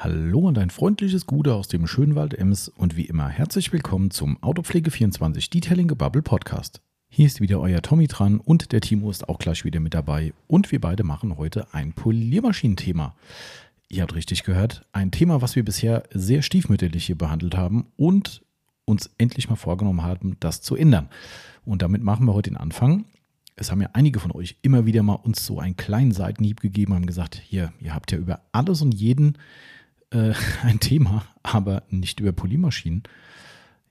Hallo und ein freundliches Gute aus dem Schönwald Ems und wie immer herzlich willkommen zum Autopflege24 Detailing Bubble Podcast. Hier ist wieder euer Tommy dran und der Timo ist auch gleich wieder mit dabei und wir beide machen heute ein Poliermaschinenthema. Ihr habt richtig gehört, ein Thema, was wir bisher sehr stiefmütterlich hier behandelt haben und uns endlich mal vorgenommen haben, das zu ändern. Und damit machen wir heute den Anfang. Es haben ja einige von euch immer wieder mal uns so einen kleinen Seitenhieb gegeben, haben gesagt, hier, ihr habt ja über alles und jeden äh, ein Thema, aber nicht über Polymaschinen.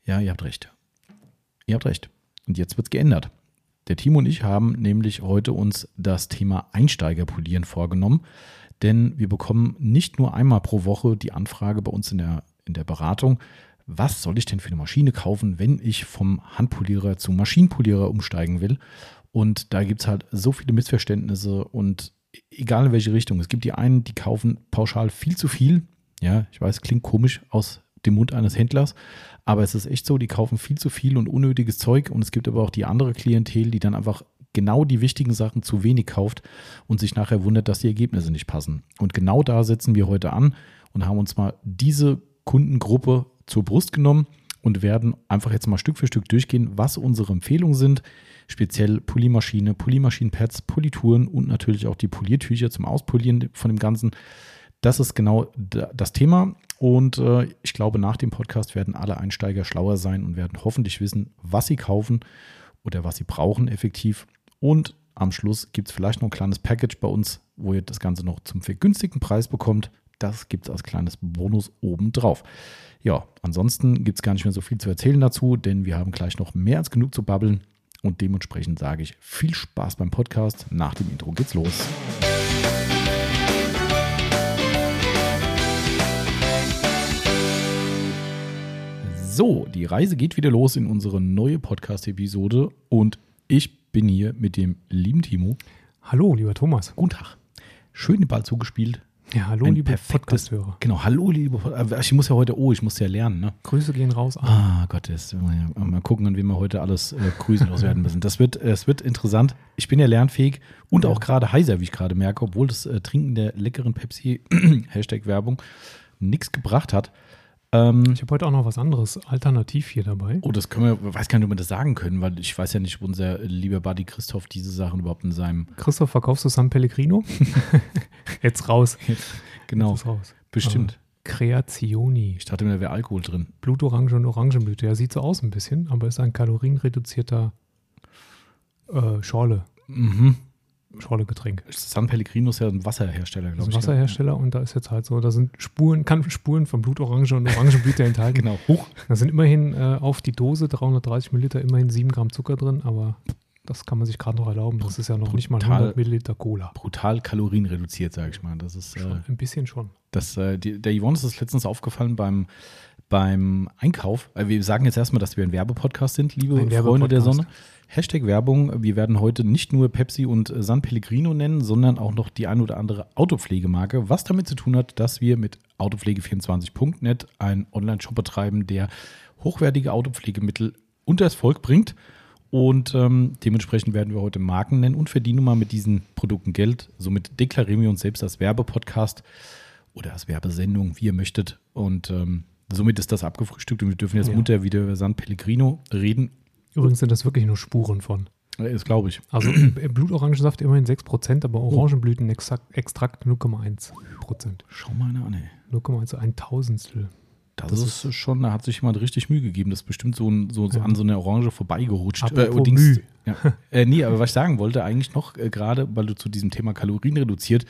Ja, ihr habt recht. Ihr habt recht. Und jetzt wird es geändert. Der Timo und ich haben nämlich heute uns das Thema Einsteigerpolieren vorgenommen, denn wir bekommen nicht nur einmal pro Woche die Anfrage bei uns in der, in der Beratung, was soll ich denn für eine Maschine kaufen, wenn ich vom Handpolierer zum Maschinenpolierer umsteigen will. Und da gibt es halt so viele Missverständnisse und egal in welche Richtung. Es gibt die einen, die kaufen pauschal viel zu viel ja, ich weiß, klingt komisch aus dem Mund eines Händlers, aber es ist echt so, die kaufen viel zu viel und unnötiges Zeug und es gibt aber auch die andere Klientel, die dann einfach genau die wichtigen Sachen zu wenig kauft und sich nachher wundert, dass die Ergebnisse nicht passen. Und genau da setzen wir heute an und haben uns mal diese Kundengruppe zur Brust genommen und werden einfach jetzt mal Stück für Stück durchgehen, was unsere Empfehlungen sind. Speziell Polymaschine, Polymaschinenpads, Polituren und natürlich auch die Poliertücher zum Auspolieren von dem Ganzen. Das ist genau das Thema. Und äh, ich glaube, nach dem Podcast werden alle Einsteiger schlauer sein und werden hoffentlich wissen, was sie kaufen oder was sie brauchen effektiv. Und am Schluss gibt es vielleicht noch ein kleines Package bei uns, wo ihr das Ganze noch zum vergünstigten Preis bekommt. Das gibt es als kleines Bonus obendrauf. Ja, ansonsten gibt es gar nicht mehr so viel zu erzählen dazu, denn wir haben gleich noch mehr als genug zu babbeln. Und dementsprechend sage ich viel Spaß beim Podcast. Nach dem Intro geht's los. So, die Reise geht wieder los in unsere neue Podcast-Episode und ich bin hier mit dem lieben Timo. Hallo, lieber Thomas. Guten Tag. Schön den Ball zugespielt. Ja, hallo, Ein liebe perfektes- Podcast-Hörer. Genau, hallo, liebe. Pod- Ich muss ja heute, oh, ich muss ja lernen, ne? Grüße gehen raus. Ah, Gott, das, mal gucken, an wen wir heute alles äh, Grüße loswerden müssen. Das wird, äh, es wird interessant. Ich bin ja lernfähig und auch gerade heiser, wie ich gerade merke, obwohl das äh, Trinken der leckeren Pepsi, Hashtag Werbung, nichts gebracht hat. Ähm, Ich habe heute auch noch was anderes alternativ hier dabei. Oh, das können wir, weiß gar nicht, ob wir das sagen können, weil ich weiß ja nicht, ob unser lieber Buddy Christoph diese Sachen überhaupt in seinem. Christoph, verkaufst du San Pellegrino? Jetzt raus. Genau, Jetzt raus. bestimmt. Äh, Creazioni. Ich dachte mir, da wäre Alkohol drin. Blutorange und Orangenblüte. Ja, sieht so aus ein bisschen, aber ist ein kalorienreduzierter äh, Schorle. Mhm. Schorle-Getränk. San Pellegrino ist ja ein Wasserhersteller, glaube ich. ein Wasserhersteller und da ist jetzt halt so, da sind Spuren, kann Spuren von Blutorange und Orangenblüte enthalten. Genau, hoch. Da sind immerhin äh, auf die Dose 330 Milliliter immerhin 7 Gramm Zucker drin, aber das kann man sich gerade noch erlauben. Das ist ja noch nicht mal Brutal. 100 Milliliter Cola. Brutal kalorienreduziert, sage ich mal. Das ist. Äh, Schon, ein bisschen schon. Das, äh, die, der Yvonne ist das letztens aufgefallen beim, beim Einkauf. Äh, wir sagen jetzt erstmal, dass wir ein Werbepodcast sind, liebe Ein Freunde der. Sonne. Hashtag Werbung. Wir werden heute nicht nur Pepsi und San Pellegrino nennen, sondern auch noch die ein oder andere Autopflegemarke, was damit zu tun hat, dass wir mit Autopflege24.net einen Online-Shop betreiben, der hochwertige Autopflegemittel unters Volk bringt. Und ähm, dementsprechend werden wir heute Marken nennen und verdienen mal mit diesen Produkten Geld. Somit deklarieren wir uns selbst als Werbepodcast oder als Werbesendung, wie ihr möchtet. Und ähm, somit ist das abgefrühstückt und wir dürfen jetzt Ja. munter wieder über San Pellegrino reden. Übrigens sind das wirklich nur Spuren von. Äh, Ist, glaube ich. Also äh, Blutorangensaft immerhin 6%, aber Orangenblütenextrakt 0,1%. Schau mal an, ey. 0,1, ein Tausendstel. Das, Das ist schon, da hat sich jemand richtig Mühe gegeben. Das ist bestimmt so, ein, so, so Ja. an so einer Orange vorbeigerutscht. Oh, Dings. Ja. äh, nee, aber was ich sagen wollte, eigentlich noch, äh, gerade weil du zu diesem Thema Kalorien reduziert,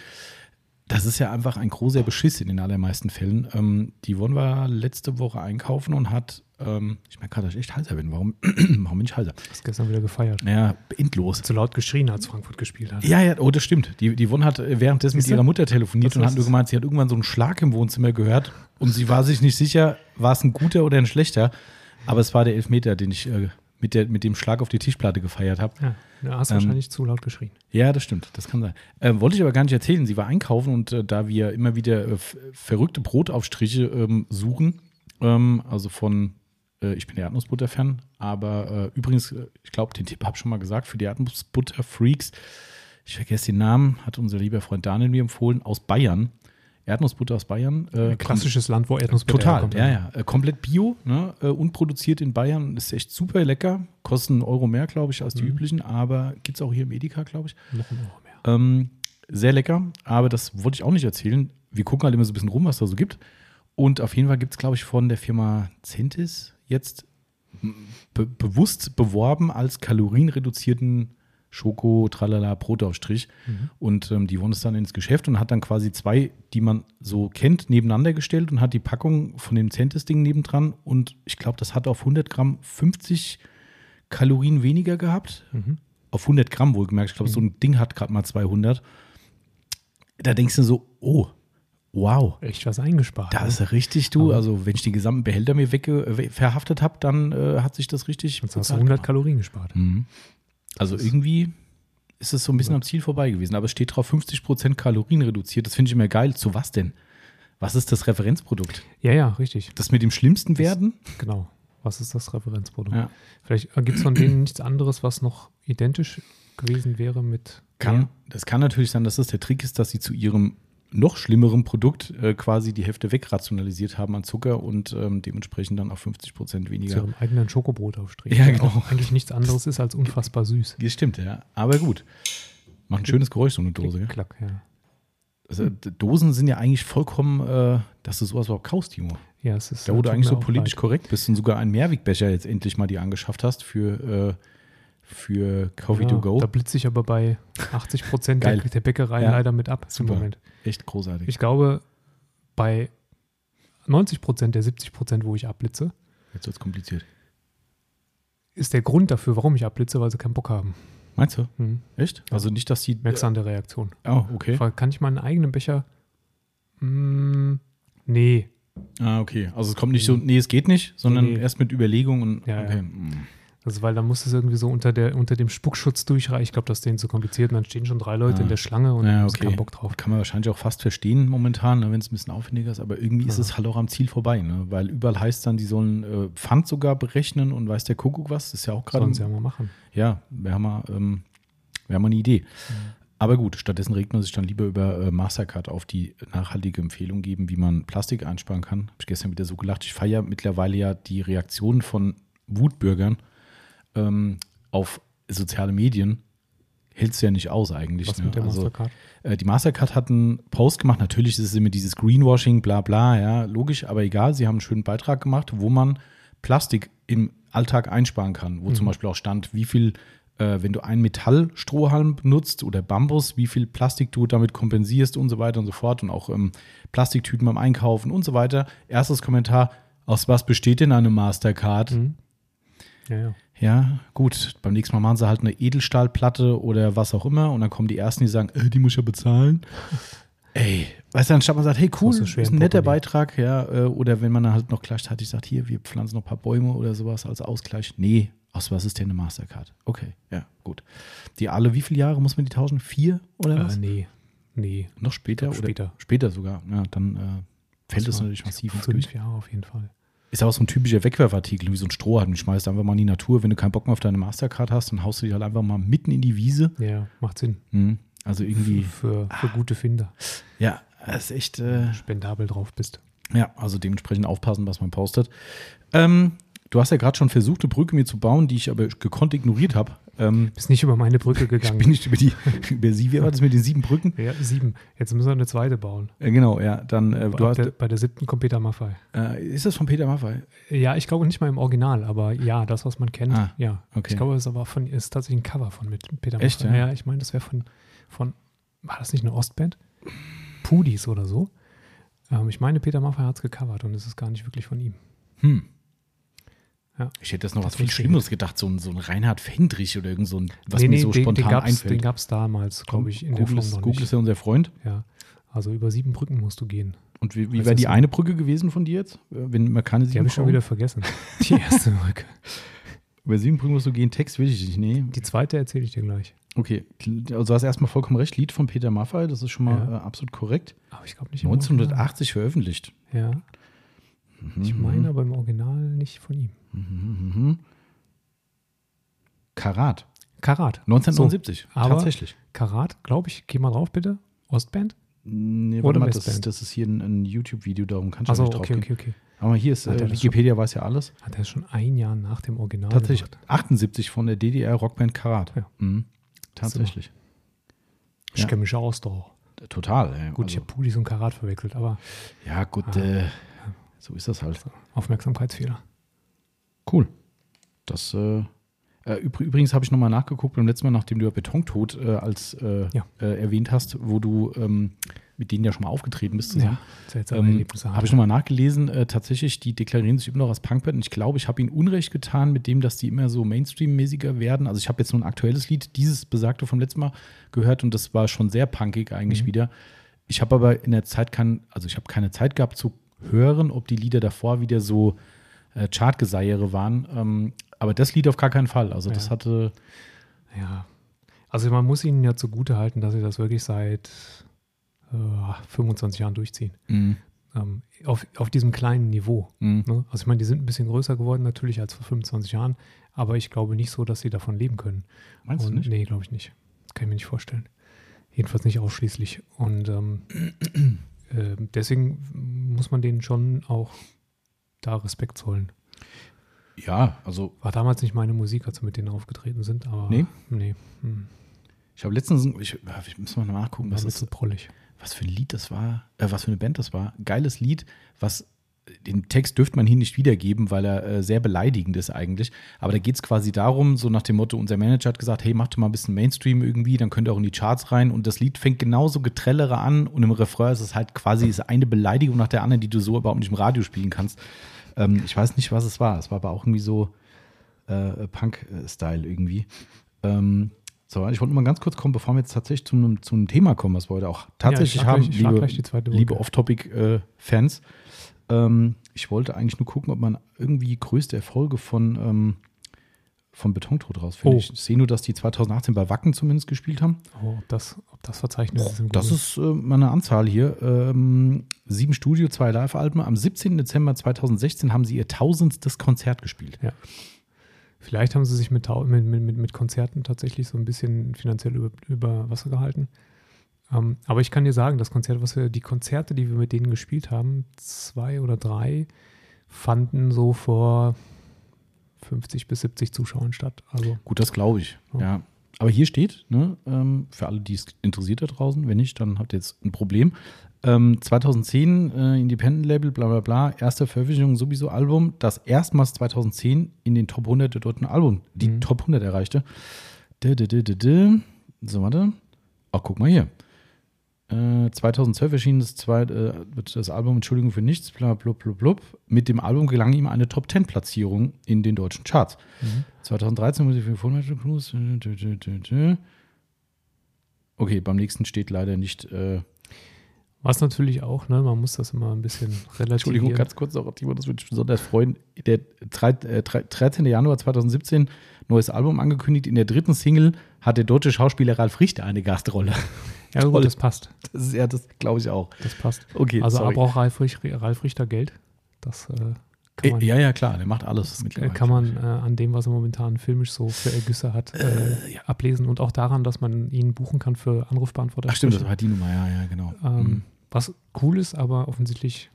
das ist ja einfach ein großer Beschiss in den allermeisten Fällen. Ähm, die Yvonne war letzte Woche einkaufen und hat, ähm, ich merke gerade, dass ich echt heiser bin. Warum, warum bin ich heiser? Hast gestern wieder gefeiert. Naja, endlos. Zu laut geschrien, als Frankfurt gespielt hat. Ja, ja, oh, das stimmt. Die, die Yvonne hat äh, währenddessen mit ihrer Mutter telefoniert Das und hat nur gemeint, sie hat irgendwann so einen Schlag im Wohnzimmer gehört und sie war sich nicht sicher, war es ein guter oder ein schlechter. Aber es war der Elfmeter, den ich äh, mit, der, mit dem Schlag auf die Tischplatte gefeiert habe. Ja, du hast Ähm, wahrscheinlich zu laut geschrien. Ja, das stimmt, das kann sein. Ähm, wollte ich aber gar nicht erzählen. Sie war einkaufen und äh, da wir immer wieder äh, verrückte Brotaufstriche ähm, suchen, ähm, also von, äh, ich bin der Erdnussbutter-Fan, aber äh, übrigens, äh, ich glaube, den Tipp habe ich schon mal gesagt, für die Erdnussbutter-Freaks, ich vergesse den Namen, hat unser lieber Freund Daniel mir empfohlen, aus Bayern Erdnussbutter aus Bayern. Äh, Ein klassisches Land, wo Erdnussbutter Total, herkommt. ja, ja. Äh, komplett bio, ne? äh, unproduziert in Bayern. Ist echt super lecker. Kostet einen Euro mehr, glaube ich, als die Mhm. üblichen, aber gibt es auch hier im Edeka, glaube ich. Noch ein Euro mehr. Ähm, sehr lecker, aber das wollte ich auch nicht erzählen. Wir gucken halt immer so ein bisschen rum, was da so gibt. Und auf jeden Fall gibt es, glaube ich, von der Firma Centis jetzt be bewusst beworben als kalorienreduzierten Schoko, Tralala, Brotaufstrich. Mhm. Und ähm, die wurden es dann ins Geschäft und hat dann quasi zwei, die man so kennt, nebeneinander gestellt und hat die Packung von dem Centis-Ding nebendran. Und ich glaube, das hat auf 100 Gramm 50 Kalorien weniger gehabt Mhm. auf 100 Gramm wohlgemerkt. Ich glaube, so ein Ding hat gerade mal 200. Da denkst du so, oh, wow, Echt was eingespart. da ne? ist richtig, du. Aber- Also, wenn ich die gesamten Behälter mir wegge we- verhaftet habe, dann äh, hat sich das richtig. Jetzt hast du bezahlt 100 gemacht. Kalorien gespart. Mhm. Also, irgendwie ist es so ein bisschen am Ziel vorbei gewesen. Aber es steht drauf 50% Kalorien reduziert. Das finde ich immer geil. Zu was denn? Was ist das Referenzprodukt? Ja, ja, richtig. Das mit dem schlimmsten werden? Genau. Was ist das Referenzprodukt? Ja. Vielleicht gibt es von denen nichts anderes, was noch identisch gewesen wäre mit. Kann, das kann natürlich sein, dass das der Trick ist, dass sie zu ihrem noch schlimmeren Produkt äh, quasi die Hälfte wegrationalisiert haben an Zucker und ähm, dementsprechend dann auf 50 Prozent zu weniger. ihrem eigenen Schokobrotaufstrich. Ja, der genau. auch eigentlich nichts anderes ist als unfassbar süß. Das stimmt, ja. Aber gut. Macht ein schönes Geräusch, so eine Dose. Gell? Klack, ja. Also, Dosen sind ja eigentlich vollkommen, äh, dass du sowas überhaupt kaufst, Timo. Ja, es ist. Da, wo du eigentlich so auch politisch leid. korrekt bist und sogar einen Mehrwegbecher jetzt endlich mal dir angeschafft hast für, äh, für Coffee ja, to go. Da blitze ich aber bei 80 Prozent der, der Bäckereien Ja. leider mit ab Super. im Moment. Echt großartig. Ich glaube, bei 90 Prozent der 70 Prozent, wo ich abblitze, jetzt wird es kompliziert. ist der Grund dafür, warum ich abblitze, weil sie keinen Bock haben. Meinst du? Hm. Echt? Also nicht, dass die. Merkst du an der Reaktion. Oh, okay. Kann ich meinen eigenen Becher? Mm, nee. Ah, okay. Also es kommt nicht so, nee, es geht nicht, sondern nee. erst mit Überlegung und Ja, okay. ja. Also, weil dann muss es irgendwie so unter, der, unter dem Spuckschutz durchreichen. Ich glaube, das ist denen zu kompliziert. Und dann stehen schon drei Leute Ah. in der Schlange und Ja, haben okay. keinen Bock drauf. Kann man wahrscheinlich auch fast verstehen momentan, ne, wenn es ein bisschen aufwendiger ist, aber irgendwie ist Ja. es halt auch am Ziel vorbei, ne? Weil überall heißt dann, die sollen äh, Pfand sogar berechnen und weiß der Kuckuck was. Das ist ja auch gerade. Sollen sie ja mal machen. Ja, wäre haben wir, ähm, wär mal eine Idee. Aber gut, stattdessen regt man sich dann lieber über äh, Mastercard auf die nachhaltige Empfehlung geben, wie man Plastik einsparen kann. Habe ich gestern wieder so gelacht. Ich feiere mittlerweile ja die Reaktionen von Wutbürgern ähm, auf soziale Medien. Hältst du ja nicht aus eigentlich. Was ne? mit der also, Mastercard? äh, die Mastercard hat einen Post gemacht. Natürlich ist es immer dieses Greenwashing, bla bla, ja, logisch, aber egal. Sie haben einen schönen Beitrag gemacht, wo man Plastik im Alltag einsparen kann. Wo zum Mhm. Beispiel auch stand, wie viel, äh, wenn du einen Metallstrohhalm benutzt oder Bambus, wie viel Plastik du damit kompensierst und so weiter und so fort. Und auch ähm, Plastiktüten beim Einkaufen und so weiter. Erstes Kommentar: Aus was besteht denn eine Mastercard? Mhm. Ja, ja. Ja, gut. Beim nächsten Mal machen sie halt eine Edelstahlplatte oder was auch immer und dann kommen die ersten, die sagen, äh, die muss ich ja bezahlen. Ey, weißt du, anstatt man sagt, hey, cool, Kostet ist schwer ein netter. Beitrag, ja, äh, oder wenn man dann halt noch gleichzeitig sagt, hier, wir pflanzen noch ein paar Bäume oder sowas als Ausgleich. Nee, aus was ist denn eine Mastercard? Okay, ja, gut. Die alle, wie viele Jahre muss man die tauschen? Vier oder was? Äh, nee. Nee. noch später? oder später. Später sogar. Ja, dann äh, fällt Das es war natürlich massiv ins Gewicht. Fünf Jahre auf jeden Fall. Ist aber so ein typischer Wegwerfartikel, wie so ein Strohhalm. Du schmeißt einfach mal in die Natur. Wenn du keinen Bock mehr auf deine Mastercard hast, dann haust du die halt einfach mal mitten in die Wiese. Ja, macht Sinn. Mhm. Also irgendwie, Für, für gute Finder. ja, ist echt, äh, Spendabel drauf bist. ja, also dementsprechend aufpassen, was man postet. Ähm, du hast ja gerade schon versucht, eine Brücke mir zu bauen, die ich aber gekonnt ignoriert habe. Ähm, Bist nicht über meine Brücke ich gegangen. bin nicht über die, über sie, wie war das mit den sieben Brücken? ja, sieben. Jetzt müssen wir eine zweite bauen. Äh, genau, ja, dann, äh, du Bei hast, der, bei der siebten kommt Peter Maffei. äh, ist das von Peter Maffay? Ja, ich glaube nicht mal im Original, aber ja, das, was man kennt, Ah, ja. okay. Ich glaube, es ist aber von, ist tatsächlich ein Cover von mit Peter Echt, Maffay. ja? Ja, ich meine, das wäre von, von, war das nicht eine Ostband? Pudis oder so. Ähm, ich meine, Peter Maffay hat es gecovert und es ist gar nicht wirklich von ihm. Hm. Ja. Ich hätte das noch Das was viel Schlimmeres gedacht, so ein, so ein Reinhard Fendrich oder irgend so ein, was nee, mir nee, so den, spontan den gab's, einfällt. Den gab es damals, glaube ich, in der Google Form ist, noch Google ist ja unser Freund. Ja, also über sieben Brücken musst du gehen. Und wie, wie wäre die eine Brücke gewesen von dir jetzt? Äh, Wenn man keine Die sieben habe ich schon wieder vergessen. Die erste Brücke. Über sieben Brücken musst du gehen, Text will ich nicht. Nee. Die zweite erzähle ich dir gleich. Okay, also du hast erstmal vollkommen recht. Lied von Peter Maffay, das ist schon mal Ja. äh, absolut korrekt. Aber ich glaube nicht im 1980 veröffentlicht. Original. Ja. Ich meine aber im Original nicht von ihm. Mhm. Karat, Karat. 1979. aber- Tatsächlich. Karat, glaube ich. Geh mal drauf, bitte. Ostband? Nee, Oder warte mal, das, Westband? das ist hier ein, ein YouTube-Video, darum kannst du Also nicht drauf okay, gehen. okay, okay. Aber hier ist, äh, Wikipedia weiß ja alles. Hat er schon ein Jahr nach dem Original Tatsächlich gemacht. 78 von der DDR-Rockband Karat. Ja. Mhm. Tatsächlich. Ich Ja. kenne mich aus doch. Total. Ja, Gut, ich also, habe Pudis und Karat verwechselt, aber ja gut, Ah. äh, so ist das halt. Aufmerksamkeitsfehler. Cool. Das, äh, äh, übr- übrigens habe ich nochmal nachgeguckt beim letzten Mal, nachdem du ja Betontod äh, als äh, Ja. äh, erwähnt hast, wo du ähm, mit denen ja schon mal aufgetreten bist zusammen. seltsame Ähm, habe ich nochmal nachgelesen. Äh, tatsächlich, die deklarieren sich immer noch als Punkband. Und ich glaube, ich habe ihnen Unrecht getan mit dem, dass die immer so Mainstream-mäßiger werden. Also ich habe jetzt nur ein aktuelles Lied, dieses besagte vom letzten Mal gehört und das war schon sehr punkig eigentlich Mhm. wieder. Ich habe aber in der Zeit kein, also ich habe keine Zeit gehabt zu hören, ob die Lieder davor wieder so äh, Chartgeseiere waren. Ähm, aber das Lied auf gar keinen Fall. Also das Ja. hatte, Ja. Also man muss ihnen ja zugute halten, dass sie das wirklich seit äh, 25 Jahren durchziehen. mh, Ähm, auf, auf diesem kleinen Niveau. mh. Ne? Also ich meine, die sind ein bisschen größer geworden natürlich als vor 25 Jahren, aber ich glaube nicht so, dass sie davon leben können. meinst du Und, nicht? Nee, glaube ich nicht. Kann ich mir nicht vorstellen. Jedenfalls nicht ausschließlich. Und ähm, äh, deswegen muss man denen schon auch da Respekt zollen. Ja, also War damals nicht meine Musik, als wir mit denen aufgetreten sind, aber Nee? nee hm, ich habe letztens, ich, ich muss mal nachgucken, was das ist so prollig. was für ein Lied das war, äh, was für eine Band das war. Geiles Lied, was den Text dürfte man hier nicht wiedergeben, weil er äh, sehr beleidigend ist eigentlich. Aber da geht es quasi darum, so nach dem Motto, unser Manager hat gesagt, hey, mach doch mal ein bisschen Mainstream irgendwie, dann könnt ihr auch in die Charts rein. Und das Lied fängt genauso getrellere an und im Refrain ist es halt quasi ist eine Beleidigung nach der anderen, die du so überhaupt nicht im Radio spielen kannst. Ähm, ich weiß nicht, was es war. Es war aber auch irgendwie so äh, Punk-Style irgendwie. Ähm, so, ich wollte nur mal ganz kurz kommen, bevor wir jetzt tatsächlich zu einem, zu einem Thema kommen, was wir heute auch tatsächlich ich schlag haben, gleich- liebe, gleich die zweite liebe. Off-Topic-Fans. Ähm, ich wollte eigentlich nur gucken, ob man irgendwie größte Erfolge von, ähm, von Betontod rausfindet. Oh. Ich sehe nur, dass die 2018 bei Wacken zumindest gespielt haben. Oh, ob das, ob das Verzeichnis ist im Das ist äh, mal eine Anzahl hier. Ähm, sieben Studio, zwei Live-Alben. Am 17. Dezember 2016 haben sie ihr tausendstes Konzert gespielt. Vielleicht haben sie sich mit, mit, mit, mit Konzerten tatsächlich so ein bisschen finanziell über, über Wasser gehalten. Ähm, aber ich kann dir sagen, das Konzert, was wir, die Konzerte, die wir mit denen gespielt haben, zwei oder drei, fanden so vor 50 bis 70 Zuschauern statt. Also Gut, das glaube ich. Ja. Ja. Aber hier steht, ne, ähm, für alle, die es interessiert da draußen, wenn nicht, dann habt ihr jetzt ein Problem. Ähm, 2010 äh, Independent Label, bla bla bla, erste Veröffentlichung sowieso Album, das erstmals 2010 in den Top 100 der deutschen Album, die Mhm. Top 100 erreichte. Dä, dä, dä. So, warte. Ach, guck mal hier. Äh, 2012 erschien das, zweite, äh, das Album Entschuldigung für nichts, bla, blub, blub, blub. Mit dem Album gelang ihm eine Top-10-Platzierung in den deutschen Charts. 2013 Musik für Phone Cruise. dü. Okay, beim nächsten steht leider nicht. Äh, was natürlich auch, ne, man muss das immer ein bisschen relativieren. Entschuldigung, ganz kurz noch, Timo, das würde mich besonders freuen. Der drei- äh, drei- 13. Januar 2017, neues Album angekündigt. In der dritten Single hat der deutsche Schauspieler Ralf Richter eine Gastrolle. Ja, gut, das passt. Das ist ja, das glaube ich auch. Das passt. Okay, Also sorry. aber auch Ralf, Ralf Richter Geld. Das äh, kann man, Äh, ja, ja, klar, der macht alles. kann man äh, an dem, was er momentan filmisch so für Ergüsse hat, äh, ablesen. Und auch daran, dass man ihn buchen kann für Anrufbeantworter. Ach stimmt, das war die Nummer, ja, ja, genau. Ähm, Mhm. Was cool ist, aber offensichtlich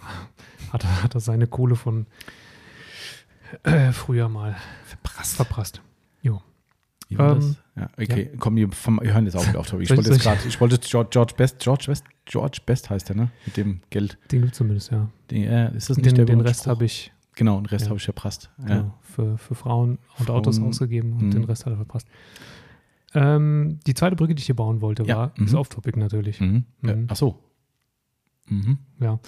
hat er, hat er seine Kohle von äh, früher mal Verprasst. verprasst. Wie war ähm, das? Ja, okay, komm, wir, vom, wir hören jetzt auch wieder auf. Ich wollte jetzt gerade, ich wollte George, George Best, George Best, George Best heißt der, ne? Mit dem Geld. Den gibt es zumindest, ja. Den, äh, ist das nicht Den, der den Rest habe ich Genau, den Rest Ja. habe ich verprasst. Ja. genau, für, für Frauen und Frauen, Autos ausgegeben und mhm. den Rest hat er verpasst. Ähm, die zweite Brücke, die ich hier bauen wollte, Ja, war, mhm. ist off-topic natürlich. Mhm. Mhm. Ach so. Mhm. Ja.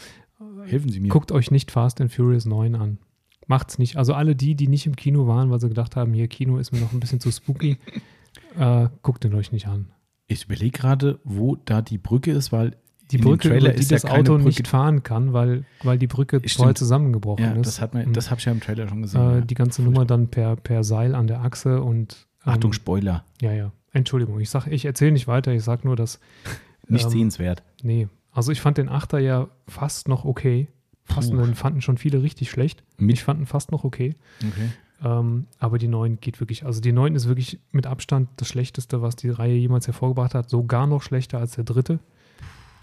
Helfen Sie mir. Guckt euch nicht Fast and Furious 9 an. Macht's nicht. Also alle die, die nicht im Kino waren, weil sie gedacht haben, hier Kino ist mir noch ein bisschen zu spooky, äh, guckt ihn euch nicht an. Ich überlege gerade, wo da die Brücke ist, weil Die Brücke, über die ja das keine Auto Brücke- nicht fahren kann, weil, weil die Brücke Stimmt. voll zusammengebrochen ja, ist. das hat man, das habe ich ja im Trailer schon gesehen. äh, ja. die ganze. Nummer dann per, per Seil an der Achse und ähm, Achtung, Spoiler. Ja, ja. Entschuldigung, ich sag, ich erzähle nicht weiter, ich sag nur, dass. Nicht ähm, sehenswert. Nee. Also ich fand den Achter ja fast noch okay. Fast, Puh. den fanden schon viele richtig schlecht. Mit- Ich fand ihn fast noch okay. Okay. Ähm, aber die 9 geht wirklich, also die 9 ist wirklich mit Abstand das Schlechteste, was die Reihe jemals hervorgebracht hat. Sogar noch schlechter als der dritte.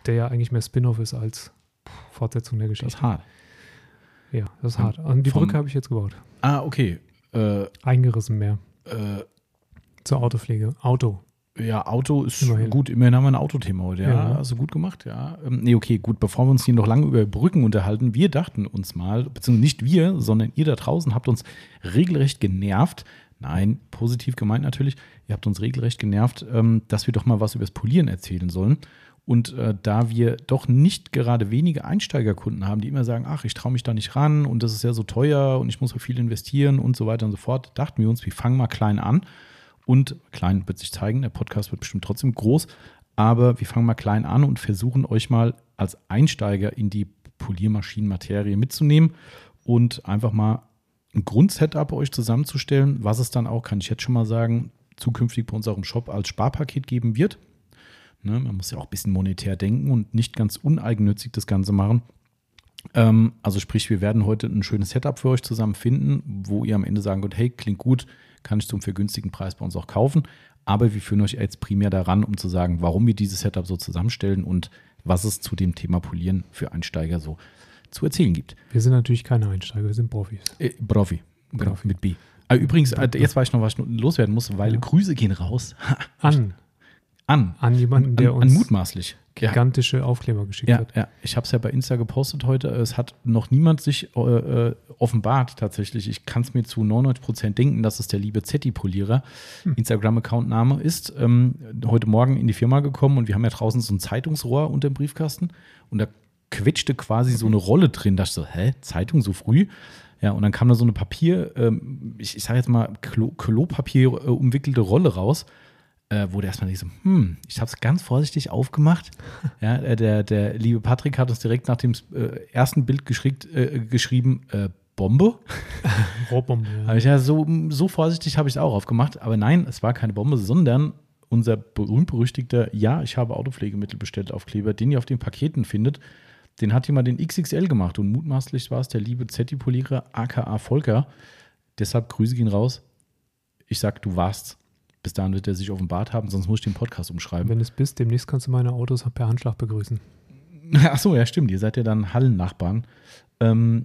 der ja eigentlich mehr Spin-off ist als Fortsetzung der Das Geschichte. ist hart. Ja, das ist hart. Und die vom- Brücke habe ich jetzt gebaut. Ah, okay. Äh, Eingerissen mehr äh, zur Autopflege. Auto. Ja, Auto ist Immerhin. gut. Immerhin haben wir ein Autothema heute. Ja, Ja. also gut gemacht, ja. Ähm, nee, okay, gut. Bevor wir uns hier noch lange über Brücken unterhalten, wir dachten uns mal, beziehungsweise nicht wir, sondern ihr da draußen habt uns regelrecht genervt. Nein, positiv gemeint natürlich. Ihr habt uns regelrecht genervt, ähm, dass wir doch mal was über das Polieren erzählen sollen. Und äh, da wir doch nicht gerade wenige Einsteigerkunden haben, die immer sagen, ach, ich traue mich da nicht ran und das ist ja so teuer und ich muss so viel investieren und so weiter und so fort, dachten wir uns, wir fangen mal klein an. Und klein wird sich zeigen, der Podcast wird bestimmt trotzdem groß, aber wir fangen mal klein an und versuchen euch mal als Einsteiger in die Poliermaschinenmaterie mitzunehmen und einfach mal ein Grundsetup euch zusammenzustellen, was es dann auch, kann ich jetzt schon mal sagen, zukünftig bei unserem Shop als Sparpaket geben wird. Ne, man muss ja auch ein bisschen monetär denken und nicht ganz uneigennützig das Ganze machen. Ähm, also sprich, wir werden heute ein schönes Setup für euch zusammen finden, wo ihr am Ende sagen könnt, hey, klingt gut, kann ich zum vergünstigen Preis bei uns auch kaufen. Aber wir führen euch jetzt primär daran, um zu sagen, warum wir dieses Setup so zusammenstellen und was es zu dem Thema Polieren für Einsteiger so zu erzählen gibt. Wir sind natürlich keine Einsteiger, wir sind Profis. Äh, Profi. Genau, Profi. mit B. Ah, übrigens, äh, jetzt weiß ich noch, was ich loswerden muss, weil Ja. Grüße gehen raus An. an. An jemanden, der an, uns an mutmaßlich. Ja. gigantische Aufkleber geschickt Ja, hat. ja. ich habe es ja bei Insta gepostet heute. Es hat noch niemand sich äh, äh, offenbart tatsächlich. Ich kann es mir zu 99 Prozent denken, dass es der liebe Zetti-Polierer Hm. Instagram-Account-Name ist. Ähm, heute Morgen in die Firma gekommen und wir haben ja draußen so ein Zeitungsrohr unter dem Briefkasten und da quetschte quasi so eine Rolle drin. Da dachte ich so, hä, Zeitung so früh? Ja, und dann kam da so eine Papier, ähm, ich, ich sage jetzt mal, Klo, Klopapier äh, umwickelte Rolle raus äh, der erstmal nicht so, hm, ich habe es ganz vorsichtig aufgemacht. Ja, äh, der, der liebe Patrick hat uns direkt nach dem äh, ersten Bild geschickt, äh, geschrieben, äh, Bombe. Rohrbombe. Ja. Ich ja so, so vorsichtig habe ich es auch aufgemacht. Aber nein, es war keine Bombe, sondern unser berühmt-berüchtigter, ja, ich habe Autopflegemittel bestellt Aufkleber, den ihr auf den Paketen findet. Den hat jemand den XXL gemacht und mutmaßlich war es der liebe Zetti-Polierer aka Volker. Deshalb Grüße gehen raus. Ich sag, du warst. Bis dahin wird er sich offenbart haben, sonst muss ich den Podcast umschreiben. Wenn es bist, demnächst kannst du meine Autos per Handschlag begrüßen. Ach so, ja, stimmt. Ihr seid ja dann Hallennachbarn. Ähm,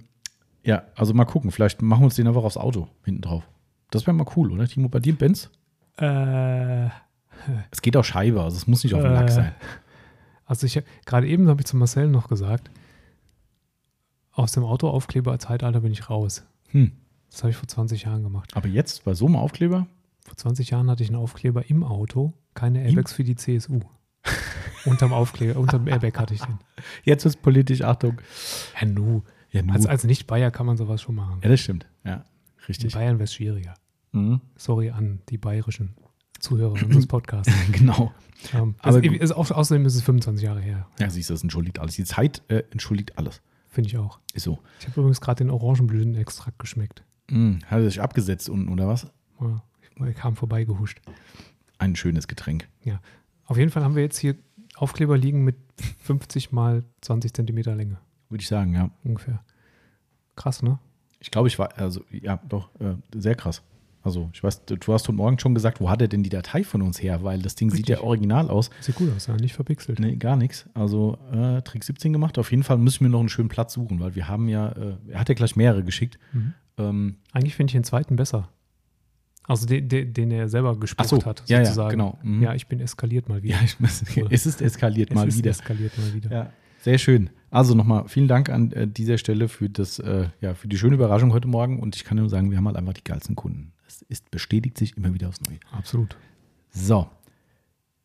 ja, also mal gucken. Vielleicht machen wir uns den einfach aufs Auto hinten drauf. Das wäre mal cool, oder? Timo, bei dir Benz? Äh, Es geht auch Scheibe, also es muss nicht auf dem Äh. Lack sein. also ich gerade eben habe ich zu Marcel noch gesagt, aus dem Autoaufkleber-Zeitalter bin ich raus. Hm. Das habe ich vor 20 Jahren gemacht. Aber jetzt bei so einem Aufkleber? Vor 20 Jahren hatte ich einen Aufkleber im Auto, keine Airbags für die CSU. unterm Aufkleber, unterm Airbag hatte ich den. Jetzt ist politisch, Achtung. Ja, nu. Ja, nu. Als, als Nicht-Bayer kann man sowas schon machen. ja das stimmt. Ja, In richtig. Bayern wäre es schwieriger. Mhm. Sorry an die bayerischen Zuhörer unseres Podcasts. genau. ähm, Aber also, gut. ist auch, außerdem ist es 25 Jahre her. Ja, siehst du, das entschuldigt alles. Die Zeit äh, entschuldigt alles. Finde ich auch. Ist so. Ich habe übrigens gerade den Orangenblütenextrakt geschmeckt. Mhm. Hat er sich abgesetzt unten, oder was? Ja, kam vorbeigehuscht. Ein schönes Getränk. Auf jeden Fall haben wir jetzt hier Aufkleber liegen mit 50 mal 20 Zentimeter Länge Würde ich sagen, ja. ungefähr. Krass, ne? Ich glaube, ich war, also, ja, doch, äh, sehr krass. Also, ich weiß, du hast heute Morgen schon gesagt, wo hat er denn die Datei von uns her? Weil das Ding sieht Richtig. ja original aus. Sieht gut aus, ja, nicht verpixelt. Nee, gar nichts. Also, äh, Trick 17 gemacht. Auf jeden Fall müssen wir noch einen schönen Platz suchen, weil wir haben ja, äh, er hat ja gleich mehrere geschickt. Mhm. Ähm, Eigentlich finde ich den zweiten besser. Also den, den, den er selber gespuckt so, hat, ja, ja, sozusagen. genau. Mhm. Ja, ich bin eskaliert mal wieder. ja, ich, es ist eskaliert es mal ist wieder. eskaliert mal wieder. Ja, sehr schön. Also nochmal vielen Dank an äh, dieser Stelle für das, äh, ja, für die schöne Überraschung heute Morgen. Und ich kann nur sagen, wir haben halt einfach die geilsten Kunden. Es ist, bestätigt sich immer wieder aufs Neue. Absolut. So,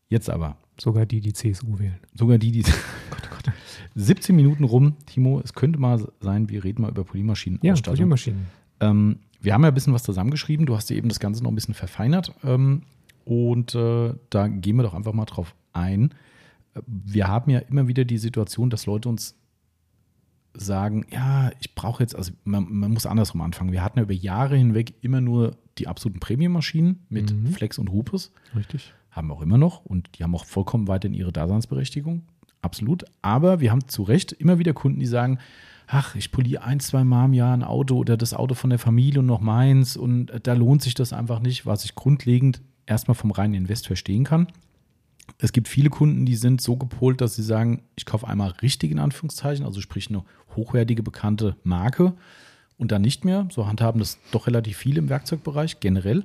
jetzt aber. Sogar die, die CSU wählen. Sogar die, die. Gott, oh Gott. 17 Minuten rum, Timo. Es könnte mal sein, wir reden mal über Polymaschinen. Ja, Poliermaschinen. Ähm, wir haben ja ein bisschen was zusammengeschrieben. Du hast dir eben das Ganze noch ein bisschen verfeinert. Ähm, und äh, da gehen wir doch einfach mal drauf ein. Wir haben ja immer wieder die Situation, dass Leute uns sagen, ja, ich brauche jetzt, also man, man muss andersrum anfangen. Wir hatten ja über Jahre hinweg immer nur die absoluten Premium-Maschinen mit Mhm. Flex und Rupes. Richtig. Haben wir auch immer noch und die haben auch vollkommen weiterhin ihre Daseinsberechtigung. Absolut. Aber wir haben zu Recht immer wieder Kunden, die sagen, ach, ich poliere ein, zwei Mal im Jahr ein Auto oder das Auto von der Familie und noch meins und da lohnt sich das einfach nicht, was ich grundlegend erstmal vom reinen Invest verstehen kann. Es gibt viele Kunden, die sind so gepolt, dass sie sagen, ich kaufe einmal richtig in Anführungszeichen, also sprich eine hochwertige, bekannte Marke und dann nicht mehr. So handhaben das doch relativ viele im Werkzeugbereich generell.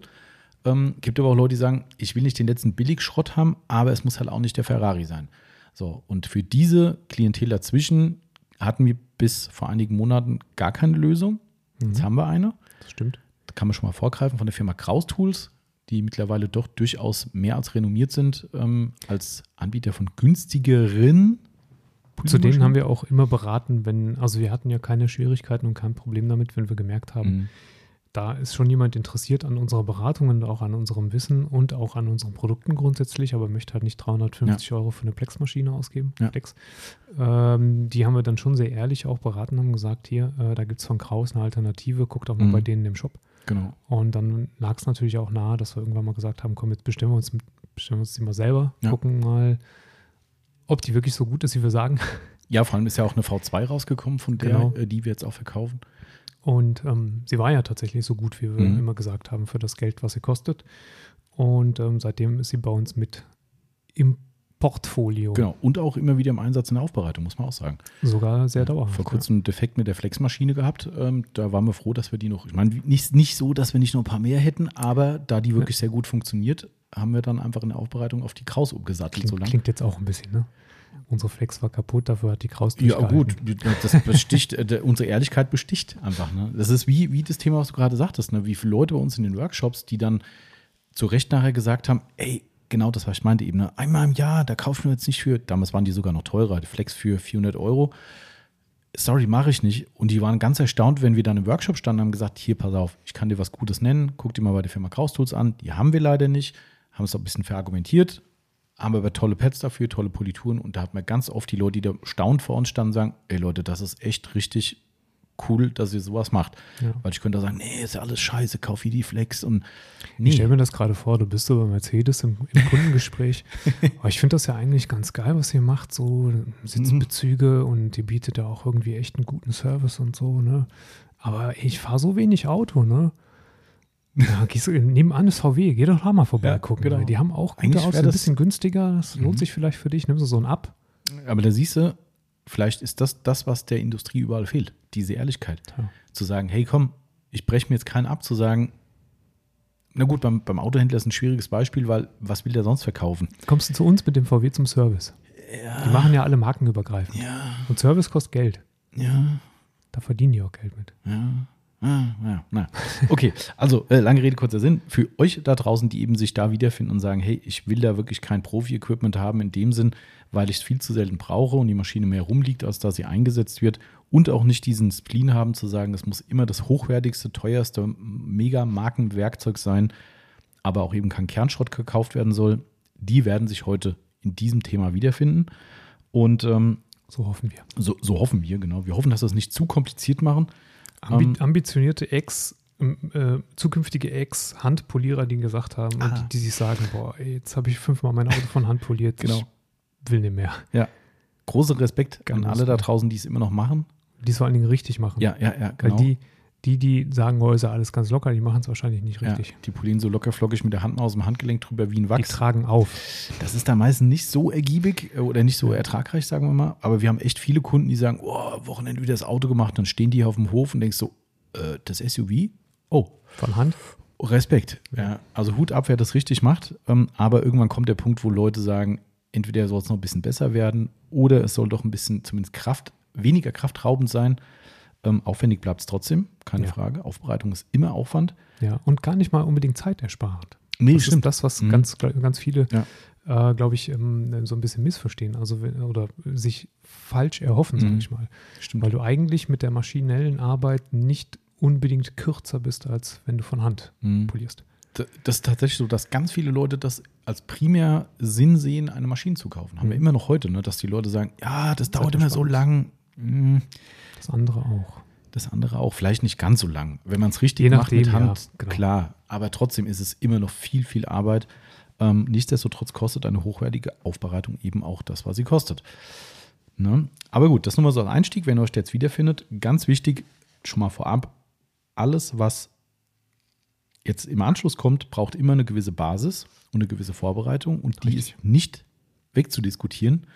Ähm, gibt aber auch Leute, die sagen, ich will nicht den letzten Billigschrott haben, aber es muss halt auch nicht der Ferrari sein. So, und für diese Klientel dazwischen hatten wir bis vor einigen Monaten gar keine Lösung. Jetzt Mhm. haben wir eine. Das stimmt. Da kann man schon mal vorgreifen von der Firma Kraus Tools, die mittlerweile doch durchaus mehr als renommiert sind ähm, als Anbieter von günstigeren. Zu denen haben wir auch immer beraten, wenn, also wir hatten ja keine Schwierigkeiten und kein Problem damit, wenn wir gemerkt haben, Mhm. Da ist schon jemand interessiert an unserer Beratung und auch an unserem Wissen und auch an unseren Produkten grundsätzlich, aber möchte halt nicht 350 Euro für eine Plex-Maschine ausgeben. Ja. Plex. Ähm, die haben wir dann schon sehr ehrlich auch beraten, haben gesagt, hier, äh, da gibt es von Kraus eine Alternative, guckt auch mal Mhm. bei denen im Shop. Genau. Und dann lag es natürlich auch nahe, dass wir irgendwann mal gesagt haben, komm, jetzt bestimmen wir uns, bestimmen wir uns die mal selber, Ja. gucken mal, ob die wirklich so gut ist, wie wir sagen. Ja, vor allem ist ja auch eine V2 rausgekommen, von der, Genau. äh, die wir jetzt auch verkaufen. Und ähm, sie war ja tatsächlich so gut, wie wir Mhm. immer gesagt haben, für das Geld, was sie kostet. Und ähm, seitdem ist sie bei uns mit im Portfolio. Genau. Und auch immer wieder im Einsatz in der Aufbereitung, muss man auch sagen. Sogar sehr dauerhaft. Vor kurzem einen Defekt mit der Flexmaschine gehabt. Ähm, da waren wir froh, dass wir die noch, ich meine, nicht, nicht so, dass wir nicht noch ein paar mehr hätten, aber da die wirklich sehr gut funktioniert, haben wir dann einfach in der Aufbereitung auf die Kraus Ja. umgesattelt. Klingt, so lange. klingt jetzt auch ein bisschen, ne? Unsere Flex war kaputt, dafür hat die Kraus Ja, gut, das besticht, äh, unsere Ehrlichkeit besticht einfach. Ne? Das ist wie, wie das Thema, was du gerade sagtest, ne? wie viele Leute bei uns in den Workshops, die dann zu Recht nachher gesagt haben, ey, genau das, was ich meinte eben, ne? einmal im Jahr, da kaufen wir jetzt nicht für, damals waren die sogar noch teurer, die Flex für 400 Euro. Sorry, mache ich nicht. Und die waren ganz erstaunt, wenn wir dann im Workshop standen und haben gesagt, hier, pass auf, ich kann dir was Gutes nennen, guck dir mal bei der Firma Kraus Tools an. Die haben wir leider nicht, haben es auch ein bisschen verargumentiert, haben aber tolle Pads dafür, tolle Polituren und da hat man ganz oft die Leute, die da staunend vor uns standen, und sagen, ey Leute, das ist echt richtig cool, dass ihr sowas macht. Ja. Weil ich könnte da sagen, nee, ist ja alles scheiße, kauf hier die Flex und Ich nee. stelle mir das gerade vor, du bist so bei Mercedes im, im Kundengespräch. Aber ich finde das ja eigentlich ganz geil, was ihr macht, so Sitzbezüge und die bietet ja auch irgendwie echt einen guten Service und so, ne? Aber ich fahre so wenig Auto, ne? Ja, gehst du, nebenan ist VW, geh doch da mal vorbei Ja, gucken. genau. Die haben auch gute Autos, ein bisschen günstiger, das Mhm. lohnt sich vielleicht für dich, nimmst du so ein ab. Aber da siehst du, vielleicht ist das das, was der Industrie überall fehlt, diese Ehrlichkeit. Ja. Zu sagen, hey komm, ich breche mir jetzt keinen ab, zu sagen, na gut, beim, beim Autohändler ist ein schwieriges Beispiel, weil was will der sonst verkaufen? Kommst du zu uns mit dem VW zum Service? Die machen ja alle markenübergreifend. Ja, Und Service kostet Geld. ja, Da verdienen die auch Geld mit. Ja. Ah, ja, na. Okay, also äh, lange Rede, kurzer Sinn. Für euch da draußen, die eben sich da wiederfinden und sagen, hey, ich will da wirklich kein Profi-Equipment haben in dem Sinn, weil ich es viel zu selten brauche und die Maschine mehr rumliegt, als dass sie eingesetzt wird und auch nicht diesen Spleen haben zu sagen, es muss immer das hochwertigste, teuerste Mega-Markenwerkzeug sein, aber auch eben kein Kernschrott gekauft werden soll, die werden sich heute in diesem Thema wiederfinden. Und ähm, So hoffen wir. so, so hoffen wir, genau. Wir hoffen, dass wir es nicht zu kompliziert machen. Ambi Ähm, ambitionierte Ex, ähm, äh, zukünftige Ex-Handpolierer, die gesagt haben, Ah. und die, die sich sagen, boah, ey, jetzt habe ich fünfmal mein Auto von Hand poliert, Genau. ich will nicht mehr. Großer Respekt Ganz an alle da draußen, die es immer noch machen. Die es vor allen Dingen richtig machen. Ja, ja, ja, Weil genau. die, die, die sagen, oh, ist ja alles ganz locker, die machen es wahrscheinlich nicht ja, richtig. die polieren so locker flockig mit der Hand mal aus dem Handgelenk drüber wie ein Die Wachs. tragen auf. Das ist da meistens nicht so ergiebig äh, oder nicht so ertragreich, sagen wir mal. Aber wir haben echt viele Kunden, die sagen, oh, Wochenende wieder das Auto gemacht. Dann stehen die hier auf dem Hof und denkst so, äh, das SUV? Oh, Von Hand. Respekt. Ja, also Hut ab, wer das richtig macht. Ähm, aber irgendwann kommt der Punkt, wo Leute sagen, entweder soll es noch ein bisschen besser werden oder es soll doch ein bisschen zumindest Kraft, weniger kraftraubend sein. Ähm, aufwendig bleibt es trotzdem, keine Ja. Frage. Aufbereitung ist immer Aufwand. Ja, und gar nicht mal unbedingt zeitersparend. Nee, das ist das, was Mhm. ganz, ganz viele, Ja. äh, glaube ich, ähm, so ein bisschen missverstehen. Also oder sich falsch erhoffen, sage Mhm. ich mal. Stimmt. Weil du eigentlich mit der maschinellen Arbeit nicht unbedingt kürzer bist, als wenn du von Hand Mhm. polierst. Das ist tatsächlich so, dass ganz viele Leute das als primär Sinn sehen, eine Maschine zu kaufen. Haben wir Mhm. immer noch heute, ne? dass die Leute sagen, ja, das dauert immer so Zeitersparnis. lang. Mhm. Das andere auch. Das andere auch, vielleicht nicht ganz so lang. Wenn man es richtig Je macht mit nachdem, Hand, ja, genau. klar. Aber trotzdem ist es immer noch viel, viel Arbeit. Ähm, nichtsdestotrotz kostet eine hochwertige Aufbereitung eben auch das, was sie kostet. Ne? Aber gut, das nur mal so als Einstieg, wenn ihr euch jetzt wiederfindet. Ganz wichtig, schon mal vorab, alles, was jetzt im Anschluss kommt, braucht immer eine gewisse Basis und eine gewisse Vorbereitung. Und die Richtig. ist nicht wegzudiskutieren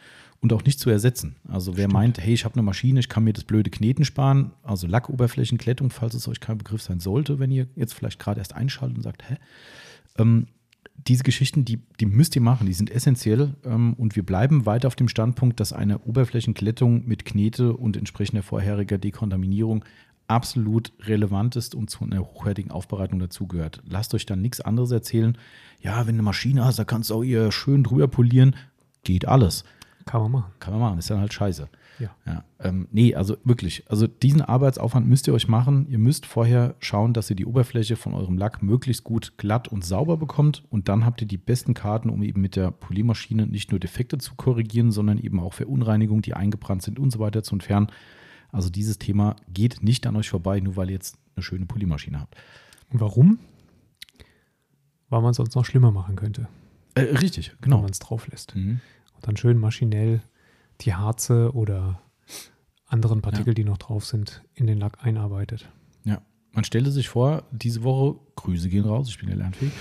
und auch nicht zu ersetzen. Also wer Stimmt. meint, hey, ich habe eine Maschine, ich kann mir das blöde Kneten sparen, also Lackoberflächenklettung, falls es euch kein Begriff sein sollte, wenn ihr jetzt vielleicht gerade erst einschaltet und sagt, hä? Ähm, diese Geschichten, die, die müsst ihr machen, die sind essentiell ähm, und wir bleiben weiter auf dem Standpunkt, dass eine Oberflächenklettung mit Knete und entsprechender vorheriger Dekontaminierung absolut relevant ist und zu einer hochwertigen Aufbereitung dazugehört. Lasst euch dann nichts anderes erzählen. Ja, wenn du eine Maschine hast, da kannst du auch ihr schön drüber polieren. Geht alles. Kann man machen. Kann man machen, ist dann halt scheiße. Ja. Ja, ähm, nee, also wirklich, also diesen Arbeitsaufwand müsst ihr euch machen. Ihr müsst vorher schauen, dass ihr die Oberfläche von eurem Lack möglichst gut glatt und sauber bekommt und dann habt ihr die besten Karten, um eben mit der Poliermaschine nicht nur Defekte zu korrigieren, sondern eben auch Verunreinigungen, die eingebrannt sind und so weiter zu entfernen. Also dieses Thema geht nicht an euch vorbei, nur weil ihr jetzt eine schöne Poliermaschine habt. Und warum? Weil man es sonst noch schlimmer machen könnte, Äh, richtig, wenn genau. man es drauf lässt. Mhm. Dann schön maschinell die Harze oder anderen Partikel, die noch drauf sind, in den Lack einarbeitet. Ja, man stelle sich vor, diese Woche, Grüße gehen raus, ich bin ja lernfähig,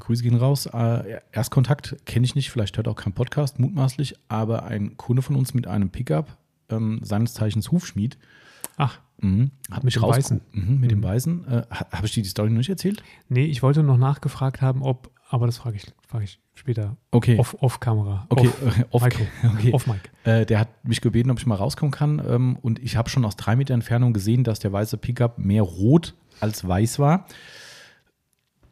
Grüße gehen raus. Äh, Erstkontakt kenne ich nicht, vielleicht hört auch kein Podcast, mutmaßlich, aber ein Kunde von uns mit einem Pickup, ähm, seines Zeichens Hufschmied, Ach, mhm, hat mich raus. Mhm, mit dem Mhm. Weißen. Äh, Habe ich dir die Story noch nicht erzählt? nee, ich wollte noch nachgefragt haben, ob, aber das frage ich, frage ich später Okay. off, off Kamera. Okay, Off, Mikro. okay. off Mic. Äh, der hat mich gebeten, ob ich mal rauskommen kann. Ähm, und ich habe schon aus drei Meter Entfernung gesehen, dass der weiße Pickup mehr rot als weiß war.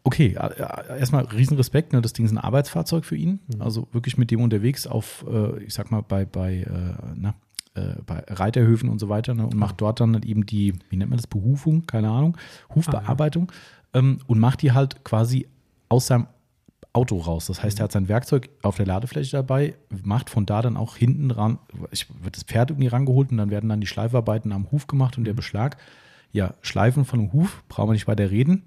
Okay, äh, äh, erstmal Riesenrespekt. Ne? Das Ding ist ein Arbeitsfahrzeug für ihn. Mhm. Also wirklich mit dem unterwegs auf, äh, ich sag mal, bei, bei, äh, na, bei Reiterhöfen und so weiter ne? und macht dort dann eben die, wie nennt man das, Behufung, keine Ahnung, Hufbearbeitung ähm, und macht die halt quasi aus seinem Auto raus. Das heißt, er hat sein Werkzeug auf der Ladefläche dabei, macht von da dann auch hinten ran, ich wird das Pferd irgendwie rangeholt und dann werden dann die Schleifarbeiten am Huf gemacht und der Beschlag. Ja, Schleifen von dem Huf, brauchen wir nicht weiter reden.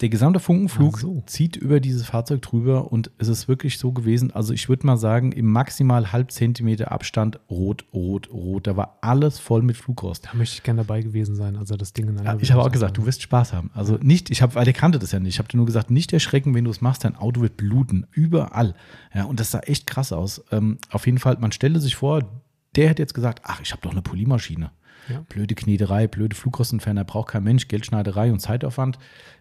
Der gesamte Funkenflug so. zieht über dieses Fahrzeug drüber und es ist wirklich so gewesen, also ich würde mal sagen, im maximal halb Zentimeter Abstand rot, rot, rot. Da war alles voll mit Flugrost. Da möchte ich gerne dabei gewesen sein, als er das Ding in Ja, ich habe auch gesagt, du wirst Spaß haben. Also nicht, ich habe, weil der kannte das ja nicht. Ich habe dir nur gesagt, nicht erschrecken, wenn du es machst, dein Auto wird bluten. Überall. Ja, und das sah echt krass aus. Ähm, auf jeden Fall, man stelle sich vor, der hätte jetzt gesagt, ach, ich habe doch eine Poliermaschine. Ja. Blöde Knederei, blöde Flugrostentferner, braucht kein Mensch, Geldschneiderei und Zeitaufwand.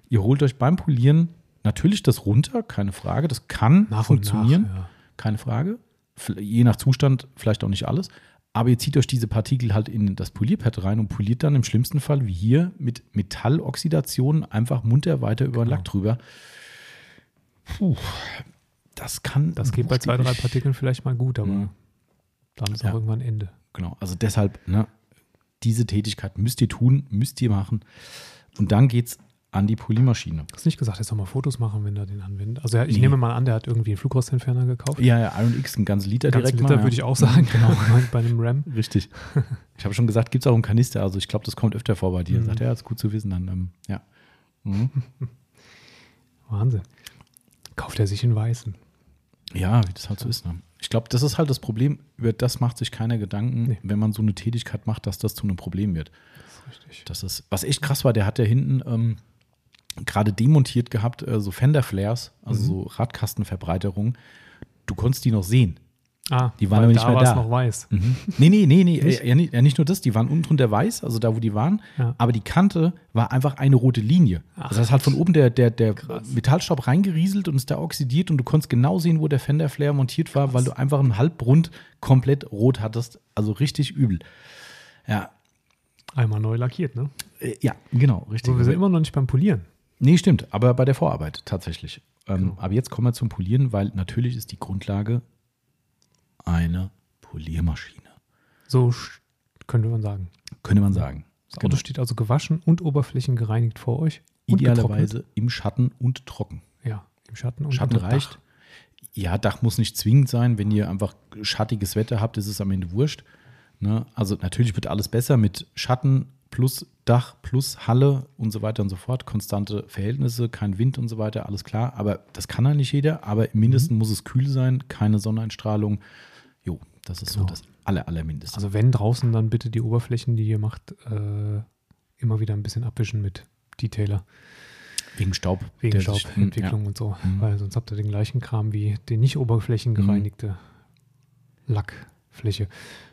Ihr holt euch beim Polieren natürlich das runter, keine Frage. Das kann Nach funktionieren, nach, ja. keine Frage. Je nach Zustand vielleicht auch nicht alles. Aber ihr zieht euch diese Partikel halt in das Polierpad rein und poliert dann im schlimmsten Fall wie hier mit Metalloxidation einfach munter weiter über den Genau. Lack drüber. Puh, das kann. Das geht bei zwei, drei Partikeln vielleicht mal gut, aber Mhm. dann ist Ja. auch irgendwann Ende. Genau, also deshalb, ne, diese Tätigkeit müsst ihr tun, müsst ihr machen. Und dann geht's an die Poliermaschine. Du hast nicht gesagt, er soll mal Fotos machen, wenn er den anwendet. Also ich Nee. nehme mal an, der hat irgendwie einen Flugrostentferner gekauft. Ja, ja, Iron X, ein ganzes Liter Ganz direkt Liter mal. würde ich auch sagen, genau, bei einem Ram. ja. Richtig. Ich habe schon gesagt, gibt es auch einen Kanister. Also ich glaube, das kommt öfter vor bei dir. Mhm. Sagt er, ja, ist gut zu wissen. Dann, ähm, ja. Mhm. Wahnsinn. Kauft er sich in Weißen. Ja, wie das halt so ist. Ne? Ich glaube, das ist halt das Problem. Über das macht sich keiner Gedanken, Nee. wenn man so eine Tätigkeit macht, dass das zu einem Problem wird. Das ist richtig. Das ist, was echt krass war, der hat ja hinten ähm, gerade demontiert gehabt, äh, so Fender-Flares, also Mhm. so Radkastenverbreiterungen. Du konntest die noch sehen. Ah, Die waren aber nicht da mehr da. noch weiß. Mhm. Nee, nee, nee, nee. Nicht? Ja, nicht, ja, nicht nur das, die waren unten drunter weiß, also da, wo die waren, Ja. aber die Kante war einfach eine rote Linie. Ach, das heißt, halt von oben der, der, der Krass. Metallstaub reingerieselt und ist da oxidiert und du konntest genau sehen, wo der Fender-Flare montiert war, weil du einfach einen Halbrund komplett rot hattest. Also richtig übel. Ja, Einmal neu lackiert, ne? äh, ja, genau, richtig. So, wir sind immer noch nicht beim Polieren. Nee, stimmt, aber bei der Vorarbeit tatsächlich. Ähm, Genau. Aber jetzt kommen wir zum Polieren, weil natürlich ist die Grundlage eine Poliermaschine. So könnte man sagen. Könnte man sagen. Das Auto steht also gewaschen und Oberflächen gereinigt vor euch. Idealerweise im Schatten und trocken. Ja, im Schatten und Schatten unter Dach. reicht. Ja, Dach muss nicht zwingend sein. Wenn ihr einfach schattiges Wetter habt, ist es am Ende wurscht. Ne? Also natürlich wird alles besser mit Schatten plus Dach plus Halle und so weiter und so fort. Konstante Verhältnisse, kein Wind und so weiter, alles klar. Aber das kann ja nicht jeder. Aber im Mindesten muss es kühl sein, keine Sonneneinstrahlung. Jo, das ist Genau. so das aller, allermindeste. Also wenn draußen, dann bitte die Oberflächen, die ihr macht, äh, immer wieder ein bisschen abwischen mit Detailer. wegen Staub. Wegen sich- hm, Staubentwicklung und so. Mhm. Weil sonst habt ihr den gleichen Kram wie die nicht oberflächengereinigte Lackfläche.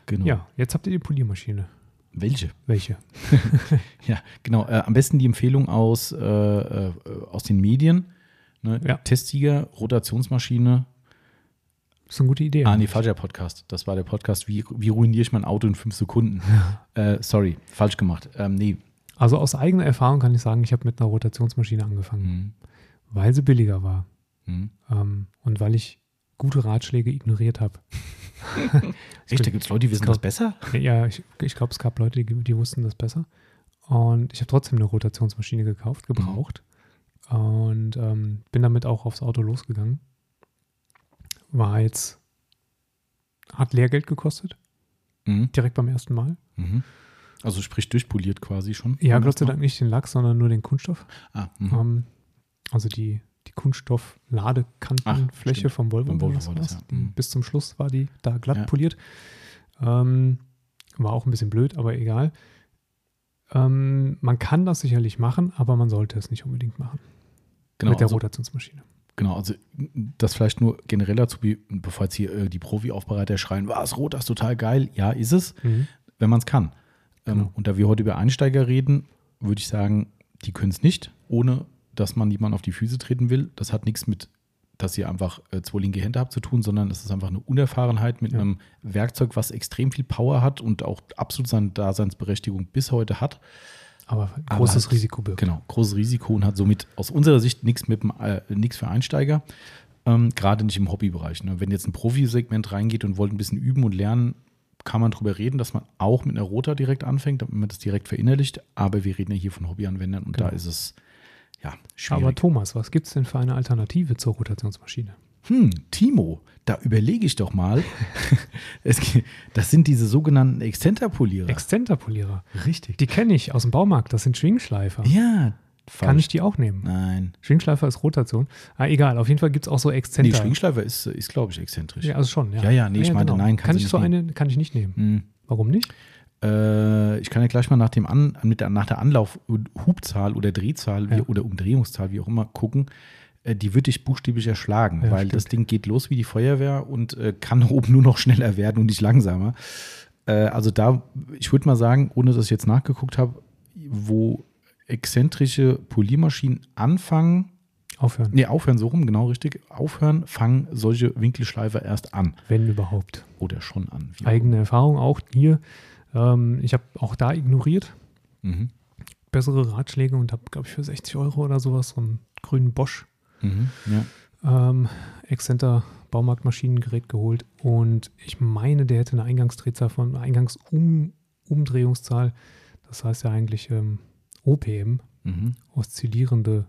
Genau. Ja, jetzt habt ihr die Poliermaschine. Welche? Welche? Ja, genau. Äh, am besten die Empfehlung aus, äh, äh, aus den Medien. Ne? Ja. Testsieger, Rotationsmaschine. Das ist eine gute Idee. Ah, nee, falscher Podcast. Das war der Podcast, wie, wie ruiniere ich mein Auto in fünf Sekunden. Äh, sorry, falsch gemacht. Ähm, nee. Also aus eigener Erfahrung kann ich sagen, ich habe mit einer Rotationsmaschine angefangen, Hm. weil sie billiger war Hm. ähm, und weil ich gute Ratschläge ignoriert habe. Echt, da gibt es Leute, die wissen glaub- das besser? Ja, ich, ich glaube, es gab Leute, die, die wussten das besser. Und ich habe trotzdem eine Rotationsmaschine gekauft, gebraucht. Und ähm, bin damit auch aufs Auto losgegangen. War jetzt, hat Lehrgeld gekostet, Mhm. direkt beim ersten Mal. Mhm. Also sprich durchpoliert quasi schon. Ja, Gott sei Dank nicht den Lack, sondern nur den Kunststoff. Ah, mhm. Ähm, also die, die Kunststoff-Ladekantenfläche vom Volvo. Vom Volvo das ja. Mhm. Bis zum Schluss war die da glatt Ja. poliert. Ähm, war auch ein bisschen blöd, aber egal. Ähm, man kann das sicherlich machen, aber man sollte es nicht unbedingt machen genau, mit der also, Rotationsmaschine. genau, also das vielleicht nur generell dazu, bevor jetzt hier äh, die Profi-Aufbereiter schreien, was, rot, das ist total geil. Ja, ist es, Mhm. wenn man es kann. Ähm, Genau. Und da wir heute über Einsteiger reden, würde ich sagen, die können es nicht, ohne dass man niemanden auf die Füße treten will. Das hat nichts mit, dass ihr einfach äh, zwei linke Hände habt zu tun, sondern es ist einfach eine Unerfahrenheit mit Ja. einem Werkzeug, was extrem viel Power hat und auch absolut seine Daseinsberechtigung bis heute hat. Aber Aber großes halt- Risiko birgt. Genau, großes Risiko und hat somit aus unserer Sicht nichts mit äh, nichts für Einsteiger. Ähm, gerade nicht im Hobbybereich. Ne? Wenn jetzt ein Profisegment reingeht und wollt ein bisschen üben und lernen, kann man darüber reden, dass man auch mit einer Rota direkt anfängt, damit man das direkt verinnerlicht. Aber wir reden ja hier von Hobbyanwendern und Genau. da ist es ja Aber schwierig. Thomas, was gibt es denn für eine Alternative zur Rotationsmaschine? hm, Timo, da überlege ich doch mal. ge- das sind diese sogenannten Exzenterpolierer. Exzenterpolierer. Richtig. Die kenne ich aus dem Baumarkt. Das sind Schwingschleifer. ja, Kann falsch. ich die auch nehmen? Nein. Schwingschleifer ist Rotation. Ah, egal, auf jeden Fall gibt es auch so Nee, Exzenter. Schwingschleifer ist, ist glaube ich, exzentrisch. ja, also schon, ja. Ja, ja, nee, ich meinte, nein, kannst kann du ich nicht so nehmen. eine, kann ich nicht nehmen. Hm. Warum nicht? Äh, ich kann ja gleich mal nach, dem An, mit der, nach der Anlauf- und Hubzahl oder Drehzahl wie, Ja. oder Umdrehungszahl, wie auch immer, gucken. Äh, die wird dich buchstäblich erschlagen, Ja, weil stimmt. das Ding geht los wie die Feuerwehr und äh, kann oben nur noch schneller werden und nicht langsamer. Äh, also da, ich würde mal sagen, ohne dass ich jetzt nachgeguckt habe, wo exzentrische Poliermaschinen anfangen, Aufhören, nee, aufhören, so rum, genau richtig, aufhören, fangen solche Winkelschleifer erst an. wenn überhaupt. Oder schon an. wie Eigene Erfahrung auch hier. Ähm, ich habe auch da ignoriert. Mhm. Bessere Ratschläge und habe, glaube ich, für 60 Euro oder sowas so einen grünen Bosch Mhm. Ja. ähm, Excenter Baumarktmaschinengerät geholt. Und ich meine, der hätte eine Eingangsdrehzahl von Eingangsumdrehungszahl. Das heißt ja eigentlich ähm, OPM, Mhm. oszillierende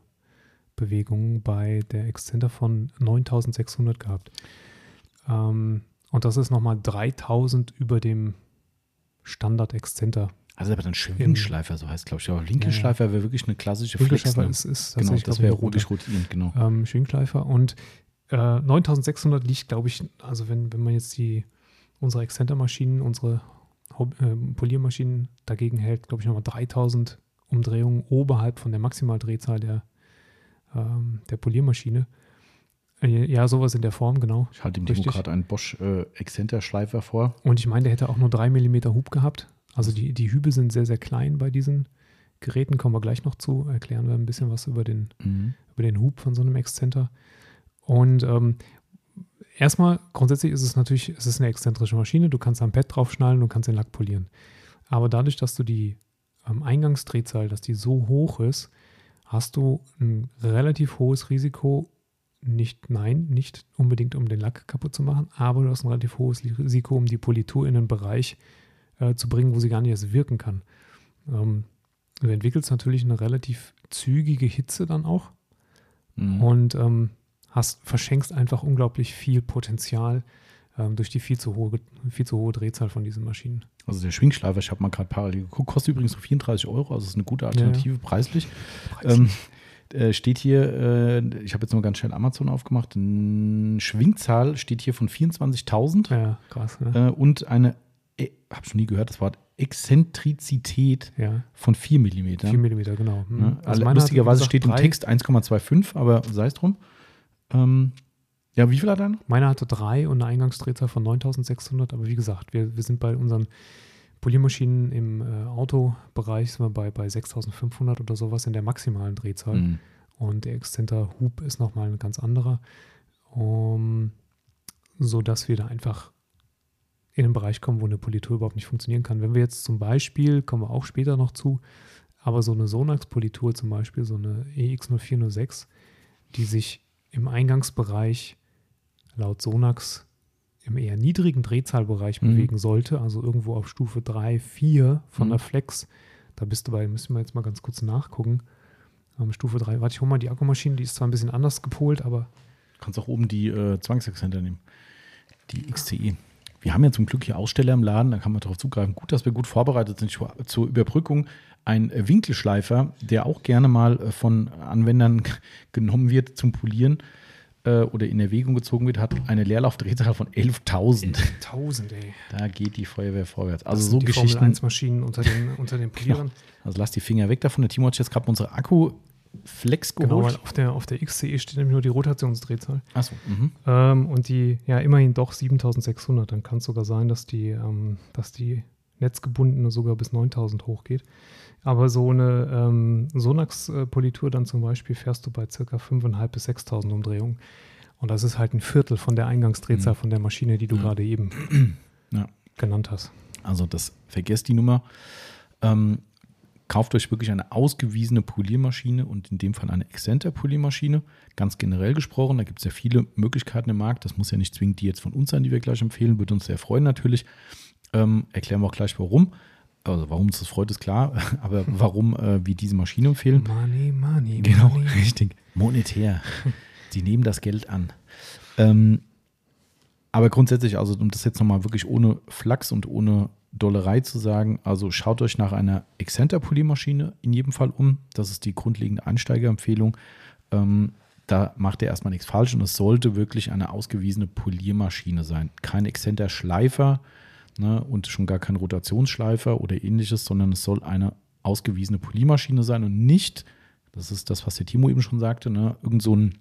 Bewegungen bei der Excenter von 9600 gehabt. Ähm, und das ist nochmal 3000 über dem Standard Excenter. Also aber dann Schwingschleifer, so heißt glaube ich. Aber Winkelschleifer wäre wirklich eine klassische Flex. Winkelschleifer Ne? ist, ist Genau, das wäre ruhig rotierend, genau. ähm, Schwingschleifer. Und äh, 9600 liegt, glaube ich, also wenn, wenn man jetzt die unsere Excenter-Maschinen, unsere ähm, Poliermaschinen dagegen hält, glaube ich, nochmal 3000 Umdrehungen oberhalb von der Maximaldrehzahl der, ähm, der Poliermaschine. Äh, ja, sowas in der Form, genau. Ich halte dem Richtig. gerade einen Bosch äh, Exzenterschleifer vor. Und ich meine, der hätte auch nur 3 mm Hub gehabt. Also die, die Hübe sind sehr, sehr klein bei diesen Geräten. Kommen wir gleich noch zu. Erklären wir ein bisschen was über den, Mhm. über den Hub von so einem Exzenter. Und ähm, erstmal, grundsätzlich ist es natürlich, es ist eine exzentrische Maschine. Du kannst am Pad draufschnallen, du kannst den Lack polieren. Aber dadurch, dass du die ähm, Eingangsdrehzahl, dass die so hoch ist, hast du ein relativ hohes Risiko, nicht, nein, nicht unbedingt um den Lack kaputt zu machen, aber du hast ein relativ hohes Risiko, um die Politur in einen Bereich äh, zu bringen, wo sie gar nicht erst wirken kann. Ähm, du entwickelst natürlich eine relativ zügige Hitze dann auch Mhm. und ähm, hast, verschenkst einfach unglaublich viel Potenzial ähm, durch die viel zu, hohe, viel zu hohe Drehzahl von diesen Maschinen. Also der Schwingschleifer, ich habe mal gerade parallel geguckt, kostet übrigens so 34 Euro, also ist eine gute Alternative preislich. Ähm, äh, steht hier, äh, ich habe jetzt nur ganz schnell Amazon aufgemacht, n- Schwingzahl steht hier von 24.000 ja, krass. Ne? äh, und eine, äh, habe schon nie gehört, das Wort Exzentrizität ja, von 4 mm. 4 mm, genau. Hm. Ne? Also wie Lustigerweise steht im Text 1,25, aber sei es drum. Ähm, Ja, wie viel hat er? Meiner hatte drei und eine Eingangsdrehzahl von 9600, aber wie gesagt, wir, wir sind bei unseren Poliermaschinen im äh, Autobereich sind wir bei, bei 6500 oder sowas in der maximalen Drehzahl. Mhm. Und der Excenter Hub ist nochmal ein ganz anderer. Um, so dass wir da einfach in den Bereich kommen, wo eine Politur überhaupt nicht funktionieren kann. Wenn wir jetzt zum Beispiel, kommen wir auch später noch zu, aber so eine Sonax-Politur zum Beispiel, so eine E EX0406, die sich im Eingangsbereich laut Sonax im eher niedrigen Drehzahlbereich Mhm. bewegen sollte, also irgendwo auf Stufe 3, 4 von Mhm. der Flex, da bist du bei, müssen wir jetzt mal ganz kurz nachgucken. Ähm, Stufe 3, warte, ich hole mal die Akkumaschine, die ist zwar ein bisschen anders gepolt, aber Kannst auch oben die äh, Zwangsexzenter nehmen. Die XCE. Wir haben ja zum Glück hier Aussteller im Laden, da kann man darauf zugreifen. Gut, dass wir gut vorbereitet sind zur- zur Überbrückung. Ein äh, Winkelschleifer, der auch gerne mal äh, von Anwendern genommen wird zum Polieren äh, oder in Erwägung gezogen wird, hat eine Leerlaufdrehzahl von 11.000. 1000, ey. Da geht die Feuerwehr vorwärts. Also Das so sind die Formel Geschichten. 1 Maschinen unter den, unter den Polierern. Also lass die Finger weg davon. Der Timo hat jetzt gerade unsere Akku-Flex Genau, weil geholt. auf der, auf der XCE steht nämlich nur die Rotationsdrehzahl. Achso, mhm. Ähm, und die, ja, immerhin doch 7600. Dann kann es sogar sein, dass die, ähm, dass die netzgebundene sogar bis 9000 hochgeht. Aber so eine ähm, Sonax-Politur dann zum Beispiel fährst du bei circa 5.500 bis 6000 Umdrehungen. Und das ist halt ein Viertel von der Eingangsdrehzahl von der Maschine, die du Mhm. gerade eben Ja. genannt hast. Also das vergesst die Nummer. Ähm, kauft euch wirklich eine ausgewiesene Poliermaschine und in dem Fall eine Exzenter-Poliermaschine. Ganz generell gesprochen, da gibt es ja viele Möglichkeiten im Markt. Das muss ja nicht zwingend die jetzt von uns sein, die wir gleich empfehlen. Würde uns sehr freuen natürlich. Ähm, erklären wir auch gleich warum. Also warum uns das freut, ist klar. Aber warum äh, wir diese Maschine empfehlen. Money, money, Genau, money. richtig. Monetär. Sie nehmen das Geld an. Ähm, aber grundsätzlich, also um das jetzt nochmal wirklich ohne Flachs und ohne Dollerei zu sagen, also schaut euch nach einer Excenter-Poliermaschine in jedem Fall um. Das ist die grundlegende Einsteigerempfehlung. Ähm, da macht ihr erstmal nichts falsch und es sollte wirklich eine ausgewiesene Poliermaschine sein. Kein Excenter-Schleifer ne, und schon gar kein Rotationsschleifer oder ähnliches, sondern es soll eine ausgewiesene Poliermaschine sein und nicht, das ist das, was der Timo eben schon sagte, ne, irgend so ein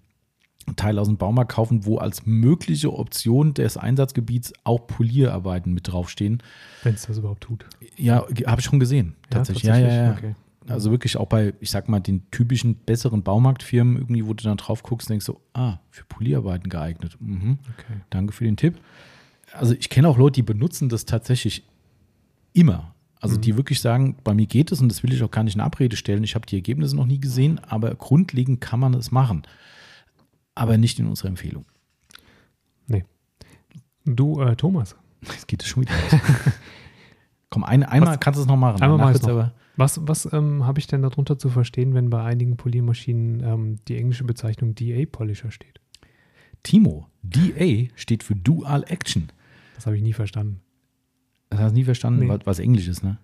Teil aus dem Baumarkt kaufen, wo als mögliche Option des Einsatzgebiets auch Polierarbeiten mit draufstehen. Wenn es das überhaupt tut. Ja, habe ich schon gesehen. Tatsächlich. Ja, ja, ja. Okay. Also wirklich auch bei, ich sag mal, den typischen besseren Baumarktfirmen, irgendwie, wo du dann drauf guckst denkst so, ah, für Polierarbeiten geeignet. Mhm. okay. Danke für den Tipp. Also ich kenne auch Leute, die benutzen das tatsächlich immer. Also Mhm. die wirklich sagen, bei mir geht es und das will ich auch gar nicht in Abrede stellen. Ich habe die Ergebnisse noch nie gesehen, aber grundlegend kann man es machen. Aber nicht in unserer Empfehlung. Du, äh, Thomas, Jetzt geht es schon wieder los. Komm, ein, einmal Was- kannst du es noch machen. Einmal mach noch. was, was ähm, habe ich denn darunter zu verstehen, wenn bei einigen Poliermaschinen ähm, die englische Bezeichnung DA-Polisher steht? Timo, DA steht für Dual Action. Das habe ich nie verstanden. Das hast du nie verstanden, Nee. was, Englisch ist, ne?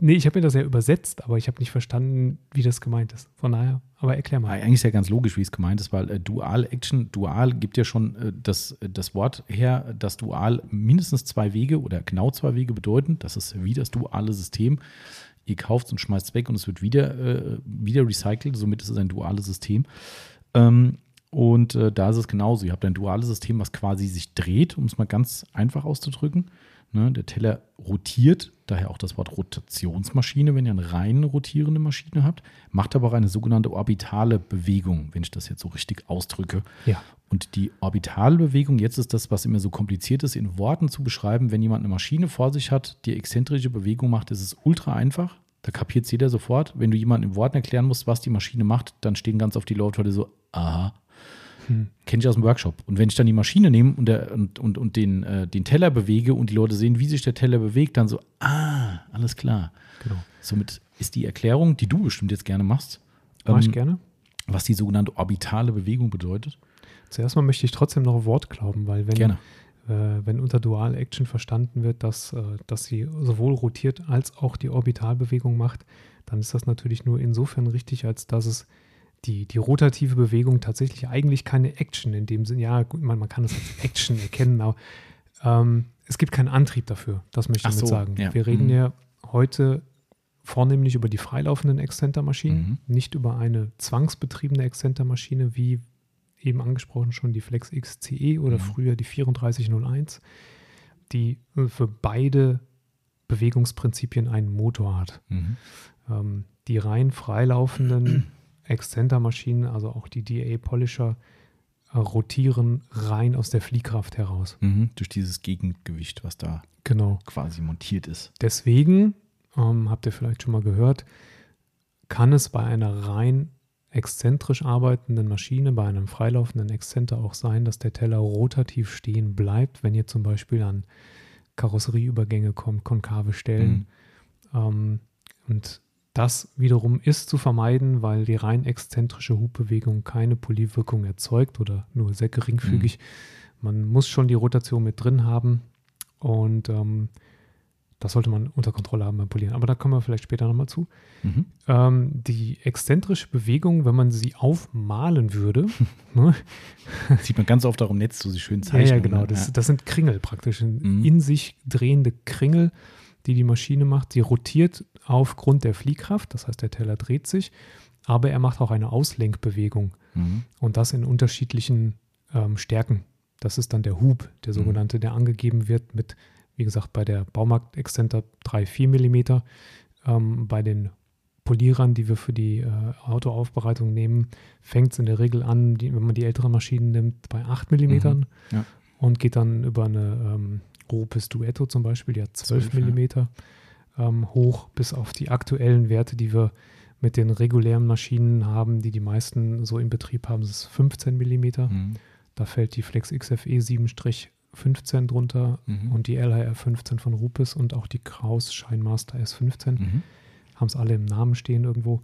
Nee, ich habe mir das ja übersetzt, aber ich habe nicht verstanden, wie das gemeint ist. Von daher, aber erklär mal. Eigentlich ist ja ganz logisch, wie es gemeint ist, weil äh, Dual Action, Dual gibt ja schon äh, das, äh, das Wort her, dass Dual mindestens zwei Wege oder genau zwei Wege bedeuten. Das ist wie das duale System. Ihr kauft es und schmeißt es weg und es wird wieder, äh, wieder recycelt. Somit ist es ein duales System. Ähm, und äh, da ist es genauso. Ihr habt ein duales System, was quasi sich dreht, um es mal ganz einfach auszudrücken. Ne, der Teller rotiert, daher auch das Wort Rotationsmaschine, wenn ihr eine rein rotierende Maschine habt, macht aber auch eine sogenannte orbitale Bewegung, wenn ich das jetzt so richtig ausdrücke. Ja. Und die orbitale Bewegung, jetzt ist das, was immer so kompliziert ist, in Worten zu beschreiben. Wenn jemand eine Maschine vor sich hat, die exzentrische Bewegung macht, ist es ultra einfach. Da kapiert es jeder sofort. Wenn du jemandem in Worten erklären musst, was die Maschine macht, dann stehen ganz oft die Leute so, aha, Hm. kenne ich aus dem Workshop. Und wenn ich dann die Maschine nehme und, der, und, und, und den, äh, den Teller bewege und die Leute sehen, wie sich der Teller bewegt, dann so, ah, alles klar. Genau. Somit ist die Erklärung, die du bestimmt jetzt gerne machst, Mach ich ähm, gerne. was die sogenannte orbitale Bewegung bedeutet. Zuerst mal möchte ich trotzdem noch ein Wort glauben, weil wenn, Gerne. äh, wenn unter Dual Action verstanden wird, dass, äh, dass sie sowohl rotiert als auch die Orbitalbewegung macht, dann ist das natürlich nur insofern richtig, als dass es die, die rotative Bewegung tatsächlich eigentlich keine Action in dem Sinne, ja, gut, man, man kann es als Action erkennen, aber ähm, es gibt keinen Antrieb dafür, das möchte ich Ach damit so, sagen. ja. Wir reden Mhm. ja heute vornehmlich über die freilaufenden Exzentermaschinen, Mhm. nicht über eine zwangsbetriebene Exzentermaschine wie eben angesprochen schon die Flex XCE oder Mhm. früher die 3401, die äh, für beide Bewegungsprinzipien einen Motor hat. Mhm. Ähm, die rein freilaufenden Exzentermaschinen, also auch die DA Polisher, äh, rotieren rein aus der Fliehkraft heraus. Mhm. Durch dieses Gegengewicht, was da Genau. quasi montiert ist. Deswegen, ähm, habt ihr vielleicht schon mal gehört, kann es bei einer rein exzentrisch arbeitenden Maschine, bei einem freilaufenden Exzenter auch sein, dass der Teller rotativ stehen bleibt, wenn ihr zum Beispiel an Karosserieübergänge kommt, konkave Stellen. Mhm. Ähm, und das wiederum ist zu vermeiden, weil die rein exzentrische Hubbewegung keine Polierwirkung erzeugt oder nur sehr geringfügig. Man muss schon die Rotation mit drin haben und ähm, das sollte man unter Kontrolle haben beim Polieren. Aber da kommen wir vielleicht später nochmal zu. Mhm. Ähm, die exzentrische Bewegung, wenn man sie aufmalen würde, ne? Sieht man ganz oft auch im Netz so die schönen ja, Zeichnungen. ja, genau, ne? das, das sind Kringel praktisch, in, Mhm. in sich drehende Kringel, die die Maschine macht. Sie rotiert aufgrund der Fliehkraft, das heißt, der Teller dreht sich, aber er macht auch eine Auslenkbewegung Mhm. und das in unterschiedlichen ähm, Stärken. Das ist dann der Hub, der Mhm. sogenannte, der angegeben wird mit, wie gesagt, bei der Baumarkt Exzenter 3-4 mm. Ähm, bei den Polierern, die wir für die äh, Autoaufbereitung nehmen, fängt es in der Regel an, die, wenn man die älteren Maschinen nimmt, bei 8 mm Mhm. Ja. und geht dann über eine ähm, Rupes Duetto zum Beispiel, die hat 12 12, ja. Ähm, hoch bis auf die aktuellen Werte, die wir mit den regulären Maschinen haben, die die meisten so in Betrieb haben, das ist 15 mm. Mhm. Da fällt die Flex XFE 7-15 drunter Mhm. und die LHR 15 von Rupes und auch die Kraus Shinemaster S15 Mhm. haben es alle im Namen stehen irgendwo.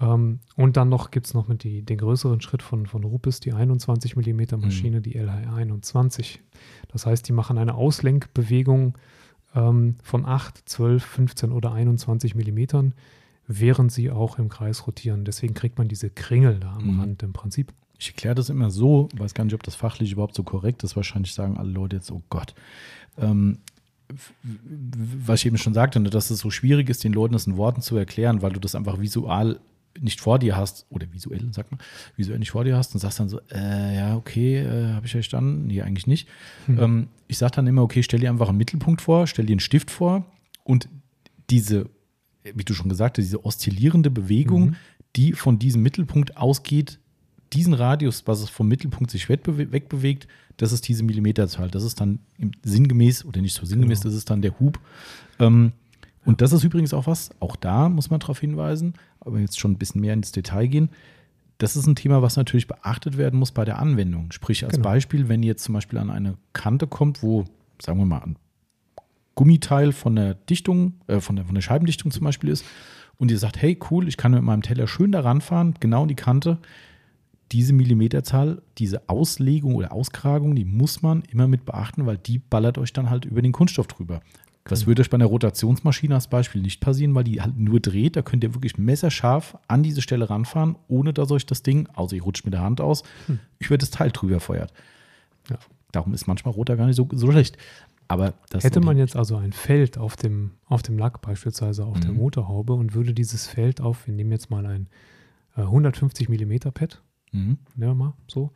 Ähm, und dann noch gibt es noch mit die, den größeren Schritt von, von Rupes, die 21 mm Maschine, die LHR 21. Das heißt, die machen eine Auslenkbewegung ähm, von 8, 12, 15 oder 21 mm, während sie auch im Kreis rotieren. Deswegen kriegt man diese Kringel da am Mhm. Rand im Prinzip. Ich erkläre das immer so, weiß gar nicht, ob das fachlich überhaupt so korrekt ist. Wahrscheinlich sagen alle Leute jetzt, oh Gott. Ähm, was ich eben schon sagte, ne, dass es so schwierig ist, den Leuten das in Worten zu erklären, weil du das einfach visual nicht vor dir hast, oder visuell, sag mal, visuell nicht vor dir hast und sagst dann so, äh, ja, okay, äh, habe ich verstanden? Nee, eigentlich nicht. Hm. Ähm, ich sage dann immer, okay, stell dir einfach einen Mittelpunkt vor, stell dir einen Stift vor und diese, wie du schon gesagt hast, diese oszillierende Bewegung, Mhm. die von diesem Mittelpunkt ausgeht, diesen Radius, was es vom Mittelpunkt sich wegbewe- wegbewegt, das ist diese Millimeterzahl. Das ist dann sinngemäß, oder nicht so sinngemäß, Genau. das ist dann der Hub. Ähm, und das ist übrigens auch was, auch da muss man darauf hinweisen, aber jetzt schon ein bisschen mehr ins Detail gehen. Das ist ein Thema, was natürlich beachtet werden muss bei der Anwendung. Sprich, als Genau. Beispiel, wenn ihr jetzt zum Beispiel an eine Kante kommt, wo, sagen wir mal, ein Gummiteil von der Dichtung, äh, von, der, von der Scheibendichtung zum Beispiel ist, und ihr sagt, hey, cool, ich kann mit meinem Teller schön da ranfahren, genau in die Kante. Diese Millimeterzahl, diese Auslegung oder Auskragung, die muss man immer mit beachten, weil die ballert euch dann halt über den Kunststoff drüber. Das würde euch bei einer Rotationsmaschine als Beispiel nicht passieren, weil die halt nur dreht. Da könnt ihr wirklich messerscharf an diese Stelle ranfahren, ohne dass euch das Ding, außer ihr rutscht mit der Hand aus, Hm. über das Teil drüber feuert. Ja. Darum ist manchmal Roter gar nicht so, so schlecht. Aber das Hätte man jetzt also ein Feld auf dem, auf dem Lack, beispielsweise auf der Mhm. Motorhaube, und würde dieses Feld auf, wir nehmen jetzt mal ein äh, 150 mm Pad, Mhm. nehmen wir mal so,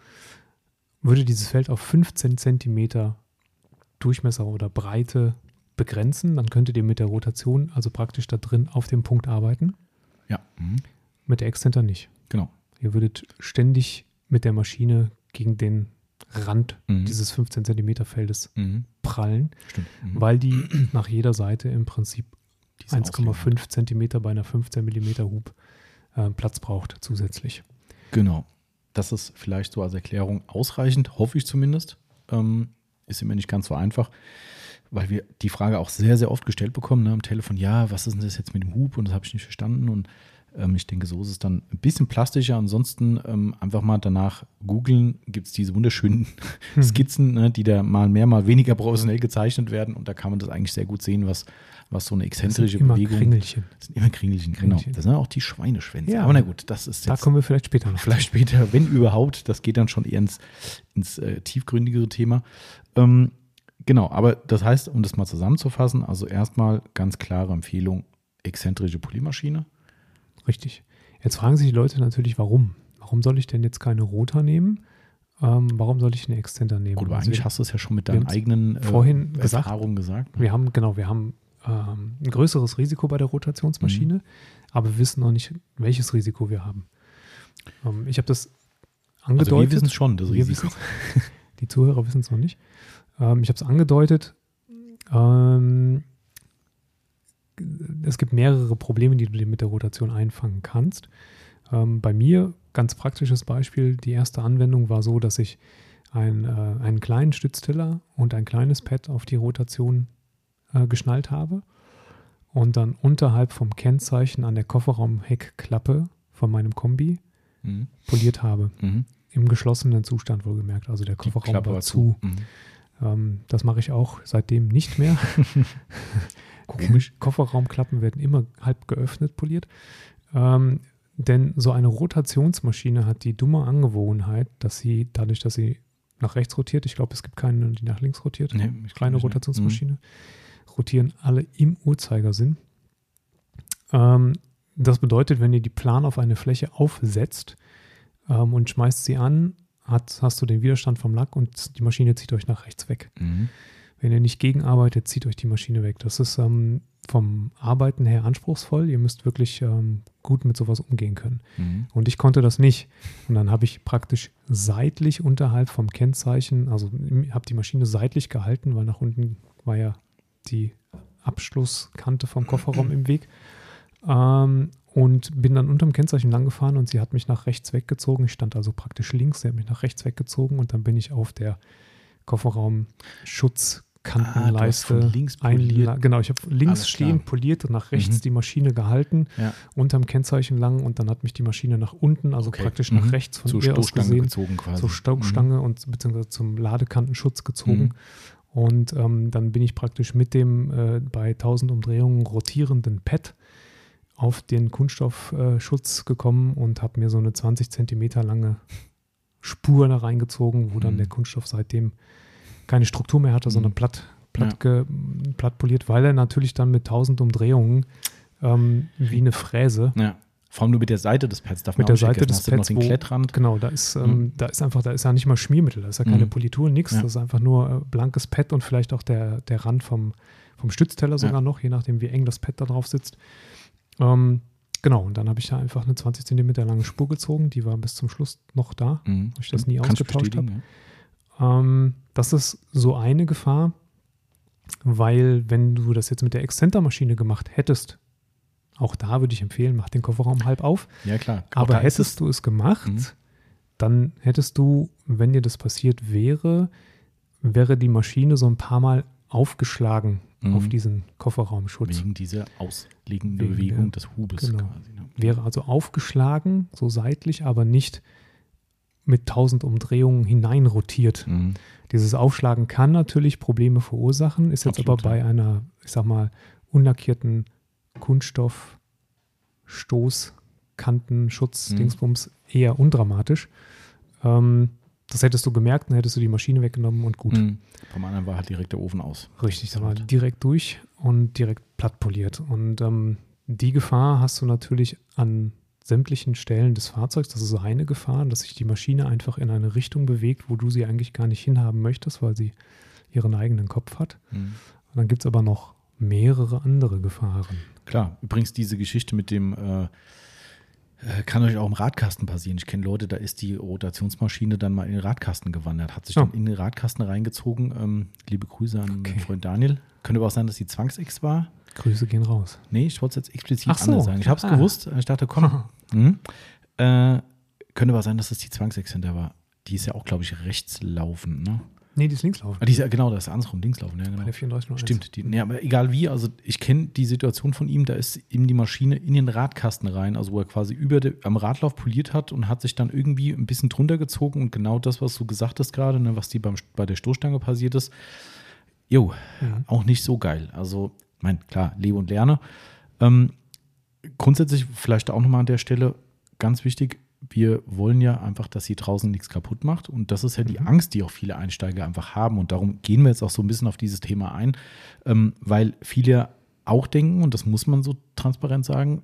würde dieses Feld auf 15 cm Durchmesser oder Breite begrenzen, dann könntet ihr mit der Rotation also praktisch da drin auf dem Punkt arbeiten, Ja, mhm. mit der Exzenter nicht. genau. Ihr würdet ständig mit der Maschine gegen den Rand Mhm. dieses 15 cm Feldes Mhm. prallen. Mhm. weil die nach jeder Seite im Prinzip Diese Auslegung. 1,5 Zentimeter bei einer 15 mm Hub äh, Platz braucht zusätzlich. Genau. Das ist vielleicht so als Erklärung ausreichend, hoffe ich zumindest. Ähm, ist immer nicht ganz so einfach, weil wir die Frage auch sehr, sehr oft gestellt bekommen ne, am Telefon, ja, was ist denn das jetzt mit dem Hub und das habe ich nicht verstanden und ähm, ich denke, so ist es dann ein bisschen plastischer. Ansonsten ähm, einfach mal danach googeln, gibt es diese wunderschönen Mhm. Skizzen, ne, die da mal mehr, mal weniger professionell gezeichnet werden und da kann man das eigentlich sehr gut sehen, was, was so eine Das sind exzentrische immer Bewegung Kringelchen. Das sind immer Kringelchen, genau. Kringelchen. Das sind auch die Schweineschwänze. Ja. Aber na gut, das ist Da jetzt kommen wir vielleicht später noch. vielleicht später, wenn überhaupt. Das geht dann schon eher ins, ins äh, tiefgründigere Thema. Ähm, genau, aber das heißt, um das mal zusammenzufassen, also erstmal ganz klare Empfehlung, exzentrische Poliermaschine. Richtig. Jetzt fragen sich die Leute natürlich, warum? Warum soll ich denn jetzt keine Rota nehmen? ähm, warum soll ich einen Exzenter nehmen? Gut, aber Also eigentlich hast du es ja schon mit deinen eigenen äh, vorhin gesagt. Erfahrungen gesagt. ne? Wir haben, genau, wir haben ähm, ein größeres Risiko bei der Rotationsmaschine, Mhm. aber wir wissen noch nicht, welches Risiko wir haben. Ähm, ich habe das Also angedeutet. wir wissen es schon, das Risiko. Die Zuhörer wissen es noch nicht. Ähm, ich habe es angedeutet. Ähm, es gibt mehrere Probleme, die du dir mit der Rotation einfangen kannst. Ähm, bei mir, ganz praktisches Beispiel, die erste Anwendung war so, dass ich ein, äh, einen kleinen Stütztiller und ein kleines Pad auf die Rotation äh, geschnallt habe und dann unterhalb vom Kennzeichen an der Kofferraumheckklappe von meinem Kombi Mhm. poliert habe. Mhm. Im geschlossenen Zustand wohlgemerkt. Also der Kofferraum war war zu. Mhm. Ähm, das mache ich auch seitdem nicht mehr. Komisch. Kofferraumklappen werden immer halb geöffnet poliert. Ähm, denn so eine Rotationsmaschine hat die dumme Angewohnheit, dass sie, dadurch, dass sie nach rechts rotiert, ich glaube, es gibt keine, die nach links rotiert, Nee, kleine ne? Rotationsmaschine, rotieren alle im Uhrzeigersinn. Ähm, das bedeutet, wenn ihr die Plan auf eine Fläche aufsetzt ähm, und schmeißt sie an, hat, hast du den Widerstand vom Lack und die Maschine zieht euch nach rechts weg. Mhm. Wenn ihr nicht gegenarbeitet, zieht euch die Maschine weg. Das ist ähm, vom Arbeiten her anspruchsvoll. Ihr müsst wirklich ähm, gut mit sowas umgehen können. Mhm. Und ich konnte das nicht. Und dann habe ich praktisch seitlich unterhalb vom Kennzeichen, also habe die Maschine seitlich gehalten, weil nach unten war ja die Abschlusskante vom Kofferraum im Weg. Ähm, und bin dann unterm Kennzeichen lang gefahren und sie hat mich nach rechts weggezogen. Ich stand also praktisch links, sie hat mich nach rechts weggezogen und dann bin ich auf der Kofferraum-Schutzkantenleiste Ah, links einla- Genau, ich habe links stehen poliert und nach rechts Mhm. die Maschine gehalten Ja. unterm Kennzeichen lang und dann hat mich die Maschine nach unten, also Okay. praktisch Mhm. nach rechts von Zur ihr aus gesehen, gezogen quasi. zur Stoßstange und beziehungsweise zum Ladekantenschutz gezogen. Mhm. Und ähm, dann bin ich praktisch mit dem äh, bei 1000 Umdrehungen rotierenden Pad auf den Kunststoffschutz äh, gekommen und habe mir so eine 20 Zentimeter lange Spur da reingezogen, wo dann Mhm. der Kunststoff seitdem keine Struktur mehr hatte, Mhm. sondern platt, platt, ge, platt poliert, weil er natürlich dann mit 1000 Umdrehungen ähm, wie eine Fräse Ja. Vor allem nur mit der Seite des Pads darf man Mit der Seite des Pads, den wo- Klettrand. Genau, da ist, ähm, Mhm. da ist einfach, da ist ja nicht mal Schmiermittel, da ist ja keine Mhm. Politur, nichts. Ja. Das ist einfach nur äh, blankes Pad und vielleicht auch der, der Rand vom, vom Stützteller sogar Ja. noch, je nachdem, wie eng das Pad da drauf sitzt. Ähm, genau, und dann habe ich da einfach eine 20 Zentimeter lange Spur gezogen, die war bis zum Schluss noch da. Mhm. ich das nie Kannst ausgetauscht bestätigen, Ähm, das ist so eine Gefahr, weil wenn du das jetzt mit der Exzentermaschine gemacht hättest, auch da würde ich empfehlen, mach den Kofferraum halb auf. Ja, ja klar. Auch Aber hättest du es gemacht, Mhm. dann hättest du, wenn dir das passiert wäre, wäre die Maschine so ein paar Mal aufgeschlagen Mhm. auf diesen Kofferraumschutz. Wegen dieser auslegenden Wegen Bewegung der- des Hubes genau. quasi. Ne? Wäre also aufgeschlagen, so seitlich, aber nicht mit 1000 Umdrehungen hineinrotiert. Mhm. Dieses Aufschlagen kann natürlich Probleme verursachen, ist jetzt Absolut, aber bei einer, ich sag mal, unlackierten Kunststoff Stoßkantenschutz Mhm. Dingsbums eher undramatisch. Ähm, das hättest du gemerkt, dann hättest du die Maschine weggenommen und gut. Mhm. Beim anderen war halt direkt der Ofen aus. Richtig, da war direkt durch und direkt platt poliert. Und ähm, die Gefahr hast du natürlich an sämtlichen Stellen des Fahrzeugs. Das ist eine Gefahr, dass sich die Maschine einfach in eine Richtung bewegt, wo du sie eigentlich gar nicht hinhaben möchtest, weil sie ihren eigenen Kopf hat. Mhm. Und dann gibt es aber noch mehrere andere Gefahren. Klar, übrigens diese Geschichte mit dem äh, kann euch auch im Radkasten passieren. Ich kenne Leute, da ist die Rotationsmaschine dann mal in den Radkasten gewandert, hat sich Oh. dann in den Radkasten reingezogen. Ähm, liebe Grüße an Okay. meinen Freund Daniel. Könnte aber auch sein, dass die Zwangsex war. Grüße gehen raus. Nee, ich wollte es jetzt explizit so. anders sagen. Ich habe es Ah. gewusst. Ich dachte, komm. Mhm. Äh, könnte aber sein, dass das die Zwangsex hinter war. Die ist ja auch, glaube ich, rechts laufend. Ne? Nee, die ist linkslaufen. Ah, die ist genau, das ist andersrum, links laufen. Ja, genau. Bei der 3401. Stimmt, die, nee, aber egal wie, also ich kenne die Situation von ihm, da ist ihm die Maschine in den Radkasten rein, also wo er quasi über de, am Radlauf poliert hat und hat sich dann irgendwie ein bisschen drunter gezogen und genau das, was du gesagt hast gerade, ne, was die beim, bei der Stoßstange passiert ist, jo, Mhm. auch nicht so geil. Also, mein, klar, lebe und lerne. Ähm, grundsätzlich vielleicht auch nochmal an der Stelle ganz wichtig, wir wollen ja einfach, dass sie draußen nichts kaputt macht. Und das ist ja die Mhm. Angst, die auch viele Einsteiger einfach haben. Und darum gehen wir jetzt auch so ein bisschen auf dieses Thema ein, ähm, weil viele auch denken, und das muss man so transparent sagen,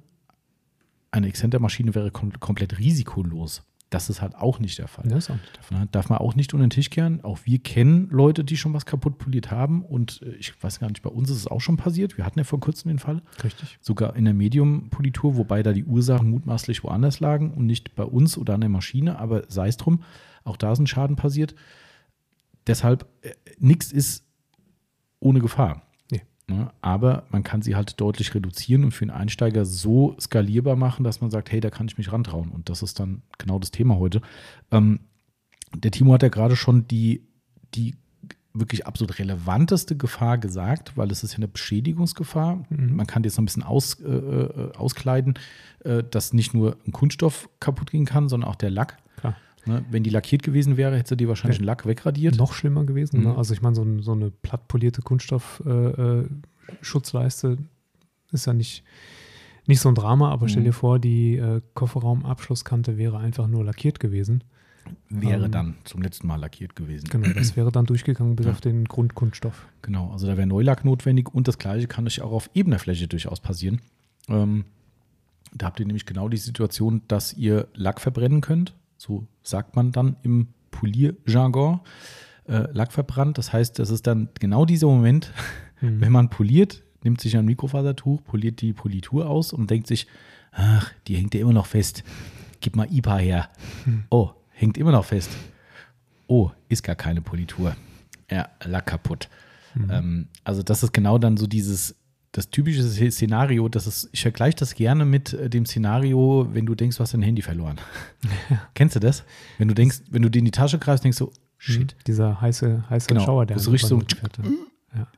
eine Exzentermaschine wäre kom komplett risikolos. Das ist halt auch nicht der Fall. Das ist auch nicht der Fall. Na, Darf man auch nicht unter den Tisch kehren. Auch wir kennen Leute, die schon was kaputt poliert haben. Und äh, ich weiß gar nicht, bei uns ist es auch schon passiert. Wir hatten ja vor kurzem den Fall. Richtig. Sogar in der Medium-Politur, wobei da die Ursachen mutmaßlich woanders lagen und nicht bei uns oder an der Maschine. Aber sei es drum, auch da ist ein Schaden passiert. Deshalb, äh, nichts ist ohne Gefahr. Ne? Aber man kann sie halt deutlich reduzieren und für einen Einsteiger so skalierbar machen, dass man sagt, hey, da kann ich mich rantrauen. Und das ist dann genau das Thema heute. Ähm, der Timo hat ja gerade schon die, die wirklich absolut relevanteste Gefahr gesagt, weil es ist ja eine Beschädigungsgefahr. Mhm. Man kann die jetzt noch ein bisschen aus, äh, äh, auskleiden, äh, dass nicht nur ein Kunststoff kaputt gehen kann, sondern auch der Lack. Klar. Ne? Wenn die lackiert gewesen wäre, hätte sie die wahrscheinlich den Lack wegradiert. Noch schlimmer gewesen. Mhm. Ne? Also ich meine, so, ein, so eine plattpolierte Kunststoff-Schutzleiste äh, Schutzleiste ist ja nicht, nicht so ein Drama, aber stell Mhm. dir vor, die äh, Kofferraumabschlusskante wäre einfach nur lackiert gewesen. Wäre Ähm, dann zum letzten Mal lackiert gewesen. Genau, das wäre dann durchgegangen bis Ja. auf den Grundkunststoff. Genau, also da wäre Neulack notwendig und das gleiche kann euch auch auf ebener Fläche durchaus passieren. Ähm, da habt ihr nämlich genau die Situation, dass ihr Lack verbrennen könnt. So sagt man dann im Polierjargon. Äh, Lack verbrannt, das heißt, das ist dann genau dieser Moment, Mhm. wenn man poliert, nimmt sich ein Mikrofasertuch, poliert die Politur aus und denkt sich, ach, die hängt ja immer noch fest. Gib mal IPA her. Hm. Oh, hängt immer noch fest. Oh, ist gar keine Politur. Ja, Lack kaputt. Mhm. Ähm, also das ist genau dann so dieses, das typische Szenario, das ist, ich vergleiche das gerne mit äh, dem Szenario, wenn du denkst, du hast dein Handy verloren. Kennst du das? Wenn du denkst, wenn du dir in die Tasche greifst, denkst du, shit, Mhm. Dieser heiße, heiße Genau, Schauer, der wo so richtig so-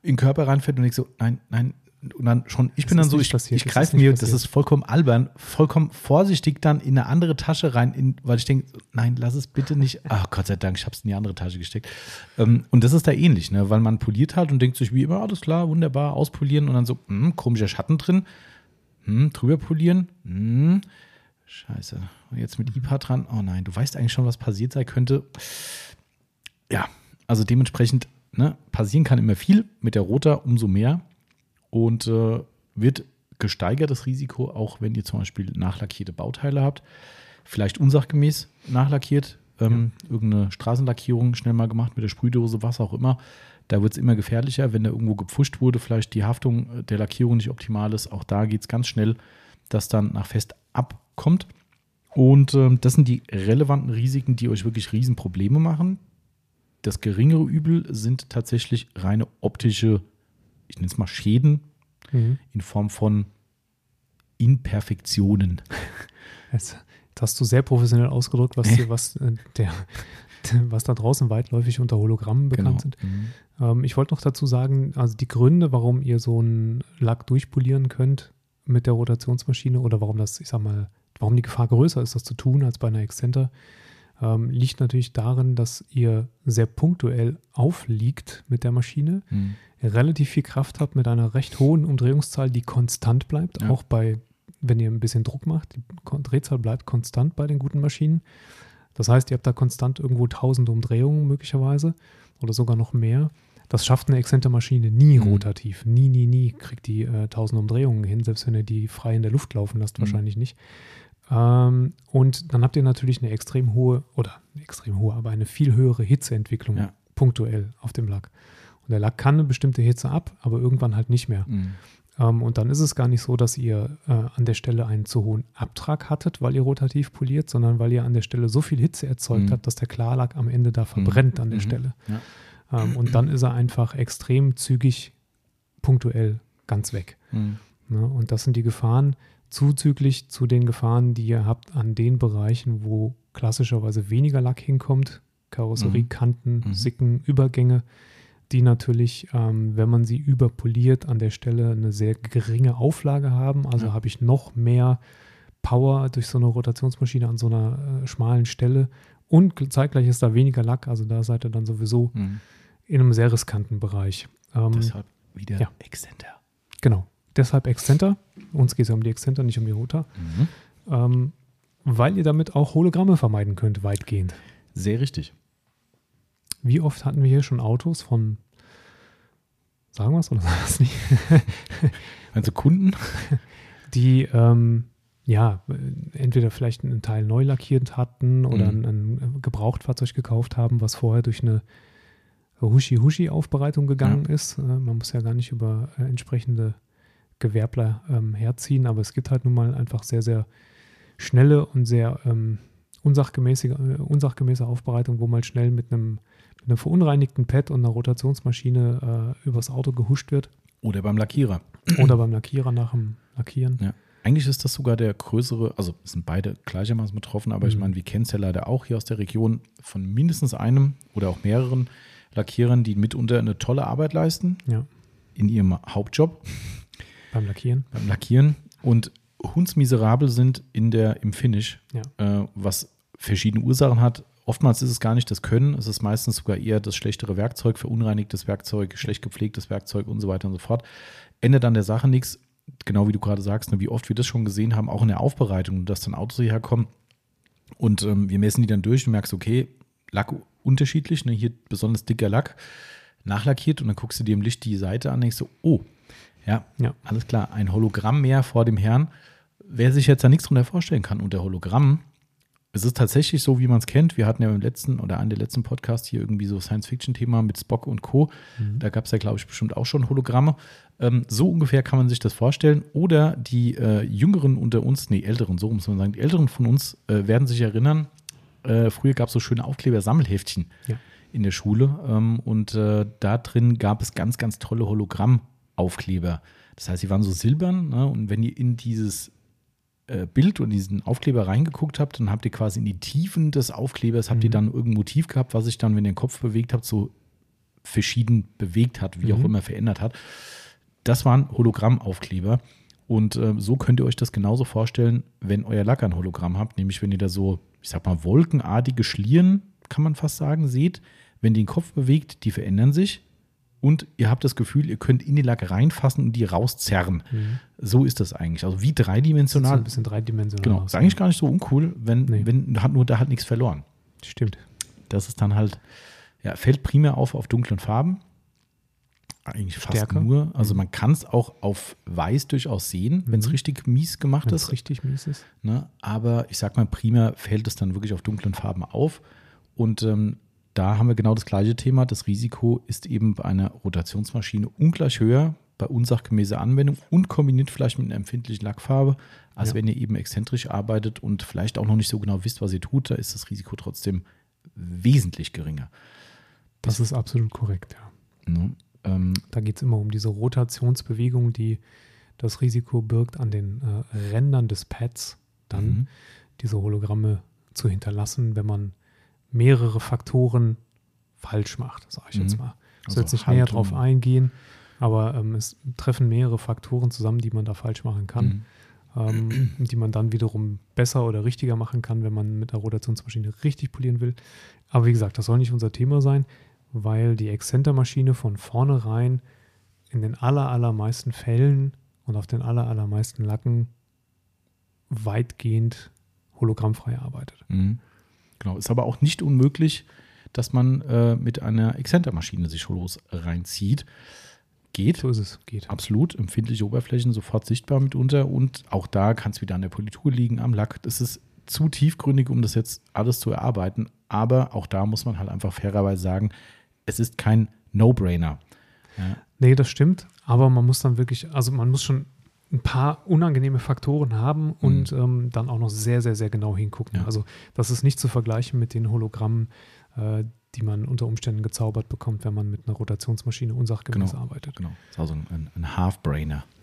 in den Körper reinfällt und denkst so, nein, nein, und dann schon, ich Es bin dann so, ich, passiert, ich greife mir, das passiert. ist vollkommen albern, vollkommen vorsichtig dann in eine andere Tasche rein, in, weil ich denke, nein, lass es bitte nicht, ach Gott sei Dank, ich habe es in die andere Tasche gesteckt. Ähm, und das ist da ähnlich, ne, weil man poliert halt und denkt sich wie immer, alles klar, wunderbar, auspolieren und dann so, hm, komischer Schatten drin, hm, drüber polieren, hm, scheiße, und jetzt mit IPA dran, oh nein, du weißt eigentlich schon, was passiert sein könnte. Ja, also dementsprechend, ne, passieren kann immer viel, mit der Rota umso mehr und äh, wird gesteigert das Risiko, auch wenn ihr zum Beispiel nachlackierte Bauteile habt, vielleicht unsachgemäß nachlackiert, ähm, irgendeine Straßenlackierung schnell mal gemacht mit der Sprühdose, was auch immer. Da wird es immer gefährlicher, wenn da irgendwo gepfuscht wurde, vielleicht die Haftung äh, der Lackierung nicht optimal ist. Auch da geht es ganz schnell, dass dann nach Fest abkommt. Und ähm, das sind die relevanten Risiken, die euch wirklich Riesenprobleme machen. Das geringere Übel sind tatsächlich reine optische, ich nenne es mal Schäden Mhm. in Form von Imperfektionen. Jetzt, jetzt hast du sehr professionell ausgedrückt, was, was, äh, der, was da draußen weitläufig unter Hologrammen bekannt sind. Mhm. Ähm, ich wollte noch dazu sagen, also die Gründe, warum ihr so einen Lack durchpolieren könnt mit der Rotationsmaschine oder warum das, ich sag mal, warum die Gefahr größer ist, das zu tun als bei einer Exzenter, ähm, liegt natürlich darin, dass ihr sehr punktuell aufliegt mit der Maschine, Mhm. relativ viel Kraft habt mit einer recht hohen Umdrehungszahl, die konstant bleibt, Ja. auch bei, wenn ihr ein bisschen Druck macht, die Drehzahl bleibt konstant bei den guten Maschinen. Das heißt, ihr habt da konstant irgendwo 1000 Umdrehungen möglicherweise oder sogar noch mehr. Das schafft eine Exzenter-Maschine nie Mhm. rotativ. Nie, nie, nie kriegt die äh, 1000 Umdrehungen hin, selbst wenn ihr die frei in der Luft laufen lasst, Mhm. wahrscheinlich nicht. Ähm, und dann habt ihr natürlich eine extrem hohe, oder eine extrem hohe, aber eine viel höhere Hitzeentwicklung Ja. punktuell auf dem Lack. Und der Lack kann eine bestimmte Hitze ab, aber irgendwann halt nicht mehr. Mhm. Ähm, und dann ist es gar nicht so, dass ihr äh, an der Stelle einen zu hohen Abtrag hattet, weil ihr rotativ poliert, sondern weil ihr an der Stelle so viel Hitze erzeugt Mhm. habt, dass der Klarlack am Ende da verbrennt an der Mhm. Stelle. Ja. Ähm, und dann ist er einfach extrem zügig, punktuell ganz weg. Mhm. Ne? Und das sind die Gefahren zuzüglich zu den Gefahren, die ihr habt an den Bereichen, wo klassischerweise weniger Lack hinkommt, Karosseriekanten, Mhm. Sicken, Übergänge, die natürlich, ähm, wenn man sie überpoliert, an der Stelle eine sehr geringe Auflage haben. Also Ja. habe ich noch mehr Power durch so eine Rotationsmaschine an so einer äh, schmalen Stelle. Und zeitgleich ist da weniger Lack, also da seid ihr dann sowieso Mhm. in einem sehr riskanten Bereich. Ähm, Deshalb wieder ja. Exzenter. Genau. Deshalb Exzenter. Uns geht es ja um die Exzenter, nicht um die Rota. Mhm. Ähm, weil ihr damit auch Hologramme vermeiden könnt, weitgehend. Sehr richtig. Wie oft hatten wir hier schon Autos von, sagen wir es oder sagen wir es nicht, Also Kunden, die ähm, ja, entweder vielleicht einen Teil neu lackiert hatten oder Mhm. ein, ein Gebrauchtfahrzeug gekauft haben, was vorher durch eine Huschi-Huschi-Aufbereitung gegangen ist. Äh, man muss ja gar nicht über äh, entsprechende Gewerbler ähm, herziehen, aber es gibt halt nun mal einfach sehr, sehr schnelle und sehr ähm, unsachgemäße, äh, unsachgemäße Aufbereitung, wo mal schnell mit einem, mit einem verunreinigten Pad und einer Rotationsmaschine äh, übers Auto gehuscht wird Oder beim Lackierer. oder beim Lackierer nach dem Lackieren. Ja. Eigentlich ist das sogar der größere, also sind beide gleichermaßen betroffen, aber ich Mhm. meine, wir kennen es ja leider auch hier aus der Region von mindestens einem oder auch mehreren Lackierern, die mitunter eine tolle Arbeit leisten Ja, in ihrem Hauptjob beim Lackieren. beim Lackieren und hundsmiserabel sind in der, im Finish, Ja. äh, was verschiedene Ursachen hat. Oftmals ist es gar nicht das Können, es ist meistens sogar eher das schlechtere Werkzeug, verunreinigtes Werkzeug, schlecht gepflegtes Werkzeug und so weiter und so fort. Ändert an der Sache nichts, genau wie du gerade sagst, ne, wie oft wir das schon gesehen haben, auch in der Aufbereitung, dass dann Autos hierher kommen und ähm, wir messen die dann durch und merkst, okay, Lack unterschiedlich, ne, hier besonders dicker Lack, nachlackiert und dann guckst du dir im Licht die Seite an und denkst so, oh, ja, Ja. alles klar, ein Hologramm mehr vor dem Herrn. Wer sich jetzt da nichts drunter vorstellen kann unter Hologramm, es ist tatsächlich so, wie man es kennt. Wir hatten ja im letzten oder an der letzten Podcast hier irgendwie so Science-Fiction-Thema mit Spock und Co. Da gab es ja, glaube ich, bestimmt auch schon Hologramme. Ähm, so ungefähr kann man sich das vorstellen. Oder die äh, Jüngeren unter uns, nee, Älteren, so muss man sagen, die Älteren von uns äh, werden sich erinnern, äh, früher gab es so schöne Aufkleber-Sammelheftchen Ja. in der Schule. Ähm, und äh, da drin gab es ganz, ganz tolle Hologramm-Aufkleber. Das heißt, sie waren so silbern. Ne? Und wenn ihr in dieses äh, Bild und diesen Aufkleber reingeguckt habt, dann habt ihr quasi in die Tiefen des Aufklebers, habt ihr Mhm. dann irgendein Motiv gehabt, was sich dann, wenn ihr den Kopf bewegt habt, so verschieden bewegt hat, wie auch Mhm. immer verändert hat. Das waren Hologrammaufkleber. Und äh, so könnt ihr euch das genauso vorstellen, wenn euer Lack ein Hologramm habt, nämlich wenn ihr da so, ich sag mal, wolkenartige Schlieren, kann man fast sagen, seht. Wenn ihr den Kopf bewegt, die verändern sich und ihr habt das Gefühl, ihr könnt in den Lack reinfassen und die rauszerren. Mhm. So ist das eigentlich. Also wie dreidimensional. ein bisschen dreidimensional Genau, ist eigentlich gar nicht so uncool, wenn, Nee. wenn hat nur da hat nichts verloren. Stimmt. Das ist dann halt, ja, fällt primär auf auf dunklen Farben. Eigentlich fast Stärker. nur. Also man kann es auch auf weiß durchaus sehen, wenn es Mhm. richtig mies gemacht Wenn ist. es richtig mies ist. Ne? Aber ich sag mal, primär fällt es dann wirklich auf dunklen Farben auf. Und ähm, da haben wir genau das gleiche Thema. Das Risiko ist eben bei einer Rotationsmaschine ungleich höher bei unsachgemäßer Anwendung und kombiniert vielleicht mit einer empfindlichen Lackfarbe, als Ja. wenn ihr eben exzentrisch arbeitet und vielleicht auch noch nicht so genau wisst, was ihr tut. Da ist das Risiko trotzdem wesentlich geringer. Das ist absolut korrekt, ja. Ne? Ähm, Da geht es immer um diese Rotationsbewegung, die das Risiko birgt, an den äh, Rändern des Pads dann mhm. diese Hologramme zu hinterlassen, wenn man mehrere Faktoren falsch macht, sage ich jetzt Mhm. mal. Ich Also soll jetzt nicht näher drauf eingehen, aber ähm, es treffen mehrere Faktoren zusammen, die man da falsch machen kann, Mhm. ähm, die man dann wiederum besser oder richtiger machen kann, wenn man mit der Rotationsmaschine richtig polieren will. Aber wie gesagt, das soll nicht unser Thema sein, weil die Exzentermaschine von vornherein in den aller, allermeisten Fällen und auf den aller, allermeisten Lacken weitgehend hologrammfrei arbeitet. Mhm. Genau, ist aber auch nicht unmöglich, dass man äh, mit einer Exzentermaschine sich Holos reinzieht. Geht, So ist es, geht. absolut. Empfindliche Oberflächen sofort sichtbar mitunter und auch da kann es wieder an der Politur liegen, am Lack. Das ist zu tiefgründig, um das jetzt alles zu erarbeiten. Aber auch da muss man halt einfach fairerweise sagen, es ist kein No-Brainer. Ja, Nee, das stimmt, aber man muss dann wirklich, also man muss schon ein paar unangenehme Faktoren haben und ähm, dann auch noch sehr, sehr, sehr genau hingucken. Ja. Also das ist nicht zu vergleichen mit den Hologrammen, äh, die man unter Umständen gezaubert bekommt, wenn man mit einer Rotationsmaschine unsachgemäß Genau. arbeitet. genau. Das ist also ein, ein Half-Brainer.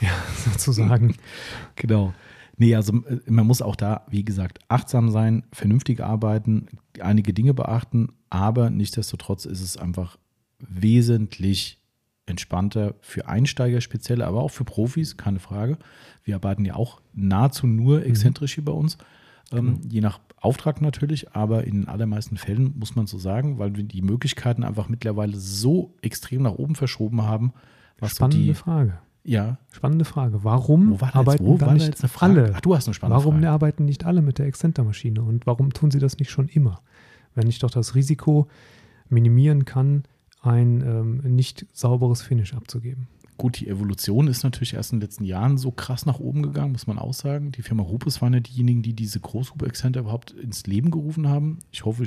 Ja, sozusagen. Genau. Nee, also man muss auch da, wie gesagt, achtsam sein, vernünftig arbeiten, einige Dinge beachten, aber nichtsdestotrotz ist es einfach wesentlich entspannter für Einsteiger speziell, aber auch für Profis, keine Frage. Wir arbeiten ja auch nahezu nur exzentrisch hier bei uns, ähm, je nach Auftrag natürlich, aber in den allermeisten Fällen muss man so sagen, weil wir die Möglichkeiten einfach mittlerweile so extrem nach oben verschoben haben, so Spannende die, Frage. ja, Spannende Frage. Warum war arbeiten wo war nicht eine Frage? alle? Ach, du hast eine spannende Warum Frage. arbeiten nicht alle mit der Exzentermaschine und warum tun sie das nicht schon immer? Wenn ich doch das Risiko minimieren kann, ein ähm, nicht sauberes Finish abzugeben. gut, die Evolution ist natürlich erst in den letzten Jahren so krass nach oben gegangen, muss man auch sagen. Die Firma Rupes waren ja diejenigen, die diese Großhub-Exzenter überhaupt ins Leben gerufen haben. Ich hoffe,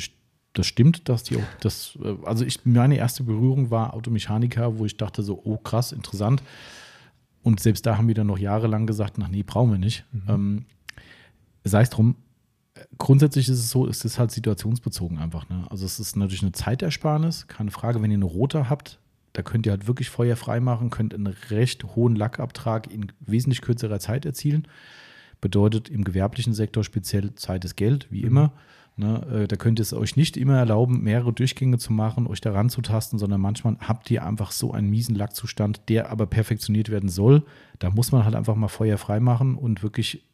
das stimmt, dass die auch das, äh, also ich, meine erste Berührung war Automechaniker, wo ich dachte so, oh krass, interessant. Und selbst da haben wir dann noch jahrelang gesagt, ach nee, brauchen wir nicht. Mhm. Ähm, sei es drum, grundsätzlich ist es so, es ist halt situationsbezogen einfach. Ne? Also es ist natürlich eine Zeitersparnis, keine Frage. Wenn ihr eine rote habt, da könnt ihr halt wirklich Feuer frei machen, könnt einen recht hohen Lackabtrag in wesentlich kürzerer Zeit erzielen. Bedeutet im gewerblichen Sektor speziell Zeit ist Geld, wie mhm. immer. Ne, äh, da könnt ihr es euch nicht immer erlauben, mehrere Durchgänge zu machen, euch daran zu tasten, sondern manchmal habt ihr einfach so einen miesen Lackzustand, der aber perfektioniert werden soll. Da muss man halt einfach mal Feuer frei machen und wirklich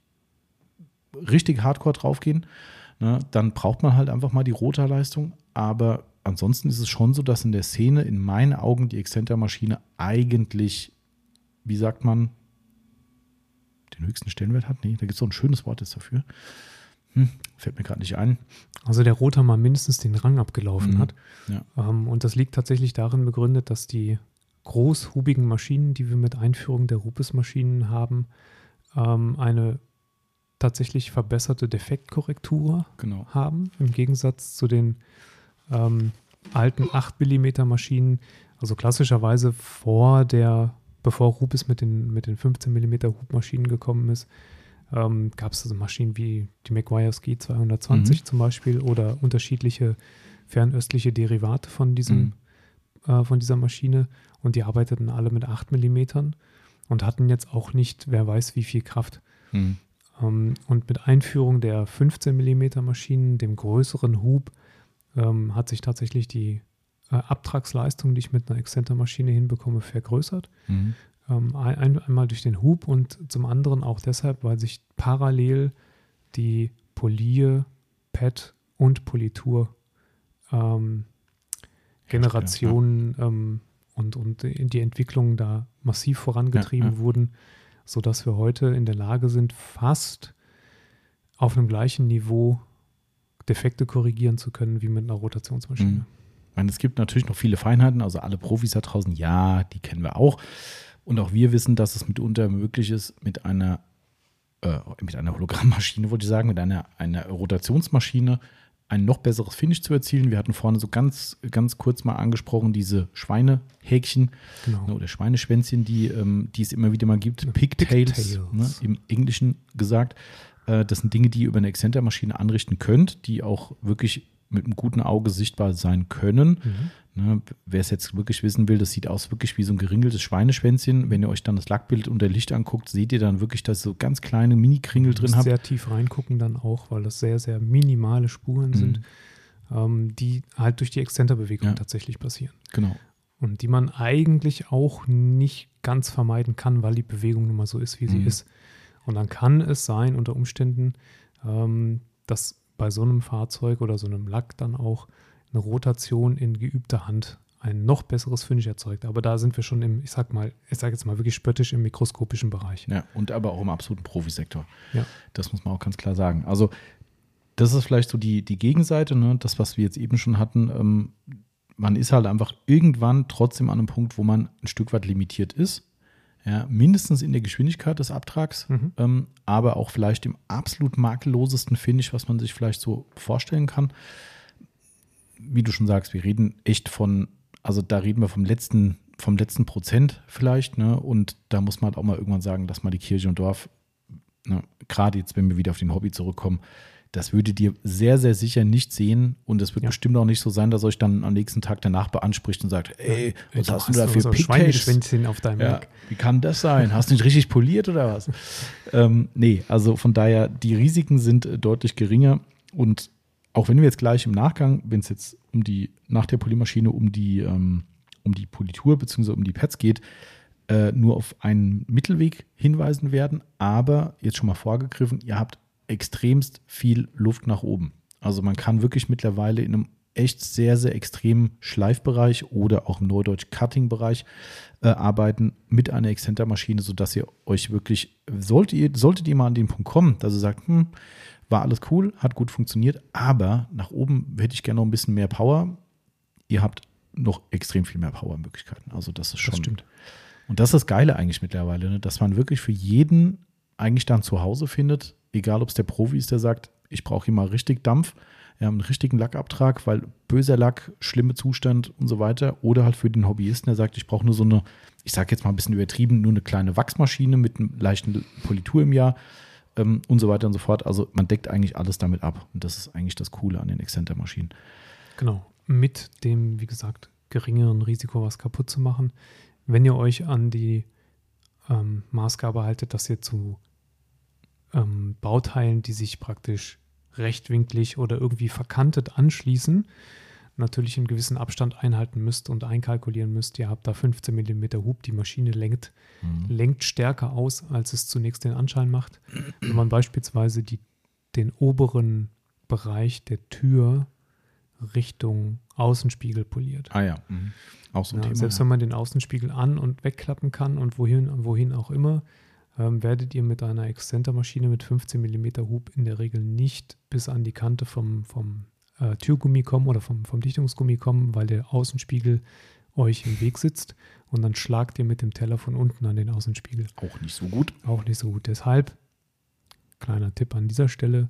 richtig hardcore draufgehen. Ne, dann braucht man halt einfach mal die Rotorleistung. Aber ansonsten ist es schon so, dass in der Szene in meinen Augen die Exzenter-Maschine eigentlich, wie sagt man, den höchsten Stellenwert hat. Nee, da gibt es so ein schönes Wort jetzt dafür. Hm, fällt mir gerade nicht ein. Also der Roter mal mindestens den Rang abgelaufen mhm. hat. Ja. Ähm, und das liegt tatsächlich darin begründet, dass die großhubigen Maschinen, die wir mit Einführung der Rupes-Maschinen haben, ähm, eine tatsächlich verbesserte Defektkorrektur genau. haben, im Gegensatz zu den ähm, alten 8 mm Maschinen, also klassischerweise vor der, bevor Rupes mit den, mit den 15 mm Hubmaschinen gekommen ist, ähm, gab es also Maschinen wie die McGuire's G220 mhm. zum Beispiel oder unterschiedliche fernöstliche Derivate von, diesem, mhm. äh, von dieser Maschine und die arbeiteten alle mit 8 mm und hatten jetzt auch nicht, wer weiß wie viel Kraft. Mhm. Ähm, und mit Einführung der 15 mm Maschinen, dem größeren Hub, ähm, hat sich tatsächlich die äh, Abtragsleistung, die ich mit einer Exzenter-Maschine hinbekomme, vergrößert. Mhm. Ähm, ein, einmal durch den Hub und zum anderen auch deshalb, weil sich parallel die Polier, Pad und Politur ähm, Generationen ähm, und, und die Entwicklung da massiv vorangetrieben ja. wurden, sodass wir heute in der Lage sind, fast auf einem gleichen Niveau Defekte korrigieren zu können wie mit einer Rotationsmaschine. Mhm. Ich meine, es gibt natürlich noch viele Feinheiten, also alle Profis da draußen, ja, die kennen wir auch. Und auch wir wissen, dass es mitunter möglich ist, mit einer, äh, mit einer Hologrammmaschine, wollte ich sagen, mit einer, einer Rotationsmaschine ein noch besseres Finish zu erzielen. Wir hatten vorne so ganz, ganz kurz mal angesprochen, diese Schweinehäkchen genau. ne, oder Schweineschwänzchen, die, ähm, die es immer wieder mal gibt. Pigtails, Pigtails. Ne, im Englischen gesagt. Äh, das sind Dinge, die ihr über eine Exzenter-Maschine anrichten könnt, die auch wirklich mit einem guten Auge sichtbar sein können. Mhm. Ne, Wer es jetzt wirklich wissen will, das sieht aus wirklich wie so ein geringeltes Schweineschwänzchen. Wenn ihr euch dann das Lackbild unter Licht anguckt, seht ihr dann wirklich, dass so ganz kleine Mini-Kringel drin habt. Sehr tief reingucken dann auch, weil das sehr, sehr minimale Spuren mhm. sind, ähm, die halt durch die Exzenterbewegung ja. tatsächlich passieren. Genau. Und die man eigentlich auch nicht ganz vermeiden kann, weil die Bewegung nun mal so ist, wie sie mhm. ist. Und dann kann es sein, unter Umständen, ähm, dass bei so einem Fahrzeug oder so einem Lack dann auch eine Rotation in geübter Hand ein noch besseres Finish erzeugt. Aber da sind wir schon im, ich sag mal, ich sage jetzt mal wirklich spöttisch im mikroskopischen Bereich. Ja, und aber auch im absoluten Profisektor. Ja. Das muss man auch ganz klar sagen. Also, das ist vielleicht so die, die Gegenseite, ne? das, was wir jetzt eben schon hatten. Ähm, man ist halt einfach irgendwann trotzdem an einem Punkt, wo man ein Stück weit limitiert ist. Ja, mindestens in der Geschwindigkeit des Abtrags, mhm. ähm, aber auch vielleicht im absolut makellosesten Finish, was man sich vielleicht so vorstellen kann wie du schon sagst, wir reden echt von, also da reden wir vom letzten, vom letzten Prozent vielleicht, ne? Und da muss man halt auch mal irgendwann sagen, dass mal die Kirche und Dorf, ne? gerade jetzt, wenn wir wieder auf den Hobby zurückkommen, das würdet ihr sehr, sehr sicher nicht sehen. Und es wird ja. bestimmt auch nicht so sein, dass euch dann am nächsten Tag danach beanspricht und sagt, ey, was hast, hast du da für so Schweineschwänzchen auf deinem ja, Wie kann das sein? Hast du nicht richtig poliert oder was? ähm, nee, also von daher, die Risiken sind deutlich geringer. Und auch wenn wir jetzt gleich im Nachgang, wenn es jetzt um die, nach der Polymaschine um die, ähm, um die Politur bzw. um die Pads geht, äh, nur auf einen Mittelweg hinweisen werden. Aber jetzt schon mal vorgegriffen, ihr habt extremst viel Luft nach oben. Also man kann wirklich mittlerweile in einem echt sehr, sehr extremen Schleifbereich oder auch im Neudeutsch Cutting-Bereich äh, arbeiten mit einer Exzentermaschine, sodass ihr euch wirklich, solltet ihr, solltet ihr mal an den Punkt kommen, dass ihr sagt, hm, war alles cool, hat gut funktioniert, aber nach oben hätte ich gerne noch ein bisschen mehr Power. Ihr habt noch extrem viel mehr Power-Möglichkeiten. Also das ist schon. Das stimmt. Und das ist das Geile eigentlich mittlerweile, ne? dass man wirklich für jeden eigentlich dann zu Hause findet, egal ob es der Profi ist, der sagt, ich brauche hier mal richtig Dampf, ja, einen richtigen Lackabtrag, weil böser Lack, schlimme Zustand und so weiter. Oder halt für den Hobbyisten, der sagt, ich brauche nur so eine, ich sage jetzt mal ein bisschen übertrieben, nur eine kleine Wachsmaschine mit einem leichten Politur im Jahr ähm, und so weiter und so fort. Also man deckt eigentlich alles damit ab. Und das ist eigentlich das Coole an den Exzenter-Maschinen. Genau. Mit dem, wie gesagt, geringeren Risiko, was kaputt zu machen. Wenn ihr euch an die ähm, Maßgabe haltet, dass ihr zu ähm, Bauteilen, die sich praktisch rechtwinklig oder irgendwie verkantet anschließen, natürlich einen gewissen Abstand einhalten müsst und einkalkulieren müsst. Ihr habt da 15 mm Hub, die Maschine lenkt, mhm. lenkt stärker aus, als es zunächst den Anschein macht. Wenn man beispielsweise die, den oberen Bereich der Tür Richtung Außenspiegel poliert. Ah ja, mhm. auch so ein ja, Thema. Selbst ja. wenn man den Außenspiegel an- und wegklappen kann und wohin, wohin auch immer, ähm, werdet ihr mit einer Exzentermaschine mit 15 mm Hub in der Regel nicht bis an die Kante vom, vom äh, Türgummi kommen oder vom, vom Dichtungsgummi kommen, weil der Außenspiegel euch im Weg sitzt und dann schlagt ihr mit dem Teller von unten an den Außenspiegel. Auch nicht so gut. Auch nicht so gut. Deshalb, kleiner Tipp an dieser Stelle,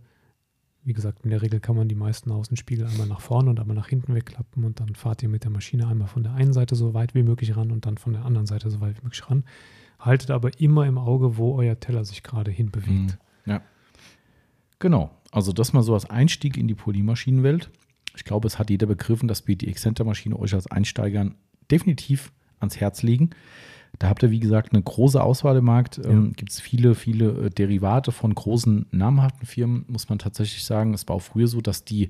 wie gesagt, in der Regel kann man die meisten Außenspiegel einmal nach vorne und einmal nach hinten wegklappen und dann fahrt ihr mit der Maschine einmal von der einen Seite so weit wie möglich ran und dann von der anderen Seite so weit wie möglich ran. Haltet aber immer im Auge, wo euer Teller sich gerade hinbewegt. Mhm. Ja. Genau. Also das mal so als Einstieg in die Polymaschinenwelt. Ich glaube, es hat jeder begriffen, dass wir die Exzenter-Maschine euch als Einsteigern definitiv ans Herz legen. Da habt ihr, wie gesagt, eine große Auswahl im Markt. Ja. Ähm, Gibt es viele, viele äh, Derivate von großen namhaften Firmen, muss man tatsächlich sagen. Es war auch früher so, dass die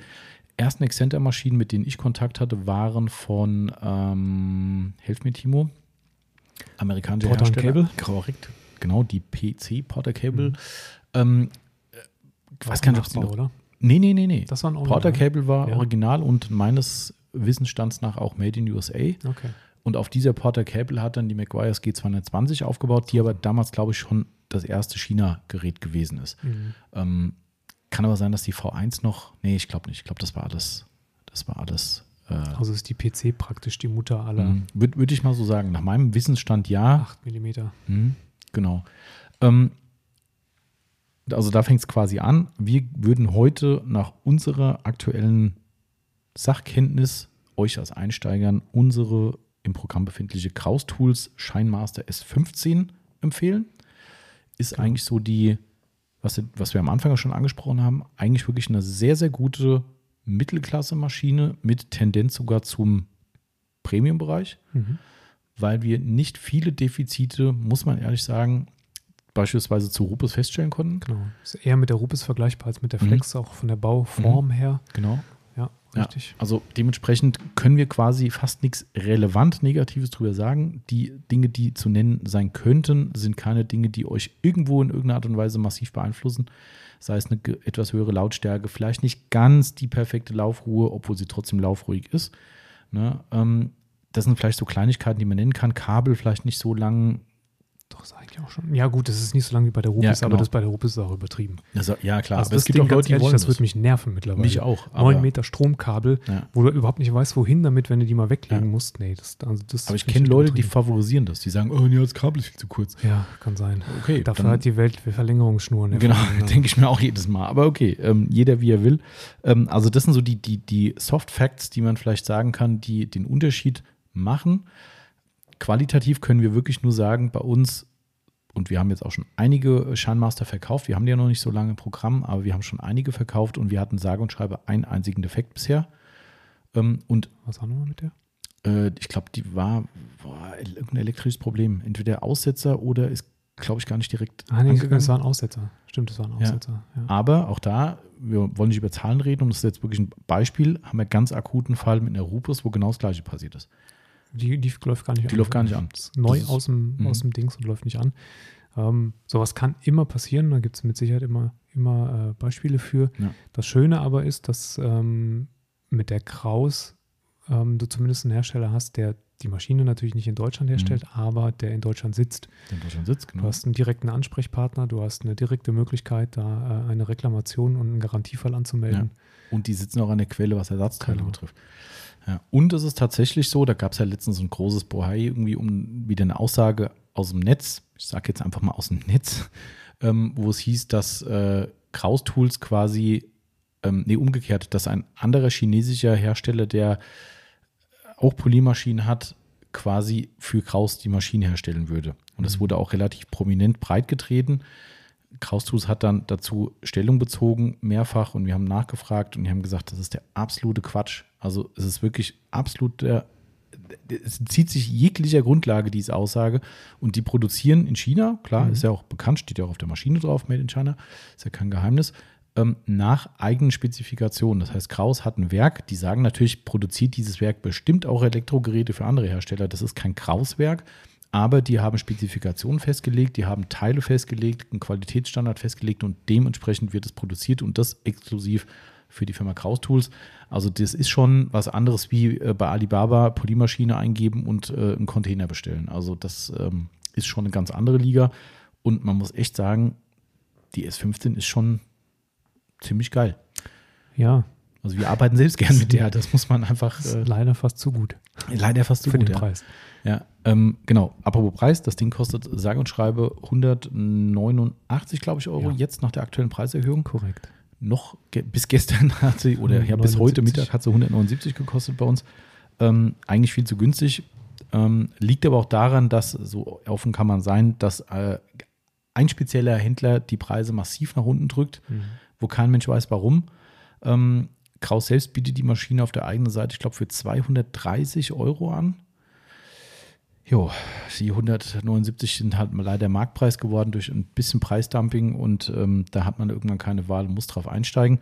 ersten Exzenter-Maschinen, mit denen ich Kontakt hatte, waren von, ähm, helf mir Timo, amerikanische Porter Hersteller. Cable. Korrekt, genau, die PC Porter Cable. Mhm. Ähm, ich weiß gar nicht, ob es oder? Nee, nee, nee, nee. Das war ein Porter Cable war ja. original und meines Wissensstands nach auch made in USA. Okay. Und auf dieser Porter Cable hat dann die McGuire's G220 aufgebaut, die aber damals, glaube ich, schon das erste China-Gerät gewesen ist. Mhm. Ähm, kann aber sein, dass die V1 noch, nee, ich glaube nicht. Ich glaube, das war alles, das war alles äh, also ist die PC praktisch die Mutter aller. Mhm. Würde würd ich mal so sagen. Nach meinem Wissensstand ja. 8 mm. Mhm, genau. Ähm, also da fängt es quasi an. Wir würden heute nach unserer aktuellen Sachkenntnis euch als Einsteigern unsere im Programm befindliche Kraus Tools Shinemaster S15 empfehlen. Ist genau. eigentlich so die, was, was wir am Anfang schon angesprochen haben, eigentlich wirklich eine sehr, sehr gute Mittelklasse-Maschine mit Tendenz sogar zum Premium-Bereich, mhm. weil wir nicht viele Defizite, muss man ehrlich sagen, beispielsweise zu Rupes feststellen konnten. Genau. Ist eher mit der Rupes vergleichbar als mit der Flex, mhm. auch von der Bauform mhm. her. Genau. Ja, richtig. Ja, also dementsprechend können wir quasi fast nichts relevant Negatives drüber sagen. Die Dinge, die zu nennen sein könnten, sind keine Dinge, die euch irgendwo in irgendeiner Art und Weise massiv beeinflussen sei es eine etwas höhere Lautstärke, vielleicht nicht ganz die perfekte Laufruhe, obwohl sie trotzdem laufruhig ist. Ne? Ähm, das sind vielleicht so Kleinigkeiten, die man nennen kann. Kabel vielleicht nicht so lang doch, ist eigentlich auch schon. Ja, gut, das ist nicht so lange wie bei der Rupis, ja, genau. aber das bei der Rupis ist auch übertrieben. Also, ja, klar. Also aber es gibt Ding, auch Leute, die wollen. Das, wird mich nerven mittlerweile. Mich auch. 9 Meter Stromkabel, ja. wo du überhaupt nicht weißt, wohin damit, wenn du die mal weglegen ja. musst. Nee, das, also das Aber ich kenne Leute, die favorisieren das. Die sagen, oh, nee, das Kabel ist viel zu kurz. Ja, kann sein. Okay. Dafür hat die Welt Verlängerungsschnuren. Genau, denke ich mir auch jedes Mal. Aber okay, ähm, jeder wie er will. Ähm, also, das sind so die, die, die Soft Facts, die man vielleicht sagen kann, die den Unterschied machen. Qualitativ können wir wirklich nur sagen, bei uns und wir haben jetzt auch schon einige Shine verkauft. Wir haben die ja noch nicht so lange im Programm, aber wir haben schon einige verkauft und wir hatten sage und schreibe einen einzigen Defekt bisher. Ähm, und Was haben wir mit der? Äh, ich glaube, die war, irgendein elektrisches Problem. Entweder Aussetzer oder ist, glaube ich, gar nicht direkt. Ah, nee, es war ein Aussetzer. Stimmt, es war ein Aussetzer. Ja. Ja. Aber auch da, wir wollen nicht über Zahlen reden und das ist jetzt wirklich ein Beispiel, haben wir ganz akuten Fall mit einer Rupus, wo genau das gleiche passiert ist. Die, die läuft gar nicht die an. Die läuft gar nicht an. Neu aus dem, mhm. aus dem Dings und läuft nicht an. Ähm, sowas kann immer passieren, da gibt es mit Sicherheit immer, immer äh, Beispiele für. Ja. Das Schöne aber ist, dass ähm, mit der Kraus ähm, du zumindest einen Hersteller hast, der die Maschine natürlich nicht in Deutschland herstellt, mhm. aber der in Deutschland sitzt. Der in Deutschland sitzt, genau. Du hast einen direkten Ansprechpartner, du hast eine direkte Möglichkeit, da äh, eine Reklamation und einen Garantiefall anzumelden. Ja. Und die sitzen auch an der Quelle, was Ersatzteile genau. betrifft. Ja. Und es ist tatsächlich so, da gab es ja letztens so ein großes Bohai irgendwie um wieder eine Aussage aus dem Netz, ich sage jetzt einfach mal aus dem Netz, ähm, wo es hieß, dass äh, Kraus Tools quasi, ähm, nee, umgekehrt, dass ein anderer chinesischer Hersteller, der auch Poliermaschinen hat, quasi für Kraus die Maschine herstellen würde. Und das Mhm. wurde auch relativ prominent breitgetreten. Kraus Tools hat dann dazu Stellung bezogen, mehrfach, und wir haben nachgefragt und die haben gesagt, das ist der absolute Quatsch. Also es ist wirklich absolut der, es zieht sich jeglicher Grundlage, diese Aussage. Und die produzieren in China, klar, Mhm. ist ja auch bekannt, steht ja auch auf der Maschine drauf, Made in China, ist ja kein Geheimnis, ähm, nach eigenen Spezifikationen. Das heißt, Kraus hat ein Werk, die sagen natürlich, produziert dieses Werk bestimmt auch Elektrogeräte für andere Hersteller. Das ist kein Kraus-Werk, aber die haben Spezifikationen festgelegt, die haben Teile festgelegt, einen Qualitätsstandard festgelegt und dementsprechend wird es produziert und das exklusiv für die Firma Kraus Tools. Also das ist schon was anderes wie äh, bei Alibaba Polymaschine eingeben und äh, einen Container bestellen. Also das ähm, ist schon eine ganz andere Liga und man muss echt sagen, die S15 ist schon ziemlich geil. Ja, Also wir arbeiten selbst gern mit der, das muss man einfach äh, leider fast zu gut leider fast so für gut, den ja. Preis. Ja, ähm, genau. Apropos Preis, das Ding kostet sage und schreibe 189, glaube ich, Euro Ja. jetzt nach der aktuellen Preiserhöhung. Korrekt. Noch ge bis gestern hat sie, oder ja, bis heute 79. Mittag hat sie 179 gekostet bei uns. Ähm, eigentlich viel zu günstig. Ähm, liegt aber auch daran, dass, so offen kann man sein, dass äh, ein spezieller Händler die Preise massiv nach unten drückt, wo kein Mensch weiß warum. Ähm, Kraus selbst bietet die Maschine auf der eigenen Seite, ich glaube, für 230 Euro an. Jo, die 179 sind halt leider Marktpreis geworden durch ein bisschen Preisdumping und ähm, da hat man irgendwann keine Wahl und muss drauf einsteigen.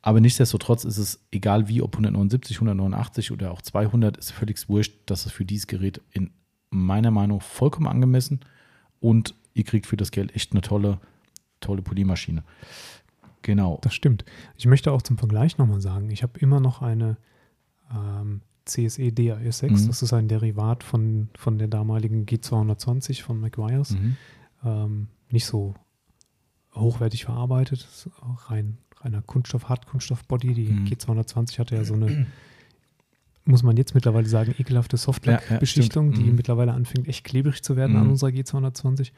Aber nichtsdestotrotz ist es egal wie, ob 179, 189 oder auch 200, ist völlig wurscht. Das ist für dieses Gerät in meiner Meinung vollkommen angemessen und ihr kriegt für das Geld echt eine tolle, tolle Poliermaschine. Genau. Das stimmt. Ich möchte auch zum Vergleich nochmal sagen, ich habe immer noch eine ähm, CSE DAS6. Mhm. Das ist ein Derivat von, von der damaligen G220 von McGuire's. Mhm. Ähm, nicht so hochwertig verarbeitet. Rein, reiner Kunststoff, Hartkunststoff-Body. Die Mhm. G220 hatte ja so eine, muss man jetzt mittlerweile sagen, ekelhafte Ja, ja, Softlack-Beschichtung, stimmt. die Mhm. mittlerweile anfängt, echt klebrig zu werden an Mhm. unserer G220.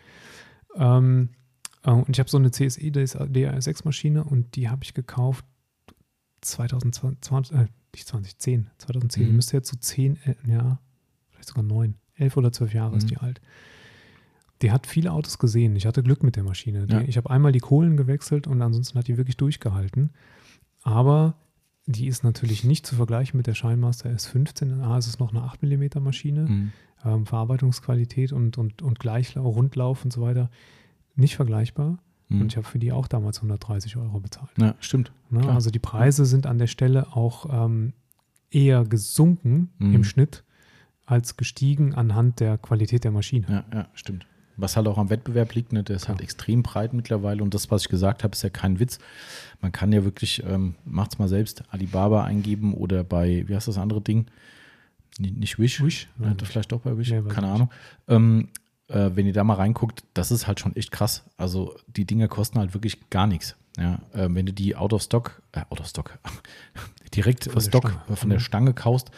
Ähm, äh, und ich habe so eine CSE DAS6-Maschine und die habe ich gekauft 2020, äh, nicht 2010, 2010. Die Mhm. müsste jetzt so 10, äh, ja, vielleicht sogar 9, 11 oder 12 Jahre Mhm. ist die alt. Die hat viele Autos gesehen. Ich hatte Glück mit der Maschine. Die, Ja. Ich habe einmal die Kohlen gewechselt und ansonsten hat die wirklich durchgehalten. Aber die ist natürlich nicht zu vergleichen mit der Shynemaster S15. A, es ist noch eine 8 mm Maschine. Mhm. Ähm, Verarbeitungsqualität und, und, und Gleichlauf, Rundlauf und so weiter nicht vergleichbar. Mhm. Und ich habe für die auch damals 130 Euro bezahlt. Ja, stimmt. Ne? Klar. Also die Preise sind an der Stelle auch ähm, eher gesunken Mhm. im Schnitt als gestiegen anhand der Qualität der Maschine. Ja, ja, stimmt. Was halt auch am Wettbewerb liegt, ne, der ist halt Ja. extrem breit mittlerweile und das, was ich gesagt habe, ist ja kein Witz. Man kann ja wirklich, ähm, macht's mal selbst, Alibaba eingeben oder bei, wie heißt das andere Ding? Nicht, nicht Wish? Wish? Ja, vielleicht doch bei Wish, Nee, keine Ahnung. Ähm, äh, wenn ihr da mal reinguckt, das ist halt schon echt krass. Also die Dinger kosten halt wirklich gar nichts. Ja, äh, wenn du die out of stock, äh, out of stock, direkt Von Stock, Stange. von der. Stange kaust,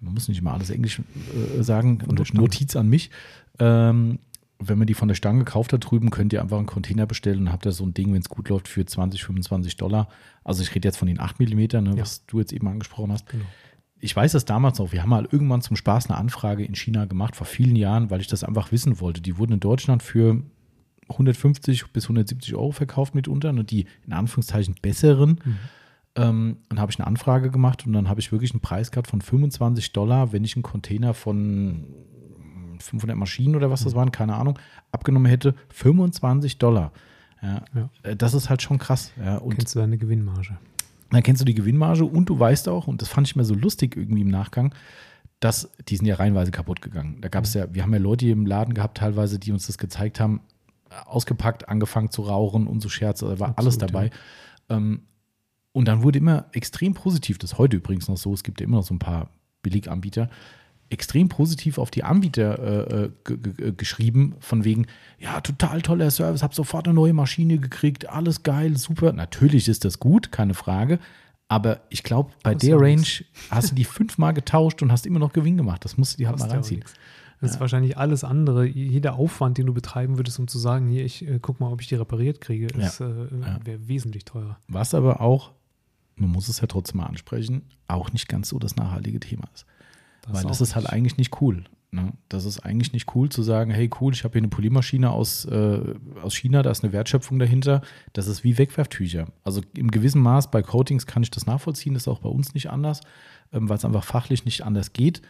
man muss nicht immer alles Englisch äh, sagen. Notiz an mich. Ähm, wenn man die von der Stange gekauft hat drüben, könnt ihr einfach einen Container bestellen und habt da so ein Ding, wenn es gut läuft, für 20, 25 Dollar. Also ich rede jetzt von den 8 mm, ne, Ja. was du jetzt eben angesprochen hast. Genau. Ich weiß das damals noch, wir haben mal irgendwann zum Spaß eine Anfrage in China gemacht, vor vielen Jahren, weil ich das einfach wissen wollte. Die wurden in Deutschland für 150 bis 170 Euro verkauft mitunter, und die in Anführungszeichen besseren. Mhm. Ähm, dann habe ich eine Anfrage gemacht und dann habe ich wirklich einen Preis gehabt von 25 Dollar, wenn ich einen Container von 500 Maschinen oder was Mhm. das waren, keine Ahnung, abgenommen hätte. 25 Dollar. Ja, Ja. äh, Das ist halt schon krass. Ja, und Kennst du deine Gewinnmarge? Dann kennst du die Gewinnmarge und du weißt auch, und das fand ich mir so lustig irgendwie im Nachgang, dass die sind ja reihenweise kaputt gegangen. Da gab es ja, wir haben ja Leute hier im Laden gehabt, teilweise, die uns das gezeigt haben, ausgepackt, angefangen zu rauchen und so Scherze, da war Absolut, alles dabei. Ähm, und dann wurde immer extrem positiv, das ist heute übrigens noch so, es gibt ja immer noch so ein paar Billiganbieter, extrem positiv auf die Anbieter äh, äh, ge- geschrieben, von wegen, ja, total toller Service, hab sofort eine neue Maschine gekriegt, alles geil, super. Natürlich ist das gut, keine Frage. Aber ich glaube, bei der Range nix. hast du die fünfmal getauscht und hast immer noch Gewinn gemacht. Das musst du dir halt mal reinziehen. Das ist Ja. wahrscheinlich alles andere, jeder Aufwand, den du betreiben würdest, um zu sagen, hier, ich äh, guck mal, ob ich die repariert kriege, Ja. ist, äh, Ja. wäre wesentlich teurer. Was aber auch, man muss es ja trotzdem mal ansprechen, auch nicht ganz so das nachhaltige Thema ist. Weil das ist halt eigentlich nicht cool. Ne? Das ist eigentlich nicht cool zu sagen, hey cool, ich habe hier eine Poliermaschine aus, äh, aus China, da ist eine Wertschöpfung dahinter. Das ist wie Wegwerftücher. Also im gewissen Maß bei Coatings kann ich das nachvollziehen, das ist auch bei uns nicht anders, ähm, weil es einfach fachlich nicht anders geht.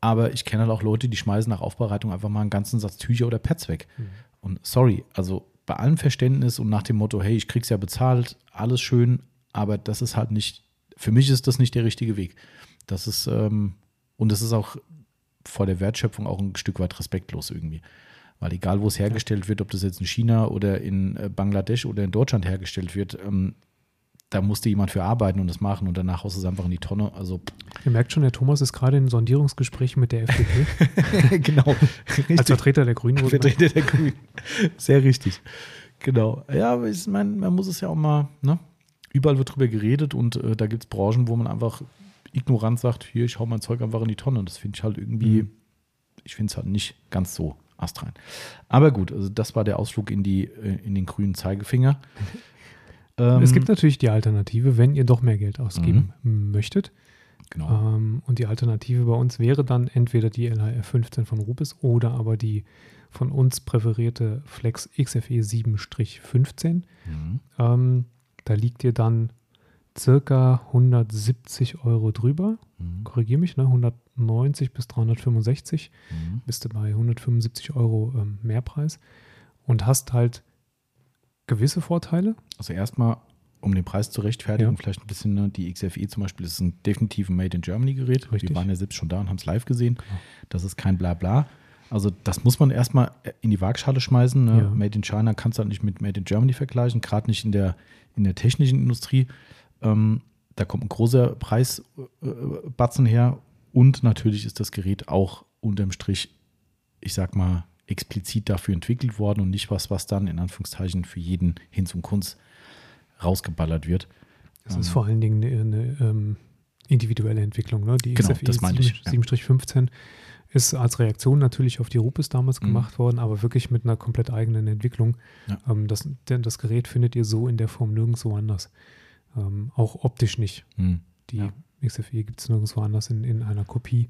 Aber ich kenne halt auch Leute, die schmeißen nach Aufbereitung einfach mal einen ganzen Satz Tücher oder Pads weg. Und sorry, also bei allem Verständnis und nach dem Motto, hey, ich krieg's ja bezahlt, alles schön, aber das ist halt nicht, für mich ist das nicht der richtige Weg. Das ist, ähm, und das ist auch vor der Wertschöpfung auch ein Stück weit respektlos irgendwie. Weil egal, wo es hergestellt wird, ob das jetzt in China oder in äh, Bangladesch oder in Deutschland hergestellt wird, ähm, da musste jemand für arbeiten und das machen und danach haust du es einfach in die Tonne. Also, Ihr merkt schon, der Thomas ist gerade in Sondierungsgesprächen mit der FDP genau. als Vertreter der Grünen. Vertreter der Grünen. Sehr richtig. Genau. Ja, aber ich meine, man muss es ja auch mal, ne? Überall wird drüber geredet und äh, da gibt es Branchen, wo man einfach ignorant sagt, hier, ich hau mein Zeug einfach in die Tonne. Und das finde ich halt irgendwie, Mhm. ich finde es halt nicht ganz so astrein. Aber gut, also das war der Ausflug in die, äh, in den grünen Zeigefinger. Ähm, es gibt natürlich die Alternative, wenn ihr doch mehr Geld ausgeben möchtet. genau. Ähm, und die Alternative bei uns wäre dann entweder die LHR 15 von Rupes oder aber die von uns präferierte Flex XFE 7-15. Mhm. Ähm, da liegt ihr dann circa 170 Euro drüber. Mhm. Korrigiere mich, ne? 190 bis 365 Mhm. bist du bei 175 Euro ähm, Mehrpreis und hast halt gewisse Vorteile. Also erstmal, um den Preis zu rechtfertigen, Ja. vielleicht ein bisschen, ne, die XFE zum Beispiel ist ein definitiv ein Made in Germany Gerät. Richtig. Wir waren ja selbst schon da und haben es live gesehen. Genau. Das ist kein Blabla. Also das muss man erstmal in die Waagschale schmeißen. Ne? Ja. Made in China kannst du halt nicht mit Made in Germany vergleichen, gerade nicht in der, in der technischen Industrie. Ähm, da kommt ein großer Preisbatzen her und natürlich ist das Gerät auch unterm Strich, ich sag mal, explizit dafür entwickelt worden und nicht was, was dann in Anführungszeichen für jeden hin zum Kunst rausgeballert wird. Das ist Ähm, vor allen Dingen eine, eine ähm, individuelle Entwicklung. Ne? Die Genau, XFE das meinte ich, ja. 7-15 ist als Reaktion natürlich auf die Rupes damals Mhm. gemacht worden, aber wirklich mit einer komplett eigenen Entwicklung. Ja. Ähm, das, denn das Gerät findet ihr so in der Form nirgendwo anders. Ähm, auch optisch nicht. hm. Die Ja. XFE gibt es nirgendwo anders in, in einer Kopie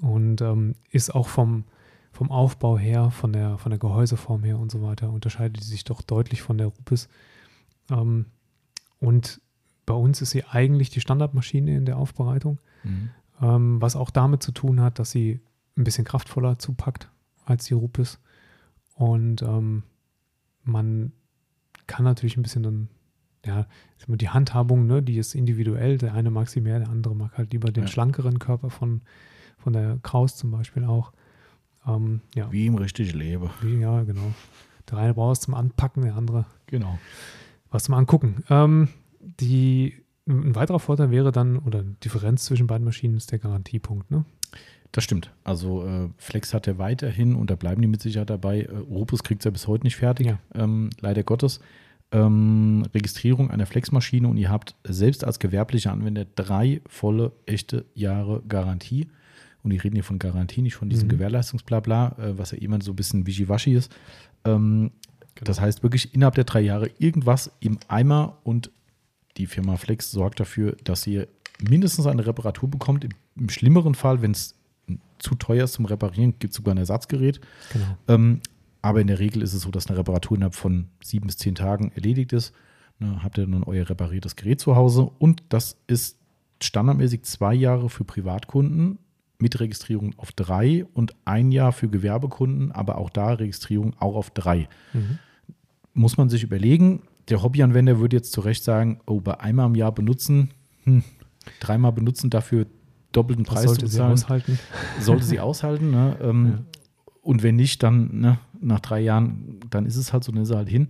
und ähm, ist auch vom, vom Aufbau her, von der, von der Gehäuseform her und so weiter, unterscheidet sie sich doch deutlich von der Rupes. Ähm, und bei uns ist sie eigentlich die Standardmaschine in der Aufbereitung, Mhm. ähm, was auch damit zu tun hat, dass sie ein bisschen kraftvoller zupackt als die Rupes. Und ähm, man kann natürlich ein bisschen dann, ja, sag mal, die Handhabung, ne, die ist individuell. Der eine mag sie mehr, der andere mag halt lieber den Ja. schlankeren Körper von, von der Kraus zum Beispiel auch. Ähm, ja, Wie im richtigen Leben. wie, ja, genau. Der eine braucht es zum Anpacken, der andere Genau. was zum Angucken. Ähm, die, ein weiterer Vorteil wäre dann, oder Differenz zwischen beiden Maschinen ist der Garantiepunkt. Ne? Das stimmt. Also äh, Flex hat ja weiterhin, und da bleiben die mit Sicherheit dabei, äh, Opus kriegt es ja bis heute nicht fertig, Ja. ähm, leider Gottes. Ähm, Registrierung einer Flex-Maschine und ihr habt selbst als gewerblicher Anwender drei volle, echte Jahre Garantie. Und die reden hier von Garantie, nicht von diesem Mhm. Gewährleistungsblabla, äh, was ja immer so ein bisschen wischiwaschi ist. Ähm, Das heißt wirklich innerhalb der drei Jahre irgendwas im Eimer und die Firma Flex sorgt dafür, dass ihr mindestens eine Reparatur bekommt. Im, im schlimmeren Fall, wenn es zu teuer ist zum Reparieren, gibt es sogar ein Ersatzgerät. Genau. Ähm, aber in der Regel ist es so, dass eine Reparatur innerhalb von sieben bis zehn Tagen erledigt ist. Ne, habt ihr nun euer repariertes Gerät zu Hause und das ist standardmäßig zwei Jahre für Privatkunden mit Registrierung auf drei und ein Jahr für Gewerbekunden, aber auch da Registrierung auch auf drei. Mhm. Muss man sich überlegen, der Hobbyanwender würde jetzt zu Recht sagen, oh, bei einmal im Jahr benutzen, hm, dreimal benutzen, dafür doppelten Preis zu sollte sie bezahlen aushalten. sollte sie aushalten. Ne? Ähm, Ja. Und wenn nicht, dann ne, nach drei Jahren, dann ist es halt so, dann ist er halt hin.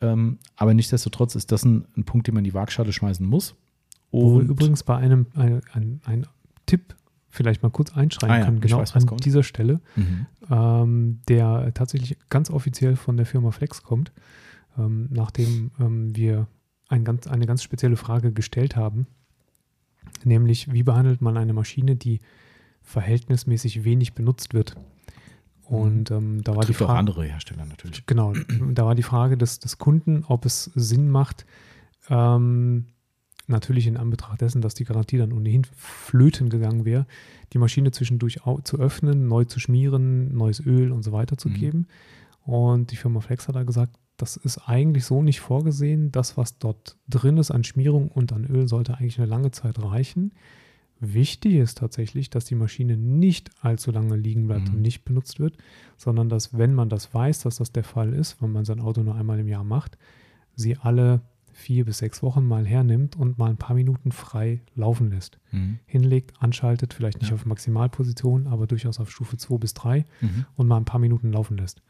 Ähm, aber nichtsdestotrotz ist das ein, ein Punkt, den man in die Waagschale schmeißen muss. Wo wir Und übrigens bei einem ein, ein, ein Tipp vielleicht mal kurz einschreien Ah ja, genau weiß, an kommt. dieser Stelle, Mhm. ähm, der tatsächlich ganz offiziell von der Firma Flex kommt, ähm, nachdem ähm, wir ein ganz, eine ganz spezielle Frage gestellt haben, nämlich wie behandelt man eine Maschine, die verhältnismäßig wenig benutzt wird. Und ähm, da war Trifft die auch Frage. andere Hersteller natürlich. Genau, da war die Frage des, des Kunden, ob es Sinn macht, ähm, natürlich in Anbetracht dessen, dass die Garantie dann ohnehin flöten gegangen wäre, die Maschine zwischendurch zu öffnen, neu zu schmieren, neues Öl und so weiter zu Mhm. geben. Und die Firma Flex hat da gesagt, das ist eigentlich so nicht vorgesehen. Das, was dort drin ist an Schmierung und an Öl, sollte eigentlich eine lange Zeit reichen. Wichtig ist tatsächlich, dass die Maschine nicht allzu lange liegen bleibt Mhm. und nicht benutzt wird, sondern dass, wenn man das weiß, dass das der Fall ist, wenn man sein Auto nur einmal im Jahr macht, sie alle vier bis sechs Wochen mal hernimmt und mal ein paar Minuten frei laufen lässt. Mhm. Hinlegt, anschaltet, vielleicht nicht Ja. auf Maximalposition, aber durchaus auf Stufe 2 bis 3 Mhm. und mal ein paar Minuten laufen lässt.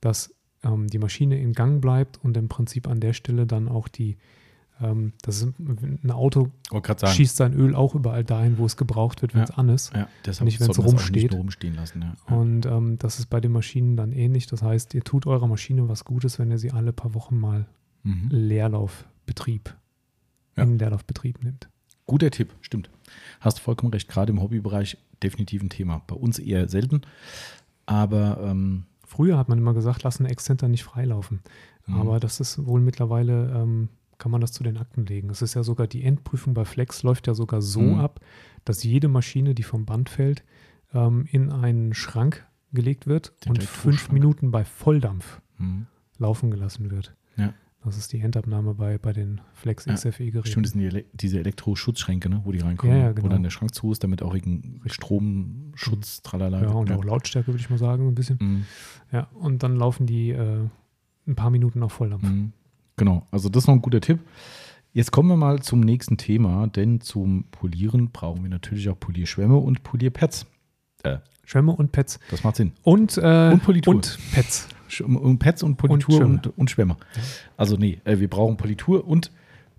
Dass ähm, die Maschine in Gang bleibt und im Prinzip an der Stelle dann auch die, ähm, das ist ein Auto schießt sein Öl auch überall dahin, wo es gebraucht wird, wenn Ja. es an ist. Ja, deshalb Nicht, wir es rumsteht. Rumstehen lassen. Ja. Ja. Und ähm, das ist bei den Maschinen dann ähnlich. Das heißt, ihr tut eurer Maschine was Gutes, wenn ihr sie alle paar Wochen mal Mhm. Leerlaufbetrieb, Ja. in Leerlaufbetrieb nimmt. Guter Tipp, stimmt. Hast vollkommen recht. Gerade im Hobbybereich definitiv ein Thema. Bei uns eher selten. Aber ähm, Früher hat man immer gesagt, lass einen Exzenter nicht freilaufen. Mhm. Aber das ist wohl mittlerweile, ähm, kann man das zu den Akten legen. Es ist ja sogar, die Endprüfung bei Flex läuft ja sogar so Mhm. ab, dass jede Maschine, die vom Band fällt, ähm, in einen Schrank gelegt wird Den und fünf Minuten bei Volldampf mhm. laufen gelassen wird. Ja. Das ist die Endabnahme bei, bei den Flex Ja, XFE-Geräten. stimmt, das sind die Ele diese Elektroschutzschränke, ne, wo die reinkommen. Ja, ja, Wo genau. dann der Schrank zu ist, damit auch irgendein Stromschutz, tralala. ja, und auch Lautstärke, würde ich mal sagen, ein bisschen. Mhm. Ja, und dann laufen die äh, ein paar Minuten auf Volldampf. Mhm. Genau, also das ist noch ein guter Tipp. Jetzt kommen wir mal zum nächsten Thema, denn zum Polieren brauchen wir natürlich auch Polierschwämme und Polierpads. Äh, Schwämme und Pets. das macht Sinn. Und, äh, Und Politur. Und. Sch- Und Pads und Politur Schwämme. und, und, Schwämme. Also nee, äh, wir brauchen Politur und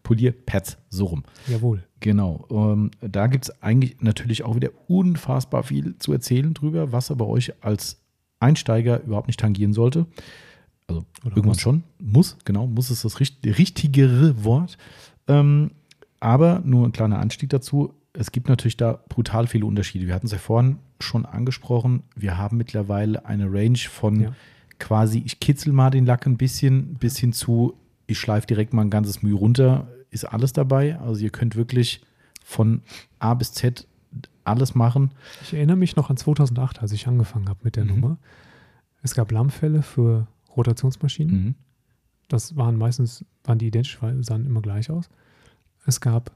Polierpads, so rum. Jawohl. Genau. Ähm, da gibt es eigentlich natürlich auch wieder unfassbar viel zu erzählen drüber, was aber euch als Einsteiger überhaupt nicht tangieren sollte. Also Oder irgendwann muss. schon. Muss, genau, muss ist das richt richtigere Wort. Ähm, aber nur ein kleiner Anstieg dazu. Es gibt natürlich da brutal viele Unterschiede. Wir hatten es ja vorhin schon angesprochen. Wir haben mittlerweile eine Range von Ja. quasi, ich kitzel mal den Lack ein bisschen, bis hin zu, ich schleife direkt mal ein ganzes Mühe runter, ist alles dabei. Also ihr könnt wirklich von A bis Z alles machen. Ich erinnere mich noch an 2008, als ich angefangen habe mit der Mhm. Nummer. Es gab Lammfälle für Rotationsmaschinen. Mhm. Das waren meistens, waren die identisch, weil sahen immer gleich aus. Es gab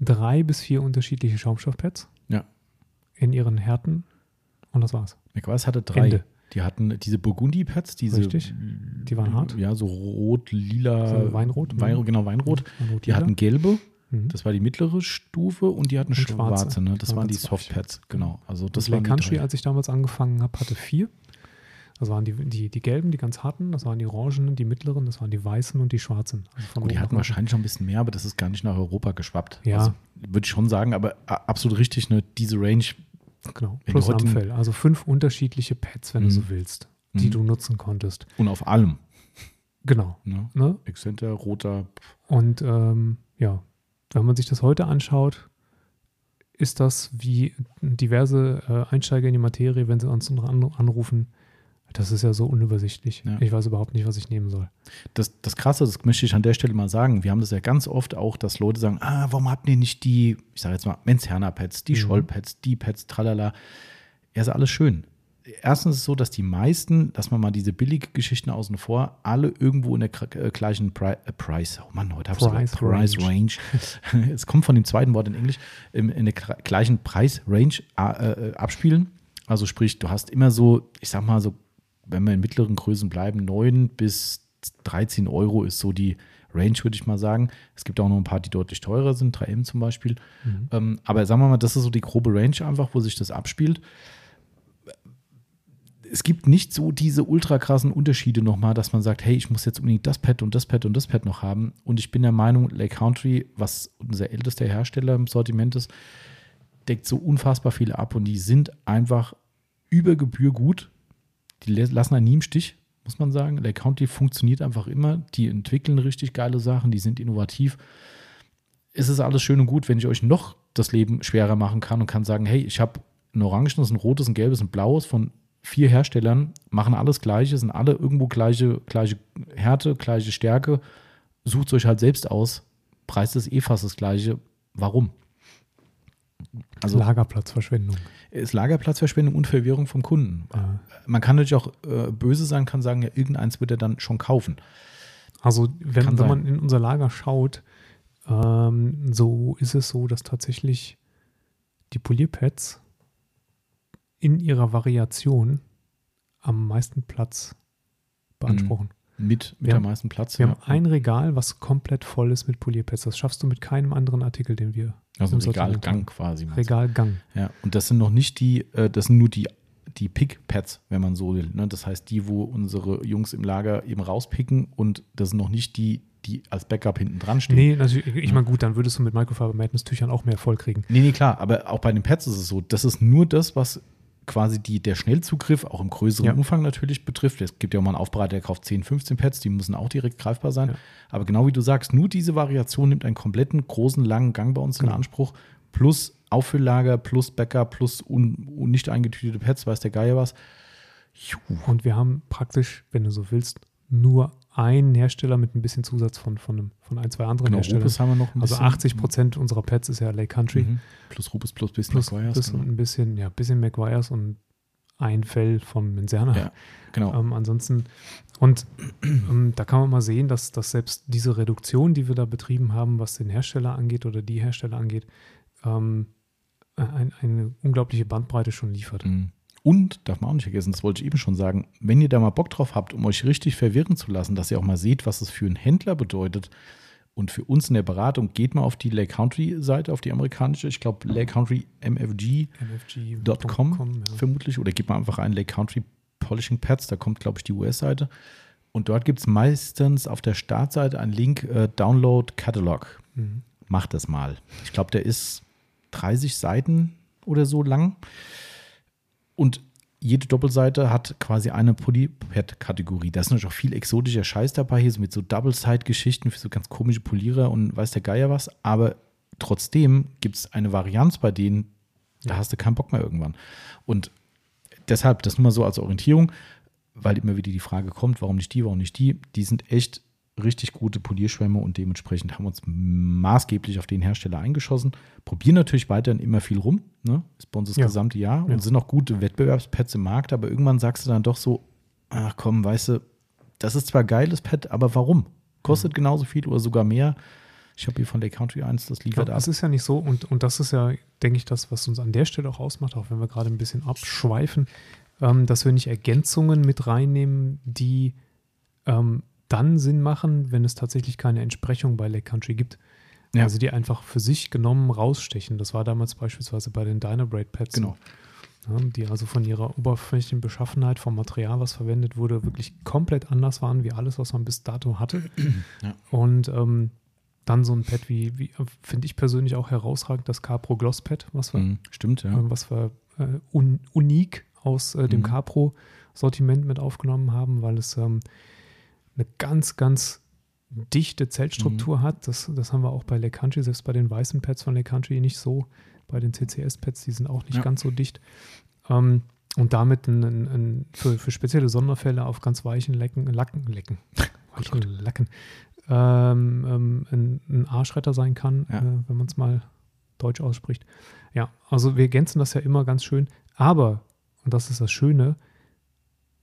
drei bis vier unterschiedliche Schaumstoffpads. Ja. In ihren Härten. Und das war's. McWise hatte drei. Ende. Die hatten diese Burgundy-Pads, diese. Richtig. Die waren hart. Ja, so rot, lila. So Weinrot. Wein, genau, Weinrot. Und Die hatten gelbe, mhm. das war die mittlere Stufe, und die hatten Und schwarze. schwarze. ne? Das waren die. Softpads, genau. Also das Lake die Country, als ich damals angefangen habe, hatte vier. Das waren die, die, die gelben, die ganz harten, das waren die orangenen, die mittleren, das waren die weißen und die schwarzen. Also Gut, die hatten wahrscheinlich noch ein bisschen mehr, aber das ist gar nicht nach Europa geschwappt. Ja. Also, Würde ich schon sagen, aber a- absolut richtig, ne? diese Range. Genau, plus Lammfell. Also fünf unterschiedliche Pads, wenn Mhm. du so willst, die Mhm. du nutzen konntest. Und auf allem. Genau. Ne? Ne? Exzenter, roter. Und ähm, ja, wenn man sich das heute anschaut, ist das wie diverse äh, Einsteiger in die Materie, wenn sie uns an- anrufen, das ist ja so unübersichtlich. Ja. Ich weiß überhaupt nicht, was ich nehmen soll. Das, das Krasse, das möchte ich an der Stelle mal sagen. Wir haben das ja ganz oft auch, dass Leute sagen: Ah, warum habt ihr nicht die, ich sage jetzt mal, Menzerner-Pads, die Mhm. Scholl-Pads, die Pads, tralala. Ja, ist alles schön. Erstens ist es so, dass die meisten, dass man mal diese Billiggeschichten außen vor, alle irgendwo in der äh, gleichen Pri äh, Price, oh Mann, heute habe ich Price Price Range. es kommt von dem zweiten Wort in Englisch, in der gleichen Preis-Range äh, äh, abspielen. Also sprich, du hast immer so, ich sag mal so, wenn wir in mittleren Größen bleiben, 9 bis 13 Euro ist so die Range, würde ich mal sagen. Es gibt auch noch ein paar, die deutlich teurer sind, 3M zum Beispiel. Mhm. Ähm, aber sagen wir mal, das ist so die grobe Range einfach, wo sich das abspielt. Es gibt nicht so diese ultra krassen Unterschiede nochmal, dass man sagt, hey, ich muss jetzt unbedingt das Pad und das Pad und das Pad noch haben. Und ich bin der Meinung, Lake Country, was unser ältester Hersteller im Sortiment ist, deckt so unfassbar viele ab und die sind einfach über Gebühr gut. Die lassen einen nie im Stich, muss man sagen. Lake Country funktioniert einfach immer. Die entwickeln richtig geile Sachen, die sind innovativ. Es ist alles schön und gut, wenn ich euch noch das Leben schwerer machen kann und kann sagen, hey, ich habe ein orangenes, ein rotes, ein gelbes, ein blaues von vier Herstellern, machen alles Gleiche, sind alle irgendwo gleiche, gleiche Härte, gleiche Stärke. Sucht euch halt selbst aus. Preis ist eh fast das Gleiche. Warum? Also Lagerplatzverschwendung. Ist Lagerplatzverschwendung und Verwirrung vom Kunden. Ja. Man kann natürlich auch äh, böse sein, kann sagen, ja, irgendeins wird er dann schon kaufen. Also wenn, wenn man in unser Lager schaut, ähm, so ist es so, dass tatsächlich die Polierpads in ihrer Variation am meisten Platz beanspruchen. Mit, mit am meisten Platz. Wir ja. haben ein Regal, was komplett voll ist mit Polierpads. Das schaffst du mit keinem anderen Artikel, den wir. Also Regalgang quasi. Regalgang. Ja, und das sind noch nicht die, äh, das sind nur die, die Pick-Pads, wenn man so will. Ne? Das heißt, die, wo unsere Jungs im Lager eben rauspicken und das sind noch nicht die, die als Backup hinten dran stehen. Nee, natürlich, ich meine, gut, dann würdest du mit Microfiber Madness Tüchern auch mehr voll kriegen. Nee, nee, klar, aber auch bei den Pads ist es so, das ist nur das, was quasi die, der Schnellzugriff auch im größeren ja. Umfang natürlich betrifft. Es gibt ja auch mal einen Aufbereiter, der kauft 10, 15 Pads, die müssen auch direkt greifbar sein. Ja. Aber genau wie du sagst, nur diese Variation nimmt einen kompletten, großen, langen Gang bei uns genau. in Anspruch, plus Auffüll-Lager, plus Backup, plus un, un nicht eingetütete Pads, weiß der Geier was. Juh. Und wir haben praktisch, wenn du so willst, nur einen Hersteller mit ein bisschen Zusatz von, von, von ein, zwei anderen genau, Herstellern. Rupes haben wir noch ein also 80 Prozent unserer Pads ist ja Lake Country. Mhm. Plus Rupes plus bisschen plus, McGuire's. Plus genau. ein bisschen, ja, bisschen McGuire's und ein Fell von Menserna. Ja, genau. Ähm, ansonsten, und ähm, da kann man mal sehen, dass, dass selbst diese Reduktion, die wir da betrieben haben, was den Hersteller angeht oder die Hersteller angeht, ähm, ein, eine unglaubliche Bandbreite schon liefert. Mhm. Und, darf man auch nicht vergessen, das wollte ich eben schon sagen, wenn ihr da mal Bock drauf habt, um euch richtig verwirren zu lassen, dass ihr auch mal seht, was es für einen Händler bedeutet und für uns in der Beratung, geht mal auf die Lake Country Seite, auf die amerikanische, ich glaube Lake Country MFG.com ja. vermutlich, oder gebt mal einfach ein Lake Country Polishing Pads, da kommt, glaube ich, die US-Seite. Und dort gibt es meistens auf der Startseite einen Link, äh, Download Catalog. Mhm. Macht das mal. Ich glaube, der ist 30 Seiten oder so lang. Und jede Doppelseite hat quasi eine Polypad-Kategorie. Da ist natürlich auch viel exotischer Scheiß dabei, hier so mit so Double-Side-Geschichten für so ganz komische Polierer und weiß der Geier was. Aber trotzdem gibt es eine Varianz bei denen, da hast du keinen Bock mehr irgendwann. Und deshalb, das nur mal so als Orientierung, weil immer wieder die Frage kommt, warum nicht die, warum nicht die. Die sind echt richtig gute Polierschwämme und dementsprechend haben wir uns maßgeblich auf den Hersteller eingeschossen. Probieren natürlich weiterhin immer viel rum, ne? ist bei uns das ja. gesamte Jahr und ja. sind auch gute Wettbewerbspads im Markt, aber irgendwann sagst du dann doch so, ach komm, weißt du, das ist zwar geiles Pad, aber warum? Kostet mhm. genauso viel oder sogar mehr. Ich habe hier von der Country 1, das liefert ja, ab. Das ist ja nicht so und, und das ist ja, denke ich, das, was uns an der Stelle auch ausmacht, auch wenn wir gerade ein bisschen abschweifen, ähm, dass wir nicht Ergänzungen mit reinnehmen, die ähm, dann Sinn machen, wenn es tatsächlich keine Entsprechung bei Lake Country gibt. Ja. Also die einfach für sich genommen rausstechen. Das war damals beispielsweise bei den Dynabrade Pads. Genau. Ja, die also von ihrer oberflächlichen Beschaffenheit, vom Material, was verwendet wurde, wirklich komplett anders waren, wie alles, was man bis dato hatte. Ja. Und ähm, dann so ein Pad wie, wie finde ich persönlich auch herausragend, das Capro Gloss Pad, was wir, mhm, stimmt, ja. was wir äh, un, unik aus äh, dem mhm. Capro Sortiment mit aufgenommen haben, weil es ähm, eine ganz, ganz dichte Zellstruktur mhm. hat. Das, das haben wir auch bei Country, selbst bei den weißen Pads von Country nicht so. Bei den CCS-Pads, die sind auch nicht ja. ganz so dicht. Ähm, und damit ein, ein, ein, für, für spezielle Sonderfälle auf ganz weichen Lecken, Lacken, Lecken, weichen Lacken, ähm, ähm, ein, ein Arschretter sein kann, ja. äh, wenn man es mal deutsch ausspricht. Ja, also wir ergänzen das ja immer ganz schön. Aber, und das ist das Schöne,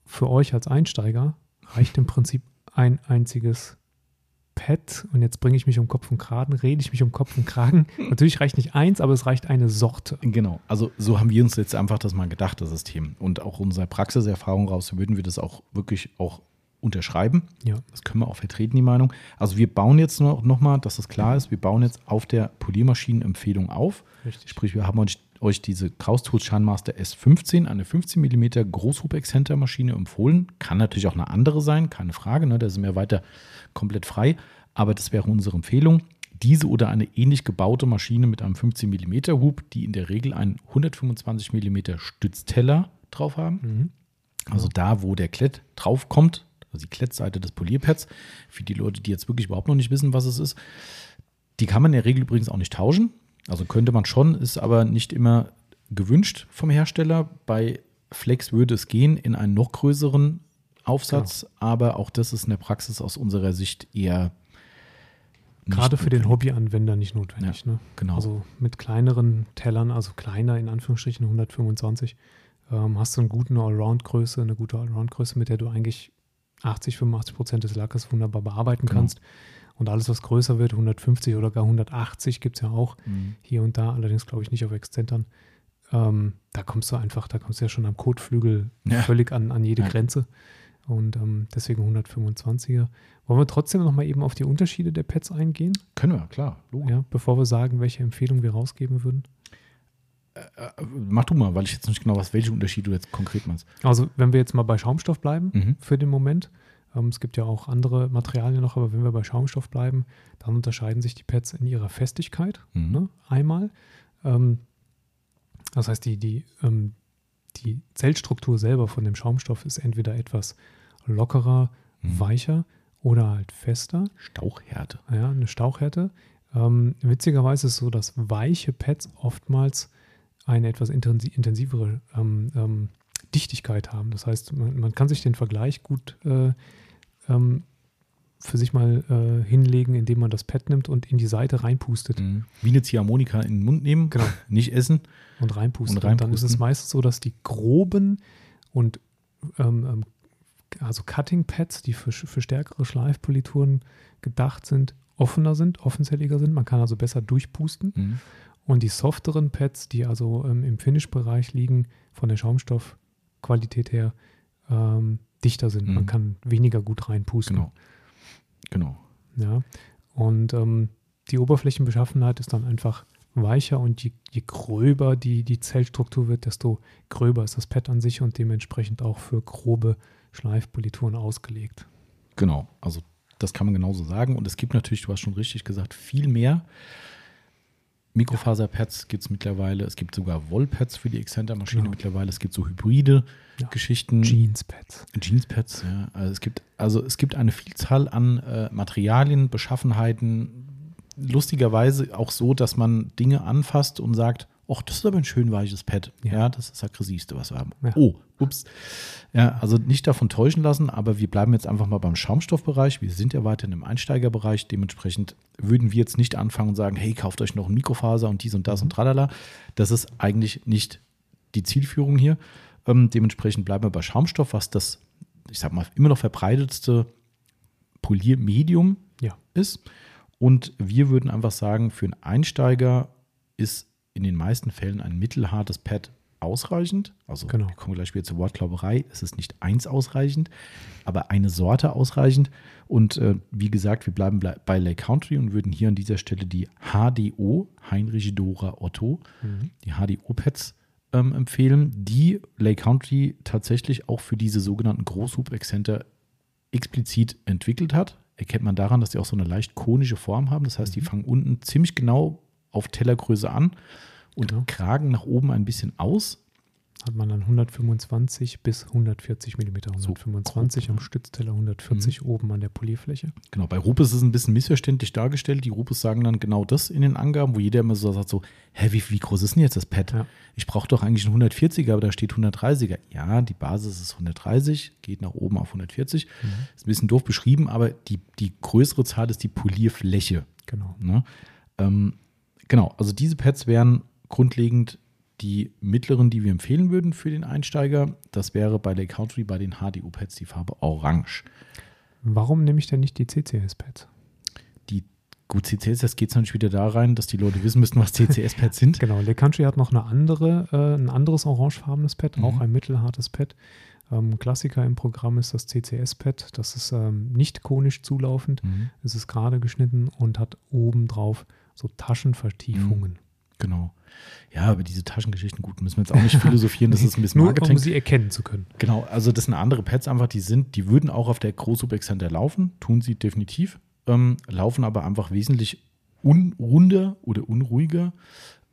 für euch als Einsteiger reicht im Prinzip ein einziges Pad und jetzt bringe ich mich um Kopf und Kragen, rede ich mich um Kopf und Kragen. Natürlich reicht nicht eins, aber es reicht eine Sorte. Genau, also so haben wir uns jetzt einfach das mal gedacht, das System. Und auch unsere Praxiserfahrung raus würden wir das auch wirklich auch unterschreiben. Ja. Das können wir auch vertreten, die Meinung. Also wir bauen jetzt noch, noch mal, dass das klar ist, wir bauen jetzt auf der Poliermaschinenempfehlung auf. Richtig. Sprich, wir haben euch, euch diese Kraus Tools Shinemaster S15, eine 15 mm Großhub-Exzenter-Maschine empfohlen. Kann natürlich auch eine andere sein, keine Frage, ne? da sind wir weiter komplett frei. Aber das wäre unsere Empfehlung. Diese oder eine ähnlich gebaute Maschine mit einem 15 mm Hub, die in der Regel einen 125 mm Stützteller drauf haben. Mhm. Also da, wo der Klett draufkommt, also die Klettseite des Polierpads, für die Leute, die jetzt wirklich überhaupt noch nicht wissen, was es ist. Die kann man in der Regel übrigens auch nicht tauschen. Also könnte man schon, ist aber nicht immer gewünscht vom Hersteller. Bei Flex würde es gehen in einen noch größeren Aufsatz, genau. aber auch das ist in der Praxis aus unserer Sicht eher Gerade für den Hobbyanwender nicht notwendig. Ja, ne? Genau. Also mit kleineren Tellern, also kleiner in Anführungsstrichen 125, ähm, hast du eine gute Allround-Größe, eine gute Allround-Größe, mit der du eigentlich 80, 85 Prozent des Lackes wunderbar bearbeiten genau. kannst. Und alles, was größer wird, 150 oder gar 180 gibt es ja auch mhm. hier und da, allerdings glaube ich nicht auf Exzentern. Ähm, da kommst du einfach, da kommst du ja schon am Kotflügel ja. völlig an, an jede ja. Grenze. Und ähm, deswegen 125er. Wollen wir trotzdem noch mal eben auf die Unterschiede der Pads eingehen? Können wir, klar. Ja, bevor wir sagen, welche Empfehlung wir rausgeben würden. Äh, äh, mach du mal, weil ich jetzt nicht genau weiß, welche Unterschiede du jetzt konkret meinst. Also, wenn wir jetzt mal bei Schaumstoff bleiben mhm. für den Moment, es gibt ja auch andere Materialien noch, aber wenn wir bei Schaumstoff bleiben, dann unterscheiden sich die Pads in ihrer Festigkeit. Mhm. Ne, einmal. Ähm, das heißt, die, die, ähm, die Zellstruktur selber von dem Schaumstoff ist entweder etwas lockerer, mhm. weicher oder halt fester. Stauchhärte. Ja, eine Stauchhärte. Ähm, witzigerweise ist es so, dass weiche Pads oftmals eine etwas intensivere ähm, ähm, Dichtigkeit haben. Das heißt, man, man, kann sich den Vergleich gut äh, ähm, für sich mal äh, hinlegen, indem man das Pad nimmt und in die Seite reinpustet. Mhm. Wie eine Ziehharmonika in den Mund nehmen, genau. nicht essen. Und reinpusten. Und, reinpusten. und dann ist es meistens so, dass die groben und ähm, ähm, also Cutting Pads, die für, für stärkere Schleifpolituren gedacht sind, offener sind, offenzelliger sind. Man kann also besser durchpusten. Mhm. Und die softeren Pads, die also ähm, im Finish-Bereich liegen, von der Schaumstoffqualität her, ähm, dichter sind. Mhm. Man kann weniger gut reinpusten. Genau. Genau. Ja. Und ähm, die Oberflächenbeschaffenheit ist dann einfach weicher und je, je, gröber die, die Zellstruktur wird, desto gröber ist das Pad an sich und dementsprechend auch für grobe Schleifpolituren ausgelegt. Genau, also das kann man genauso sagen. Und es gibt natürlich, du hast schon richtig gesagt, viel mehr. Mikrofaserpads gibt es mittlerweile. Es gibt sogar Wollpads für die Exzenter-Maschine genau. mittlerweile. Es gibt so hybride ja. Geschichten. Jeanspads. Jeanspads, ja. Also es gibt, also es gibt eine Vielzahl an äh, Materialien, Beschaffenheiten. Lustigerweise auch so, dass man Dinge anfasst und sagt, ach, das ist aber ein schön weiches Pad. Ja, ja das ist das aggressivste, was wir haben. Ja. Oh, ups. Ja, also nicht davon täuschen lassen, aber wir bleiben jetzt einfach mal beim Schaumstoffbereich. Wir sind ja weiterhin im Einsteigerbereich. Dementsprechend würden wir jetzt nicht anfangen und sagen, hey, kauft euch noch ein Mikrofaser und dies und das und mhm. tralala. Das ist eigentlich nicht die Zielführung hier. Ähm, dementsprechend bleiben wir bei Schaumstoff, was das, ich sag mal, immer noch verbreitetste Poliermedium ja. ist. Und wir würden einfach sagen, für einen Einsteiger ist in den meisten Fällen ein mittelhartes Pad ausreichend. Also genau. wir kommen gleich wieder zur Wortklauberei. Es ist nicht eins ausreichend, aber eine Sorte ausreichend. Und äh, wie gesagt, wir bleiben bei Lake Country und würden hier an dieser Stelle die HDO, Heinrich Dora Otto, mhm. die HDO-Pads ähm, empfehlen, die Lake Country tatsächlich auch für diese sogenannten Großhub-Exzenter explizit entwickelt hat. Erkennt man daran, dass die auch so eine leicht konische Form haben. Das heißt, die mhm. fangen unten ziemlich genau auf Tellergröße an und genau. kragen nach oben ein bisschen aus. Hat man dann 125 bis 140 mm. 125 so, am Stützteller, 140 mhm. oben an der Polierfläche. Genau, bei Rupes ist es ein bisschen missverständlich dargestellt. Die Rupes sagen dann genau das in den Angaben, wo jeder immer so sagt: so, hä, wie, wie groß ist denn jetzt das Pad? Ja. Ich brauche doch eigentlich einen 140er, aber da steht 130er. Ja, die Basis ist 130, geht nach oben auf 140. Mhm. Ist ein bisschen doof beschrieben, aber die, die größere Zahl ist die Polierfläche. Genau. Ne? Ähm, Genau, also diese Pads wären grundlegend die mittleren, die wir empfehlen würden für den Einsteiger. Das wäre bei Lake Country bei den HDU-Pads die Farbe Orange. Warum nehme ich denn nicht die CCS-Pads? Die Gut, CCS geht es natürlich wieder da rein, dass die Leute wissen müssten, was CCS-Pads sind. genau, Lake Country hat noch eine andere, äh, ein anderes orangefarbenes Pad, mhm. auch ein mittelhartes Pad. Ähm, Klassiker im Programm ist das CCS-Pad. Das ist ähm, nicht konisch zulaufend. Mhm. Es ist gerade geschnitten und hat oben drauf so Taschenvertiefungen. Mhm. Genau. Ja, aber diese Taschengeschichten, gut, müssen wir jetzt auch nicht philosophieren, das ist ein bisschen Marketing. Nur um sie erkennen zu können. Genau, also das sind andere Pads einfach, die sind, die würden auch auf der Großsub Extender laufen, tun sie definitiv, ähm, laufen aber einfach wesentlich unrunder oder unruhiger.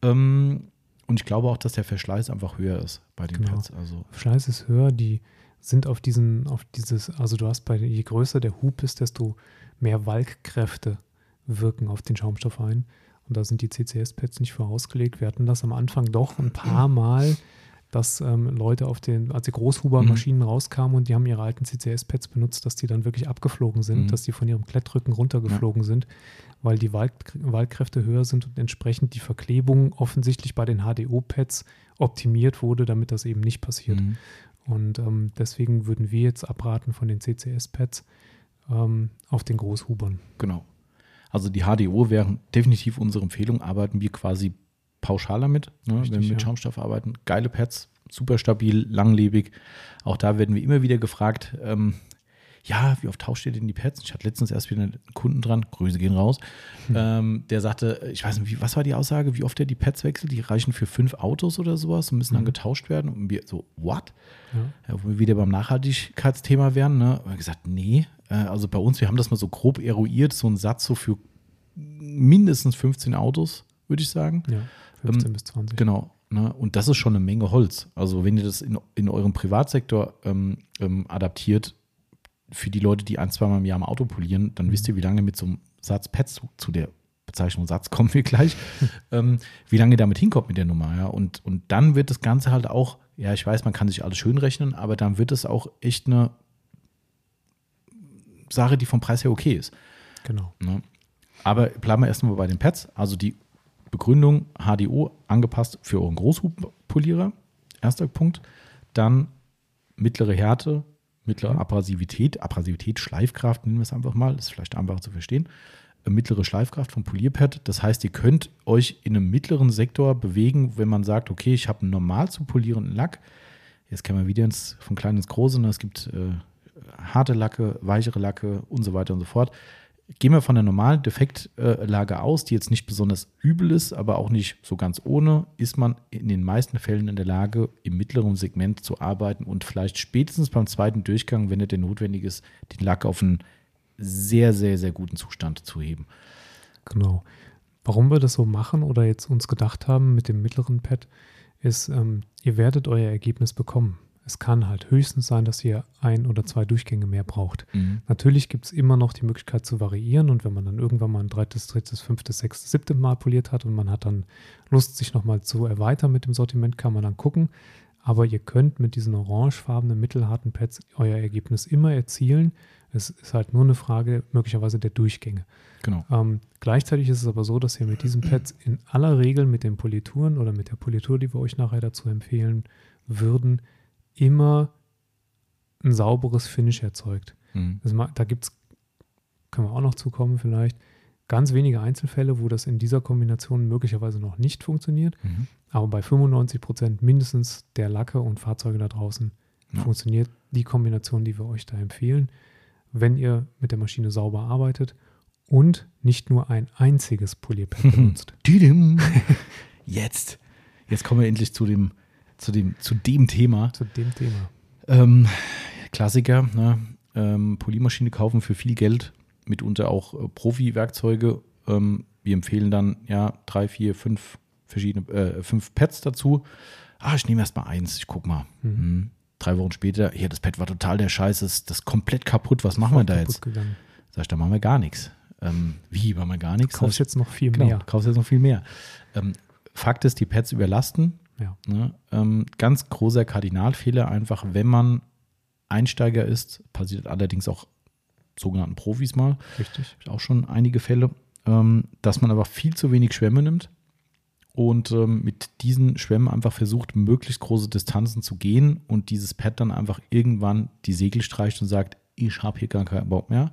Ähm, und ich glaube auch, dass der Verschleiß einfach höher ist bei den genau. Pads. Also. Verschleiß ist höher, die sind auf diesen, auf dieses, also du hast bei, je größer der Hub ist, desto mehr Walkkräfte wirken auf den Schaumstoff ein. Und da sind die CCS-Pads nicht für ausgelegt. Wir hatten das am Anfang doch ein paar Mal dass ähm, Leute auf den, als die Großhuber-Maschinen mhm. rauskamen und die haben ihre alten CCS-Pads benutzt, dass die dann wirklich abgeflogen sind, mhm. dass die von ihrem Klettrücken runtergeflogen ja. sind, weil die Wald, Waldkräfte höher sind und entsprechend die Verklebung offensichtlich bei den HDO-Pads optimiert wurde, damit das eben nicht passiert. Mhm. Und ähm, deswegen würden wir jetzt abraten von den CCS-Pads ähm, auf den Großhubern. Genau. Also die HDO wären definitiv unsere Empfehlung, arbeiten wir quasi pauschal damit, ne, Richtig, wenn wir mit ja. Schaumstoff arbeiten. Geile Pads, super stabil, langlebig. Auch da werden wir immer wieder gefragt, ähm, ja, wie oft tauscht ihr denn die Pads? Ich hatte letztens erst wieder einen Kunden dran, Grüße gehen raus, hm. ähm, der sagte, ich weiß nicht, wie, was war die Aussage, wie oft er die Pads wechselt? Die reichen für fünf Autos oder sowas und müssen hm. dann getauscht werden. Und wir so, what? Ja. Ja, wo wir wieder beim Nachhaltigkeitsthema wären, ne? Und wir gesagt, nee, äh, also bei uns, wir haben das mal so grob eruiert, so ein Satz so für mindestens 15 Autos, würde ich sagen. Ja, 15 ähm, bis 20. Genau. Ne? Und das ist schon eine Menge Holz. Also wenn ihr das in, in eurem Privatsektor ähm, ähm, adaptiert, für die Leute, die ein, zweimal im Jahr am Auto polieren, dann wisst ihr, wie lange mit so einem Satz Pets zu, zu der Bezeichnung Satz kommen wir gleich, ähm, wie lange ihr damit hinkommt mit der Nummer. Ja? Und, und dann wird das Ganze halt auch, ja, ich weiß, man kann sich alles schön rechnen, aber dann wird es auch echt eine Sache, die vom Preis her okay ist. Genau. Ne? Aber bleiben wir erstmal bei den Pads. Also die Begründung HDO angepasst für euren Großhubpolierer. Erster Punkt. Dann mittlere Härte, mittlere Abrasivität, Abrasivität, Schleifkraft, nennen wir es einfach mal, ist vielleicht einfacher zu verstehen. Äh, mittlere Schleifkraft vom Polierpad. Das heißt, ihr könnt euch in einem mittleren Sektor bewegen, wenn man sagt, okay, ich habe einen normal zu polierenden Lack. Jetzt kann man wieder ins, von klein ins große. Ne? Es gibt äh, harte Lacke, weichere Lacke und so weiter und so fort. Gehen wir von der normalen Defektlage aus, die jetzt nicht besonders übel ist, aber auch nicht so ganz ohne, ist man in den meisten Fällen in der Lage, im mittleren Segment zu arbeiten und vielleicht spätestens beim zweiten Durchgang, wenn es denn notwendig ist, den Lack auf einen sehr, sehr, sehr guten Zustand zu heben. Genau. Warum wir das so machen oder jetzt uns gedacht haben mit dem mittleren Pad, ist, ähm, ihr werdet euer Ergebnis bekommen. Es kann halt höchstens sein, dass ihr ein oder zwei Durchgänge mehr braucht. Mhm. Natürlich gibt es immer noch die Möglichkeit zu variieren und wenn man dann irgendwann mal ein drittes, drittes, fünftes, sechstes, siebtes Mal poliert hat und man hat dann Lust, sich nochmal zu erweitern mit dem Sortiment, kann man dann gucken. Aber ihr könnt mit diesen orangefarbenen, mittelharten Pads euer Ergebnis immer erzielen. Es ist halt nur eine Frage möglicherweise der Durchgänge. Genau. Ähm, gleichzeitig ist es aber so, dass ihr mit diesen Pads in aller Regel mit den Polituren oder mit der Politur, die wir euch nachher dazu empfehlen würden, immer ein sauberes Finish erzeugt. Mhm. Also, da gibt es, können wir auch noch zukommen vielleicht, ganz wenige Einzelfälle, wo das in dieser Kombination möglicherweise noch nicht funktioniert. Mhm. Aber bei 95 Prozent mindestens der Lacke und Fahrzeuge da draußen ja. funktioniert die Kombination, die wir euch da empfehlen, wenn ihr mit der Maschine sauber arbeitet und nicht nur ein einziges Polierpad benutzt. Jetzt, jetzt kommen wir endlich zu dem zu dem, zu dem Thema. Zu dem Thema. Ähm, Klassiker, ne? ähm, Polymaschine kaufen für viel Geld, mitunter auch äh, Profi-Werkzeuge. Ähm, wir empfehlen dann ja drei, vier, fünf verschiedene, äh, fünf Pads dazu. Ah, ich nehme erst mal eins, ich guck mal. Mhm. Mhm. Drei Wochen später, hier, das Pad war total der Scheiß, das ist komplett kaputt, was machen wir da jetzt? Gegangen. Sag ich, da machen wir gar nichts. Ähm, wie, machen wir gar nichts? Kaufst jetzt noch viel genau, mehr. Kaufst jetzt noch viel mehr. Ähm, Fakt ist, die Pads überlasten ja. Ne? Ähm, ganz großer Kardinalfehler, einfach wenn man Einsteiger ist, passiert allerdings auch sogenannten Profis mal. Richtig. Auch schon einige Fälle, ähm, dass man aber viel zu wenig Schwämme nimmt und ähm, mit diesen Schwämmen einfach versucht, möglichst große Distanzen zu gehen und dieses Pad dann einfach irgendwann die Segel streicht und sagt, ich habe hier gar keinen Bock mehr,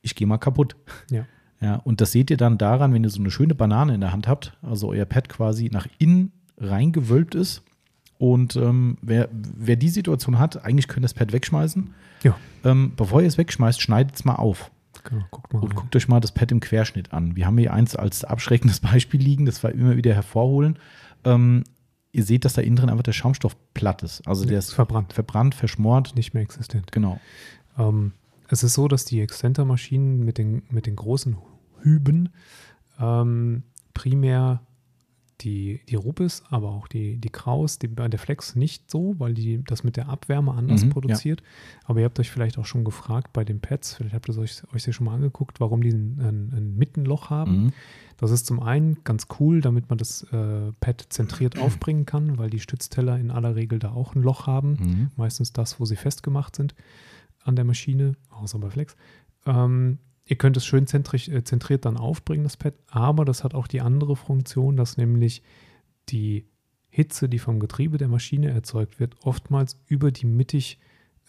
ich gehe mal kaputt. Ja. Ja, und das seht ihr dann daran, wenn ihr so eine schöne Banane in der Hand habt, also euer Pad quasi nach innen reingewölbt ist. Und ähm, wer, wer die Situation hat, eigentlich könnt ihr das Pad wegschmeißen. Ja. Ähm, bevor ihr es wegschmeißt, schneidet es mal auf. Genau, guckt mal und rein. guckt euch mal das Pad im Querschnitt an. Wir haben hier eins als abschreckendes Beispiel liegen, das wir immer wieder hervorholen. Ähm, ihr seht, dass da innen drin einfach der Schaumstoff platt ist. Also der ist verbrannt. Verbrannt, verschmort. Nicht mehr existent. Genau. Ähm, es ist so, dass die Extenter-Maschinen mit den, mit den großen Hüben ähm, primär die, die Rupis, aber auch die, die Kraus, die, bei der Flex nicht so, weil die das mit der Abwärme anders Mhm, produziert. Aber ihr habt euch vielleicht auch schon gefragt bei den Pads, vielleicht habt ihr es euch, euch ja schon mal angeguckt, warum die ein, ein, ein Mittenloch haben. Mhm. Das ist zum einen ganz cool, damit man das äh, Pad zentriert aufbringen kann, weil die Stützteller in aller Regel da auch ein Loch haben. Mhm. Meistens das, wo sie festgemacht sind an der Maschine, außer bei Flex. Ähm, ihr könnt es schön zentrig, äh, zentriert dann aufbringen, das Pad, aber das hat auch die andere Funktion, dass nämlich die Hitze, die vom Getriebe der Maschine erzeugt wird, oftmals über die mittig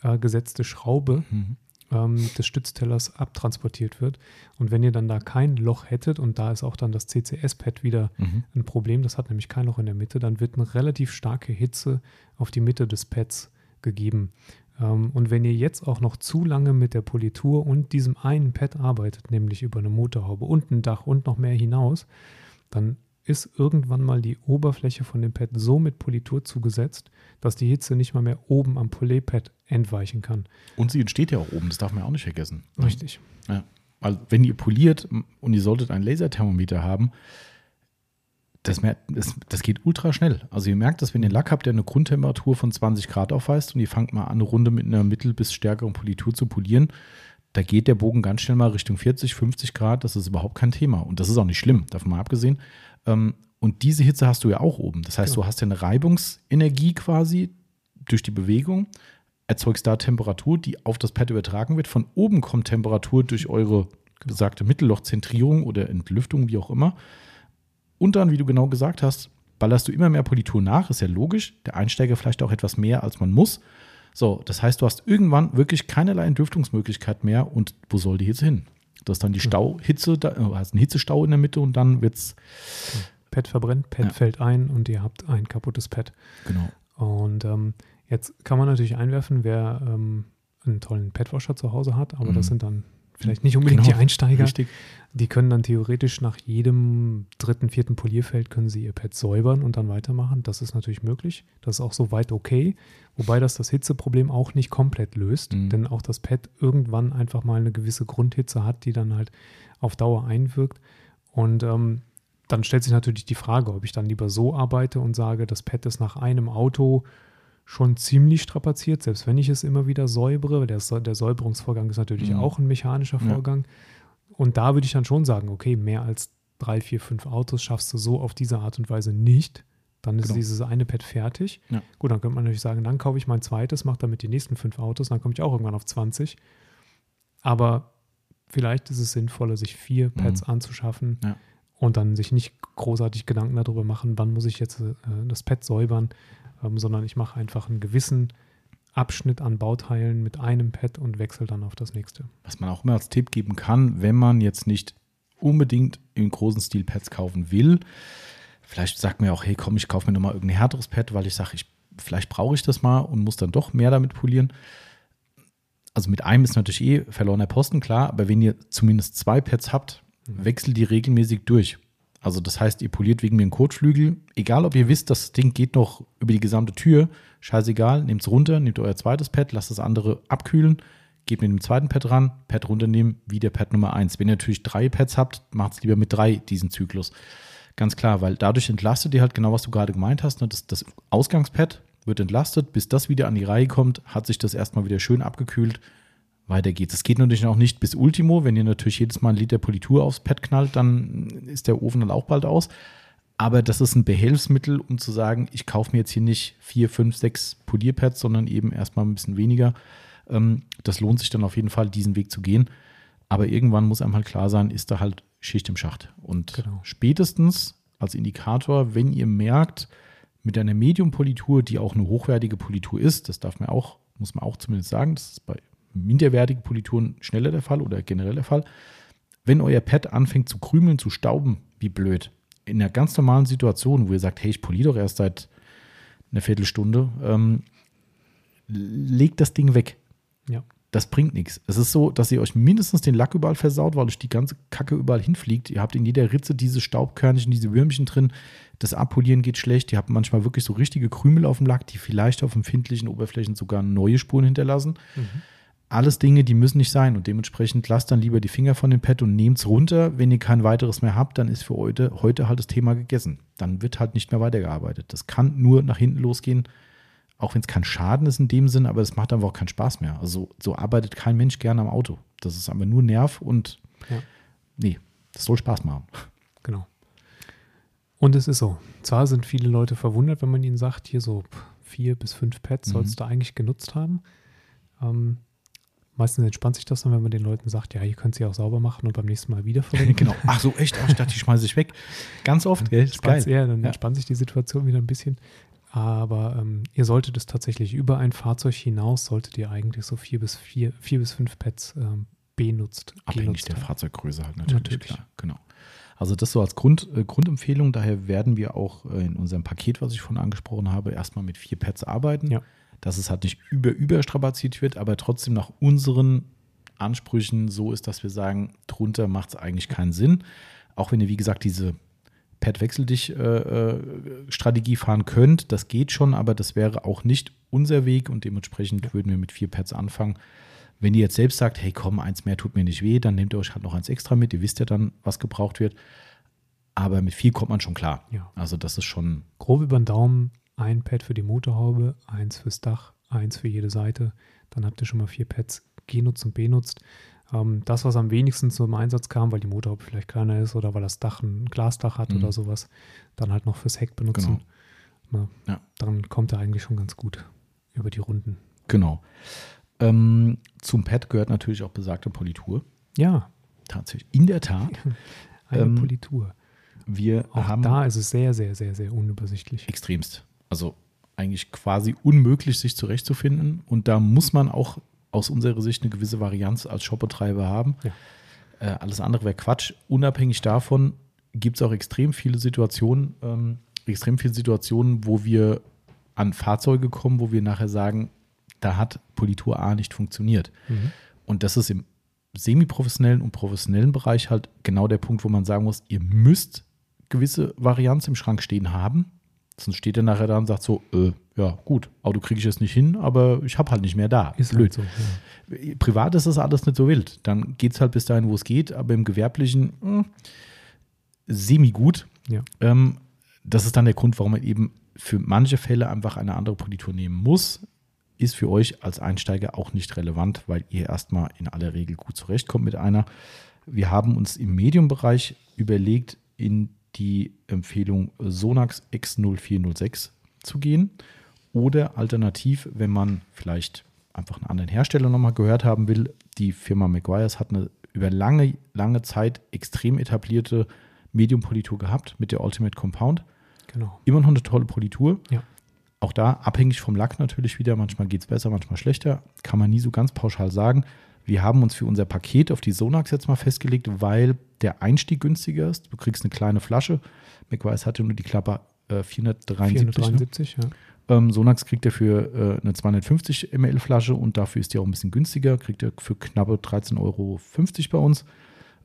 äh, gesetzte Schraube Mhm. ähm, des Stütztellers abtransportiert wird. Und wenn ihr dann da kein Loch hättet, und da ist auch dann das CCS-Pad wieder Mhm. ein Problem, das hat nämlich kein Loch in der Mitte, dann wird eine relativ starke Hitze auf die Mitte des Pads gegeben. Ähm, und wenn ihr jetzt auch noch zu lange mit der Politur und diesem einen Pad arbeitet, nämlich über eine Motorhaube und ein Dach und noch mehr hinaus, dann ist irgendwann mal die Oberfläche von dem Pad so mit Politur zugesetzt, dass die Hitze nicht mal mehr oben am Polépad entweichen kann. Und sie entsteht ja auch oben, das darf man ja auch nicht vergessen. Richtig. Ja. Weil wenn ihr poliert und ihr solltet ein Laserthermometer haben, das, das, das geht ultra schnell. Also ihr merkt, dass wenn ihr Lack habt, der eine Grundtemperatur von 20 Grad aufweist und ihr fangt mal an, eine Runde mit einer mittel- bis stärkeren Politur zu polieren, da geht der Bogen ganz schnell mal Richtung 40, 50 Grad. Das ist überhaupt kein Thema. Und das ist auch nicht schlimm, davon mal abgesehen. Ähm, Und diese Hitze hast du ja auch oben. Das heißt, Genau. du hast ja eine Reibungsenergie quasi durch die Bewegung, erzeugst da Temperatur, die auf das Pad übertragen wird. Von oben kommt Temperatur durch eure besagte Mittellochzentrierung oder Entlüftung, wie auch immer. Und dann, wie du genau gesagt hast, ballerst du immer mehr Politur nach, ist ja logisch. Der Einsteiger vielleicht auch etwas mehr, als man muss. So, das heißt, du hast irgendwann wirklich keinerlei Entlüftungsmöglichkeit mehr. Und wo soll die Hitze hin? Das ist dann die Stauhitze, da äh, hast einen Hitzestau in der Mitte und dann wird's Pad verbrennt, Pad Ja. fällt ein und ihr habt ein kaputtes Pad. genau. Und ähm, jetzt kann man natürlich einwerfen, wer ähm, einen tollen Padwasher zu Hause hat, aber Mhm. das sind dann vielleicht nicht unbedingt Genau, die Einsteiger. Richtig. Die können dann theoretisch nach jedem dritten, vierten Polierfeld können sie ihr Pad säubern und dann weitermachen. Das ist natürlich möglich. Das ist auch soweit okay. Wobei das das Hitzeproblem auch nicht komplett löst, Mhm. denn auch das Pad irgendwann einfach mal eine gewisse Grundhitze hat, die dann halt auf Dauer einwirkt. Und ähm, dann stellt sich natürlich die Frage, ob ich dann lieber so arbeite und sage, das Pad ist nach einem Auto schon ziemlich strapaziert, selbst wenn ich es immer wieder säubere. Der, der Säuberungsvorgang ist natürlich Mhm. auch ein mechanischer Ja. Und da würde ich dann schon sagen, okay, mehr als drei, vier, fünf Autos schaffst du so auf diese Art und Weise nicht. Dann ist Genau. dieses eine Pad fertig. Ja. Gut, dann könnte man natürlich sagen, dann kaufe ich mein zweites, mache damit die nächsten fünf Autos, dann komme ich auch irgendwann auf 20. Aber vielleicht ist es sinnvoller, sich vier Pads anzuschaffen Ja. und dann sich nicht großartig Gedanken darüber machen, wann muss ich jetzt äh, das Pad säubern, ähm, sondern ich mache einfach einen gewissen Abschnitt an Bauteilen mit einem Pad und wechsle dann auf das nächste. Was man auch immer als Tipp geben kann, wenn man jetzt nicht unbedingt im großen Stil Pads kaufen will. Vielleicht sagt man ja auch, hey komm, ich kaufe mir nochmal irgendein härteres Pad, weil ich sage, ich, vielleicht brauche ich das mal und muss dann doch mehr damit polieren. Also mit einem ist natürlich eh verlorener Posten, klar, aber wenn ihr zumindest zwei Pads habt, wechselt die regelmäßig durch. Also das heißt, ihr poliert wegen mir einen Kotflügel, egal ob ihr wisst, das Ding geht noch über die gesamte Tür, scheißegal, nehmt es runter, nehmt euer zweites Pad, lasst das andere abkühlen, geht mit dem zweiten Pad ran, Pad runternehmen, wieder Pad Nummer eins. Wenn ihr natürlich drei Pads habt, macht es lieber mit drei diesen Zyklus. Ganz klar, weil dadurch entlastet ihr halt genau, was du gerade gemeint hast. Ne? Das, das Ausgangspad wird entlastet, bis das wieder an die Reihe kommt, hat sich das erstmal wieder schön abgekühlt. Weiter geht's. Es geht natürlich auch nicht bis Ultimo. Wenn ihr natürlich jedes Mal ein Liter Politur aufs Pad knallt, dann ist der Ofen dann auch bald aus. Aber das ist ein Behelfsmittel, um zu sagen, ich kaufe mir jetzt hier nicht vier, fünf, sechs Polierpads, sondern eben erstmal ein bisschen weniger. Ähm, das lohnt sich dann auf jeden Fall, diesen Weg zu gehen. Aber irgendwann muss einem halt klar sein, ist da halt Schicht im Schacht. Und Genau. spätestens als Indikator, wenn ihr merkt, mit einer Medium-Politur, die auch eine hochwertige Politur ist, das darf man auch, muss man auch zumindest sagen, das ist bei minderwertigen Polituren schneller der Fall oder generell der Fall. Wenn euer Pad anfängt zu krümeln, zu stauben, wie blöd, in einer ganz normalen Situation, wo ihr sagt, hey, ich poliere doch erst seit einer Viertelstunde, ähm, legt das Ding weg. Ja. Das bringt nichts. Es ist so, dass ihr euch mindestens den Lack überall versaut, weil euch die ganze Kacke überall hinfliegt. Ihr habt in jeder Ritze diese Staubkörnchen, diese Würmchen drin. Das Abpolieren geht schlecht. Ihr habt manchmal wirklich so richtige Krümel auf dem Lack, die vielleicht auf empfindlichen Oberflächen sogar neue Spuren hinterlassen. Alles Dinge, die müssen nicht sein und dementsprechend lasst dann lieber die Finger von dem Pad und nehmt es runter. Wenn ihr kein weiteres mehr habt, dann ist für heute, heute halt das Thema gegessen. Dann wird halt nicht mehr weitergearbeitet. Das kann nur nach hinten losgehen, auch wenn es kein Schaden ist in dem Sinn, aber es macht einfach auch keinen Spaß mehr. Also so arbeitet kein Mensch gerne am Auto. Das ist aber nur Nerv und Ja. nee, das soll Spaß machen. Genau. Und es ist so. Zwar sind viele Leute verwundert, wenn man ihnen sagt, hier so vier bis fünf Pads Mhm. sollst du eigentlich genutzt haben. Ähm, meistens entspannt sich das dann, wenn man den Leuten sagt, ja, ihr könnt sie auch sauber machen und beim nächsten Mal wiederverwenden. genau. Ach so, echt? Ach, ich dachte, die schmeiße ich weg. Ganz oft, gell? Ist geil. Ja, dann Ja. entspannt sich die Situation wieder ein bisschen. Aber ähm, ihr solltet es tatsächlich über ein Fahrzeug hinaus, solltet ihr eigentlich so vier bis vier, vier bis fünf Pads ähm, benutzt. Abhängig der haben. Fahrzeuggröße halt natürlich. Natürlich. Klar, genau. Also das so als Grund, äh, Grundempfehlung. Daher werden wir auch äh, in unserem Paket, was ich vorhin angesprochen habe, erstmal mit vier Pads arbeiten. Ja. Dass es halt nicht über überstrapaziert wird, aber trotzdem nach unseren Ansprüchen so ist, dass wir sagen, drunter macht es eigentlich keinen Sinn. Auch wenn ihr, wie gesagt, diese Pad-Wechsel-Dich-Strategie fahren könnt, das geht schon, aber das wäre auch nicht unser Weg und dementsprechend würden wir mit vier Pads anfangen. Wenn ihr jetzt selbst sagt, hey komm, eins mehr tut mir nicht weh, dann nehmt ihr euch halt noch eins extra mit. Ihr wisst ja dann, was gebraucht wird. Aber mit vier kommt man schon klar. Ja. Also das ist schon, Grob über den Daumen ein Pad für die Motorhaube, eins fürs Dach, eins für jede Seite. Dann habt ihr schon mal vier Pads genutzt und benutzt. Ähm, das, was am wenigsten zum Einsatz kam, weil die Motorhaube vielleicht kleiner ist oder weil das Dach ein Glasdach hat Mhm. oder sowas, dann halt noch fürs Heck benutzen. Na, Ja. Dann kommt er eigentlich schon ganz gut über die Runden. genau. Ähm, zum Pad gehört natürlich auch besagte Politur. Ja, Tatsächlich. In der Tat. eine Ähm, Politur. Wir Auch haben da ist es sehr, sehr, sehr, sehr unübersichtlich. extremst. Also eigentlich quasi unmöglich, sich zurechtzufinden. Und da muss man auch aus unserer Sicht eine gewisse Varianz als Shopbetreiber haben. Ja. Äh, alles andere wäre Quatsch. Unabhängig davon gibt es auch extrem viele Situationen, ähm, extrem viele Situationen, wo wir an Fahrzeuge kommen, wo wir nachher sagen, da hat Politur A nicht funktioniert. Mhm. Und das ist im semi-professionellen und professionellen Bereich halt genau der Punkt, wo man sagen muss, ihr müsst gewisse Varianz im Schrank stehen haben. Sonst steht er nachher da und sagt so, äh, ja gut, Auto kriege ich jetzt nicht hin, aber ich habe halt nicht mehr da. Ist Blöd. halt so. Ja. Privat ist das alles nicht so wild. Dann geht es halt bis dahin, wo es geht, aber im Gewerblichen mh, semi-gut. Ja. Ähm, das ist dann der Grund, warum man eben für manche Fälle einfach eine andere Politur nehmen muss. Ist für euch als Einsteiger auch nicht relevant, weil ihr erstmal in aller Regel gut zurechtkommt mit einer. Wir haben uns im Medium-Bereich überlegt, in die Empfehlung Sonax X0406 zu gehen. Oder alternativ, wenn man vielleicht einfach einen anderen Hersteller nochmal gehört haben will, die Firma McGuire's hat eine über lange, lange Zeit extrem etablierte Medium-Politur gehabt mit der Ultimate Compound. Genau. Immer noch eine tolle Politur. Ja. Auch da abhängig vom Lack natürlich wieder. Manchmal geht es besser, manchmal schlechter. Kann man nie so ganz pauschal sagen. Wir haben uns für unser Paket auf die Sonax jetzt mal festgelegt, weil der Einstieg günstiger ist. Du kriegst eine kleine Flasche. McWise hatte nur die Klappe äh, 473. ne? 473, ja. Ähm, Sonax kriegt er für äh, eine 250 ml Flasche und dafür ist die auch ein bisschen günstiger. Kriegt er für knappe 13,50 Euro bei uns.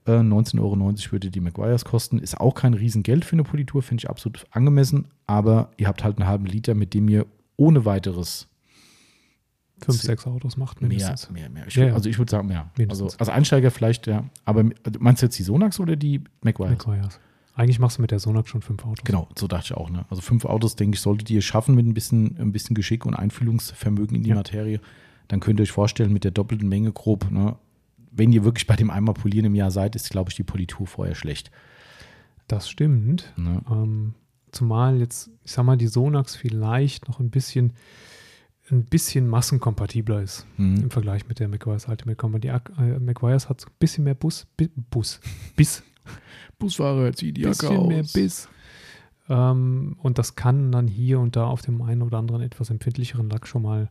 Äh, 19,90 Euro würde die McGuire's kosten. Ist auch kein Riesengeld für eine Politur, finde ich absolut angemessen. Aber ihr habt halt einen halben Liter, mit dem ihr ohne weiteres Fünf, sechs Autos macht mehr, mindestens. mehr, mehr. Ich, Ja, würd-. Also ich würde sagen mehr. Also Mindestens. als Einsteiger vielleicht, ja. Aber also meinst du jetzt die Sonax oder die McGuire's? McGuire's. Eigentlich machst du mit der Sonax schon fünf Autos. Genau, so dachte ich auch. Ne? Also fünf Autos, denke ich, solltet ihr schaffen mit ein bisschen, ein bisschen Geschick und Einfühlungsvermögen in die Ja. Materie. Dann könnt ihr euch vorstellen, mit der doppelten Menge grob, ne? wenn ihr wirklich bei dem einmal polieren im Jahr seid, ist, glaube ich, die Politur vorher schlecht. Das stimmt. Ne? Ähm, zumal jetzt, ich sag mal, die Sonax vielleicht noch ein bisschen, ein bisschen massenkompatibler ist Mhm. im Vergleich mit der McGuire's Ultimate Combat. Die äh, McGuire's hat so ein bisschen mehr Bus, Bi Bus, Biss, Busfahrer, zieh die Jacke bisschen aus. mehr Biss. Ähm, und das kann dann hier und da auf dem einen oder anderen etwas empfindlicheren Lack schon mal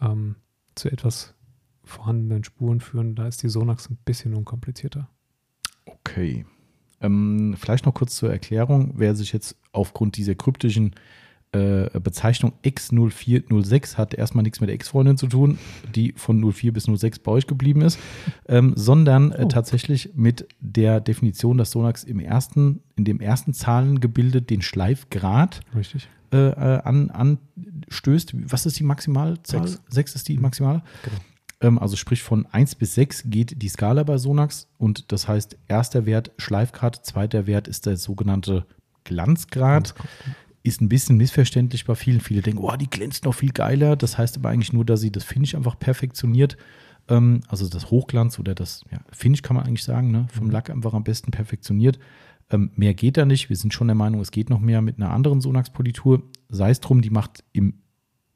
ähm, zu etwas vorhandenen Spuren führen. Da ist die Sonax ein bisschen unkomplizierter. Okay. Ähm, vielleicht noch kurz zur Erklärung, wer sich jetzt aufgrund dieser kryptischen äh, Bezeichnung X0406 hat erstmal nichts mit der Ex-Freundin zu tun, die von 04 bis 06 bei euch geblieben ist, ähm, sondern äh, Oh. tatsächlich mit der Definition, dass Sonax im ersten, in dem ersten Zahlengebilde den Schleifgrad Richtig? äh, äh, an, anstößt. Was ist die Maximalzahl? Sechs. Sechs ist die Maximale. Genau. Ähm, also sprich von 1 bis 6 geht die Skala bei Sonax und das heißt, erster Wert Schleifgrad, zweiter Wert ist der sogenannte Glanzgrad. Ist ein bisschen missverständlich bei vielen. Viele denken, oh, die glänzt noch viel geiler. Das heißt aber eigentlich nur, dass sie das Finish einfach perfektioniert. Ähm, also das Hochglanz oder das ja, Finish kann man eigentlich sagen, ne? vom Mhm. Lack einfach am besten perfektioniert. Ähm, mehr geht da nicht. Wir sind schon der Meinung, es geht noch mehr mit einer anderen Sonax-Politur. Sei es drum, die macht im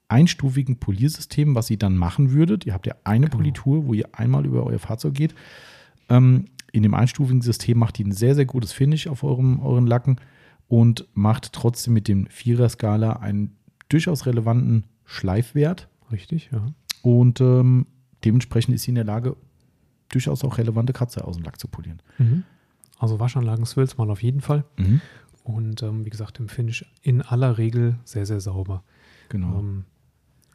einstufigen Poliersystem, was ihr dann machen würdet. Ihr habt ja eine Genau. Politur, wo ihr einmal über euer Fahrzeug geht. Ähm, in dem einstufigen System macht die ein sehr, sehr gutes Finish auf eurem, euren Lacken und macht trotzdem mit dem Vierer-Skala einen durchaus relevanten Schleifwert. Richtig, ja. Und ähm, dementsprechend ist sie in der Lage, durchaus auch relevante Kratzer aus dem Lack zu polieren. Mhm. Also Waschanlagen Swills mal auf jeden Fall. Und ähm, wie gesagt, im Finish in aller Regel sehr, sehr sauber. Genau. Ähm,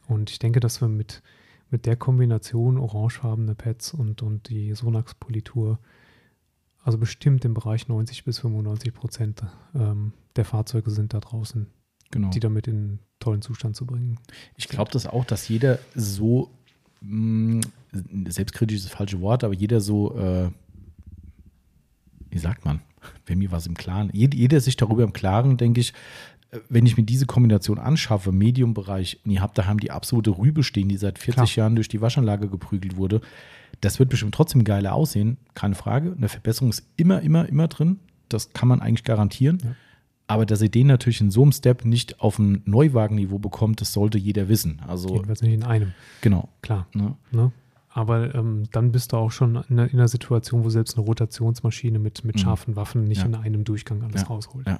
und ich denke, dass wir mit, mit der Kombination orangefarbene Pads und, und die Sonax-Politur, also bestimmt im Bereich 90 bis 95 Prozent ähm, der Fahrzeuge sind da draußen, genau. die damit in tollen Zustand zu bringen. Ich glaube das auch, dass jeder so, mh, selbstkritisch ist das falsche Wort, aber jeder so, äh, wie sagt man, wenn mir was im Klaren, jeder, jeder sich darüber im Klaren, denke ich, äh, wenn ich mir diese Kombination anschaffe, Medium-Bereich, und ihr habt daheim die absolute Rübe stehen, die seit 40 Klar. Jahren durch die Waschanlage geprügelt wurde, das wird bestimmt trotzdem geiler aussehen, keine Frage. Eine Verbesserung ist immer, immer, immer drin. Das kann man eigentlich garantieren. Ja. Aber dass ihr den natürlich in so einem Step nicht auf ein Neuwagenniveau bekommt, das sollte jeder wissen. Also, Jedenfalls nicht in einem, genau. klar. Ne? Ne? Aber ähm, dann bist du auch schon in einer, in einer Situation, wo selbst eine Rotationsmaschine mit, mit Mhm. scharfen Waffen nicht Ja. in einem Durchgang alles Ja. rausholt. Ja.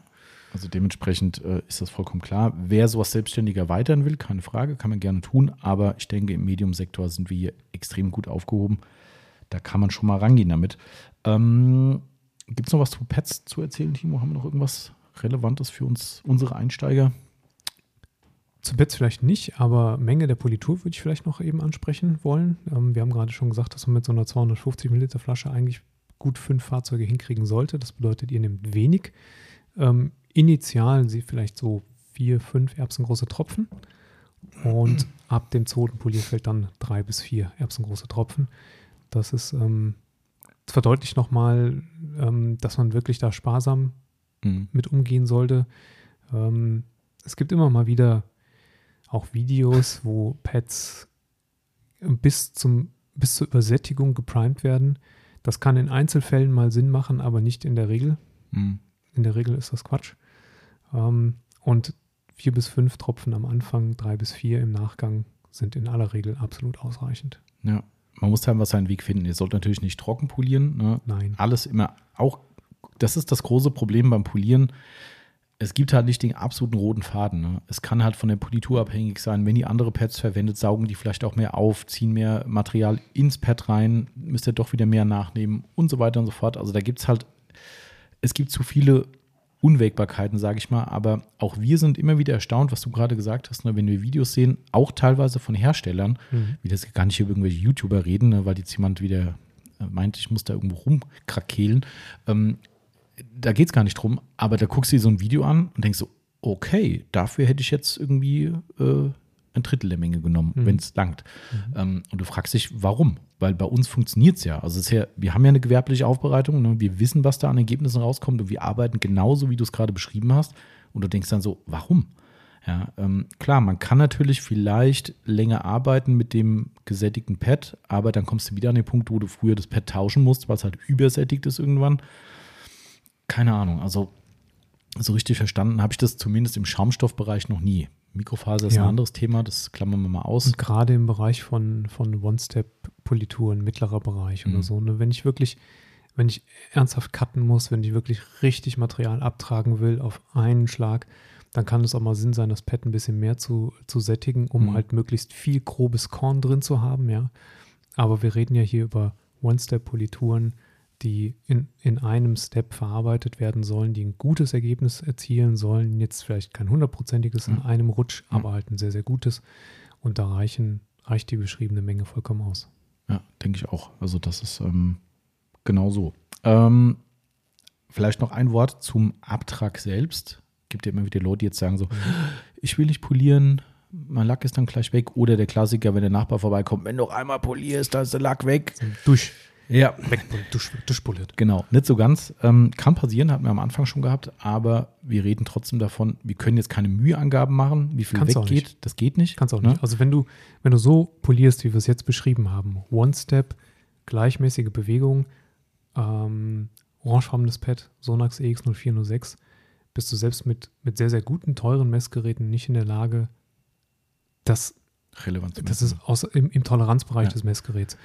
Also dementsprechend äh, ist das vollkommen klar. Wer sowas selbstständig erweitern will, keine Frage, kann man gerne tun. Aber ich denke, im Medium-Sektor sind wir hier extrem gut aufgehoben. Da kann man schon mal rangehen damit. Ähm, Gibt es noch was zu Pets zu erzählen, Timo? Haben wir noch irgendwas Relevantes für uns, unsere Einsteiger? Zu Bets vielleicht nicht, aber Menge der Politur würde ich vielleicht noch eben ansprechen wollen. Ähm, wir haben gerade schon gesagt, dass man mit so einer 250 Milliliter Flasche eigentlich gut fünf Fahrzeuge hinkriegen sollte. Das bedeutet, ihr nehmt wenig. Ähm, initial sie vielleicht so vier, fünf erbsengroße Tropfen. Und ab dem zweiten Polierfeld dann drei bis vier erbsengroße Tropfen. Das ist, ähm, das verdeutlicht nochmal, ähm, dass man wirklich da sparsam Mhm. mit umgehen sollte. Ähm, es gibt immer mal wieder auch Videos, wo Pads bis, zum, bis zur Übersättigung geprimed werden. Das kann in Einzelfällen mal Sinn machen, aber nicht in der Regel. Mhm. In der Regel ist das Quatsch. Ähm, und vier bis fünf Tropfen am Anfang, drei bis vier im Nachgang sind in aller Regel absolut ausreichend. Ja, man muss einfach seinen Weg finden. Ihr sollt natürlich nicht trocken polieren. Ne? Nein. alles immer auch, das ist das große Problem beim Polieren. Es gibt halt nicht den absoluten roten Faden. Ne? Es kann halt von der Politur abhängig sein. Wenn ihr andere Pads verwendet, saugen die vielleicht auch mehr auf, ziehen mehr Material ins Pad rein, müsst ihr doch wieder mehr nachnehmen und so weiter und so fort. Also da gibt es halt, es gibt zu viele Unwägbarkeiten, sage ich mal. Aber auch wir sind immer wieder erstaunt, was du gerade gesagt hast, ne? wenn wir Videos sehen, auch teilweise von Herstellern, Mhm. wie das gar nicht über irgendwelche YouTuber reden, ne, weil jetzt jemand wieder äh, meint, ich muss da irgendwo rumkrakehlen. Ähm, da geht es gar nicht drum, aber da guckst du dir so ein Video an und denkst so, okay, dafür hätte ich jetzt irgendwie äh, ein Drittel der Menge genommen, Mhm. wenn es langt. Ähm, und du fragst dich, warum? Weil bei uns funktioniert es ja. Also ja, wir haben ja eine gewerbliche Aufbereitung, ne? wir wissen, was da an Ergebnissen rauskommt und wir arbeiten genauso, wie du es gerade beschrieben hast. Und du denkst dann so, warum? Ja, ähm, klar, man kann natürlich vielleicht länger arbeiten mit dem gesättigten Pad, aber dann kommst du wieder an den Punkt, wo du früher das Pad tauschen musst, weil es halt übersättigt ist irgendwann. Keine Ahnung, also so richtig verstanden habe ich das zumindest im Schaumstoffbereich noch nie. Mikrofaser ist Ja. ein anderes Thema, das klammern wir mal aus. Und gerade im Bereich von, von One-Step-Polituren, mittlerer Bereich Mhm. oder so. Ne? Wenn ich wirklich, wenn ich ernsthaft cutten muss, wenn ich wirklich richtig Material abtragen will auf einen Schlag, dann kann es auch mal Sinn sein, das Pad ein bisschen mehr zu, zu sättigen, um Mhm. halt möglichst viel grobes Korn drin zu haben, ja. Aber wir reden ja hier über One-Step-Polituren, die in, in einem Step verarbeitet werden sollen, die ein gutes Ergebnis erzielen sollen. Jetzt vielleicht kein hundertprozentiges in Mhm. einem Rutsch, Mhm. aber halt ein sehr, sehr gutes. Und da reichen, reicht die beschriebene Menge vollkommen aus. Ja, denke ich auch. Also das ist ähm, genau so. Ähm, vielleicht noch ein Wort zum Abtrag selbst. Gibt ja immer wieder Leute, die jetzt sagen so, ich will nicht polieren, mein Lack ist dann gleich weg. Oder der Klassiker, wenn der Nachbar vorbeikommt, wenn du noch einmal polierst, da ist der Lack weg. Durch. Ja, Weg, durch, durchpoliert. genau. Nicht so ganz. Ähm, kann passieren, hatten wir am Anfang schon gehabt, aber wir reden trotzdem davon, wir können jetzt keine Müheangaben machen, wie viel Kannst weggeht. Das geht nicht. Kannst auch ne? nicht. Also wenn du, wenn du so polierst, wie wir es jetzt beschrieben haben, One-Step, gleichmäßige Bewegung, ähm, orangefarbenes Pad, Sonax E EX0406, bist du selbst mit, mit sehr, sehr guten, teuren Messgeräten nicht in der Lage, das Relevant zu Das messen. ist aus, im, im Toleranzbereich Ja. des Messgeräts.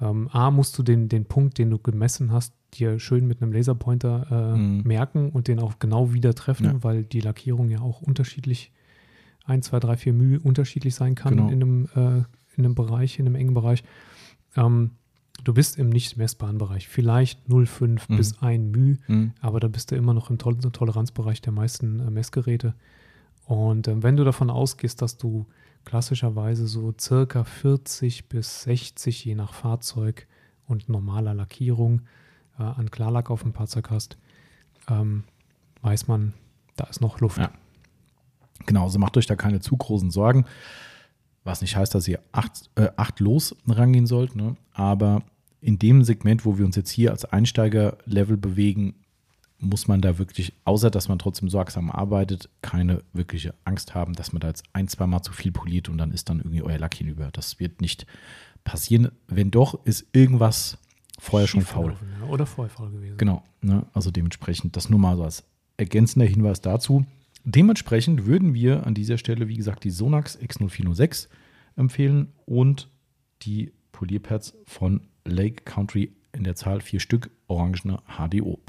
Ähm, A, musst du den, den Punkt, den du gemessen hast, dir schön mit einem Laserpointer äh, Mhm. merken und den auch genau wieder treffen, Ja. weil die Lackierung ja auch unterschiedlich, 1, 2, 3, 4 Mühe unterschiedlich sein kann Genau. in, einem, äh, in einem Bereich, in einem engen Bereich. Ähm, du bist im nicht messbaren Bereich. Vielleicht 0,5 Mhm. bis 1 Mühe, Mhm. aber da bist du immer noch im Tol Toleranzbereich der meisten äh, Messgeräte. Und ähm, wenn du davon ausgehst, dass du klassischerweise so circa 40 bis 60 je nach Fahrzeug und normaler Lackierung äh, an Klarlack auf dem Fahrzeug hast, ähm, weiß man, da ist noch Luft. Ja. Genau, also macht euch da keine zu großen Sorgen. Was nicht heißt, dass ihr acht, äh, acht los rangehen sollt, ne? aber in dem Segment, wo wir uns jetzt hier als Einsteiger-Level bewegen, muss man da wirklich, außer dass man trotzdem sorgsam arbeitet, keine wirkliche Angst haben, dass man da jetzt ein, zwei Mal zu viel poliert und dann ist dann irgendwie euer Lack hinüber. Das wird nicht passieren. Wenn doch, ist irgendwas vorher schon faul. Oder vorher faul gewesen. Genau, ne? also dementsprechend das nur mal so als ergänzender Hinweis dazu. Dementsprechend würden wir an dieser Stelle, wie gesagt, die Sonax X0406 empfehlen und die Polierpads von Lake Country in der Zahl vier Stück, orangene HDO.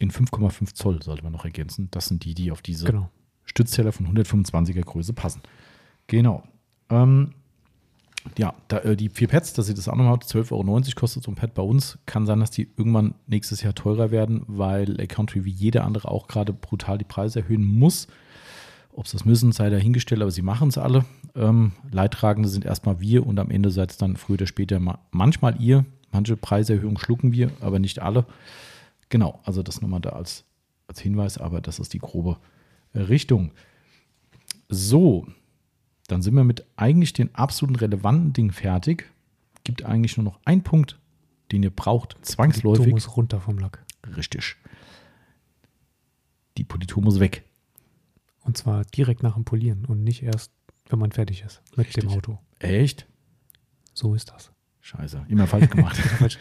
In 5,5 Zoll sollte man noch ergänzen. Das sind die, die auf diese Genau. Stützteller von 125er Größe passen. Genau. Ähm, ja, da, äh, die vier Pads, dass ihr das auch nochmal habt, 12,90 Euro kostet so ein Pad bei uns. Kann sein, dass die irgendwann nächstes Jahr teurer werden, weil A Country wie jeder andere auch gerade brutal die Preise erhöhen muss. Ob sie das müssen, sei dahingestellt, aber sie machen es alle. Ähm, Leidtragende sind erstmal wir und am Ende seid es dann früher oder später ma manchmal ihr. Manche Preiserhöhungen schlucken wir, aber nicht alle. Genau, also das nochmal da als, als Hinweis, aber das ist die grobe äh, Richtung. So, dann sind wir mit eigentlich den absoluten relevanten Dingen fertig. Gibt eigentlich nur noch einen Punkt, den ihr braucht, zwangsläufig. musst runter vom Lack. Richtig. Die Politur muss weg. Und zwar direkt nach dem Polieren und nicht erst, wenn man fertig ist mit dem Richtig. Auto. Echt? So ist das. Scheiße, immer falsch gemacht.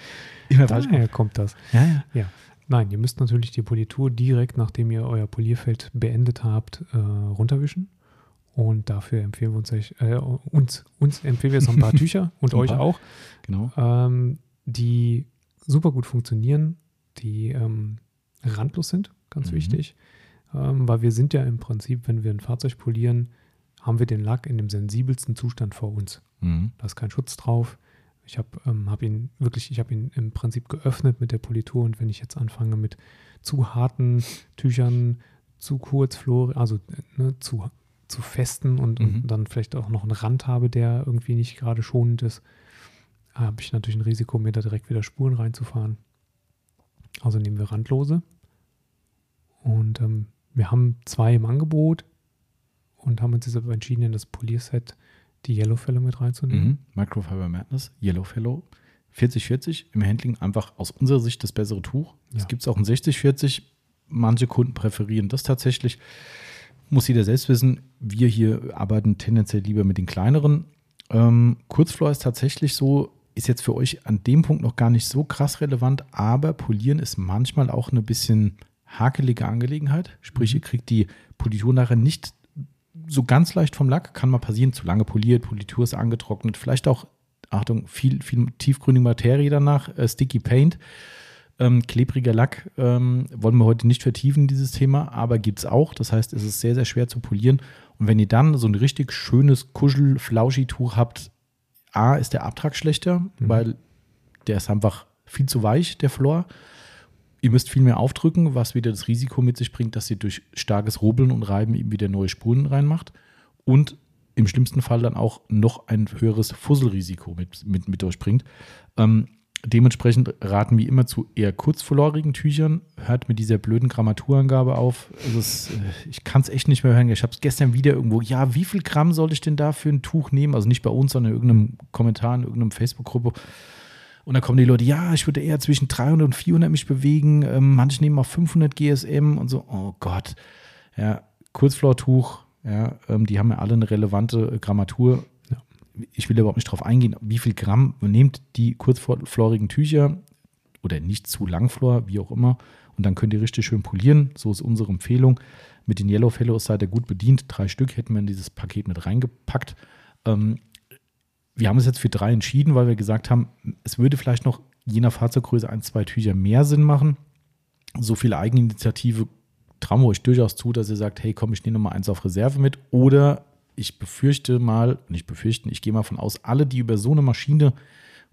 immer falsch Daher gemacht. kommt das. Ja, ja. Ja. Nein, ihr müsst natürlich die Politur direkt, nachdem ihr euer Polierfeld beendet habt, äh, runterwischen. Und dafür empfehlen wir uns, euch, äh, uns, uns empfehlen wir jetzt noch ein paar Tücher und euch auch, Genau. ähm, die super gut funktionieren, die ähm, randlos sind, ganz Mhm. wichtig. Ähm, weil wir sind ja im Prinzip, wenn wir ein Fahrzeug polieren, haben wir den Lack in dem sensibelsten Zustand vor uns. Mhm. Da ist kein Schutz drauf. Ich habe ähm, hab ihn wirklich, ich habe ihn im Prinzip geöffnet mit der Politur und wenn ich jetzt anfange mit zu harten Tüchern, zu kurz Flor, also ne, zu, zu festen und, Mhm. und dann vielleicht auch noch einen Rand habe, der irgendwie nicht gerade schonend ist, habe ich natürlich ein Risiko, mir da direkt wieder Spuren reinzufahren. Also nehmen wir randlose. Und ähm, wir haben zwei im Angebot und haben uns jetzt aber entschieden, in das Polierset die Yellowfälle mit reinzunehmen. Mhm. Microfiber Madness, Yellowfellow. 4040 im Handling einfach aus unserer Sicht das bessere Tuch. Es Ja. gibt auch ein 6040. Manche Kunden präferieren das tatsächlich. Muss jeder selbst wissen. Wir hier arbeiten tendenziell lieber mit den kleineren. Ähm, Kurzflor ist tatsächlich so, ist jetzt für euch an dem Punkt noch gar nicht so krass relevant, aber Polieren ist manchmal auch eine bisschen hakelige Angelegenheit. Sprich, Mhm. ihr kriegt die Politur nachher nicht so ganz leicht vom Lack, kann mal passieren, zu lange poliert, Politur ist angetrocknet, vielleicht auch, Achtung, viel, viel tiefgründige Materie danach, äh, Sticky Paint, ähm, klebriger Lack, ähm, wollen wir heute nicht vertiefen, dieses Thema, aber gibt es auch. Das heißt, es ist sehr, sehr schwer zu polieren. Und wenn ihr dann so ein richtig schönes Kuschel-Flauschi-Tuch habt, A, ist der Abtrag schlechter, weil der ist einfach viel zu weich, der Floor. Ihr müsst viel mehr aufdrücken, was wieder das Risiko mit sich bringt, dass ihr durch starkes Rubbeln und Reiben eben wieder neue Spuren reinmacht. Und im schlimmsten Fall dann auch noch ein höheres Fusselrisiko mit, mit, mit euch bringt. Ähm, dementsprechend raten wir immer zu eher kurzflorigen Tüchern. Hört mit dieser blöden Grammaturangabe auf. Es, äh, ich kann es echt nicht mehr hören. Ich habe es gestern wieder irgendwo. Ja, wie viel Gramm soll ich denn da für ein Tuch nehmen? Also nicht bei uns, sondern in irgendeinem Kommentar in irgendeinem Facebook-Gruppe. Und dann kommen die Leute, ja, ich würde eher zwischen 300 und 400 mich bewegen. Ähm, manche nehmen auch 500 GSM und so. Oh Gott. Ja, Kurzflortuch, ja, ähm, die haben ja alle eine relevante äh, Grammatur ich will überhaupt nicht darauf eingehen, wie viel Gramm nehmt die kurzflorigen Tücher oder nicht zu langflor, wie auch immer, und dann könnt ihr richtig schön polieren. So ist unsere Empfehlung. Mit den Yellow Fellows seid ihr gut bedient. Drei Stück hätten wir in dieses Paket mit reingepackt. Ähm, wir haben es jetzt für drei entschieden, weil wir gesagt haben, es würde vielleicht noch je nach Fahrzeuggröße ein, zwei Tücher mehr Sinn machen. So viel Eigeninitiative trauen wir euch durchaus zu, dass ihr sagt, hey komm, ich nehme noch mal eins auf Reserve mit. Oder ich befürchte mal, nicht befürchten, ich gehe mal von aus, alle, die über so eine Maschine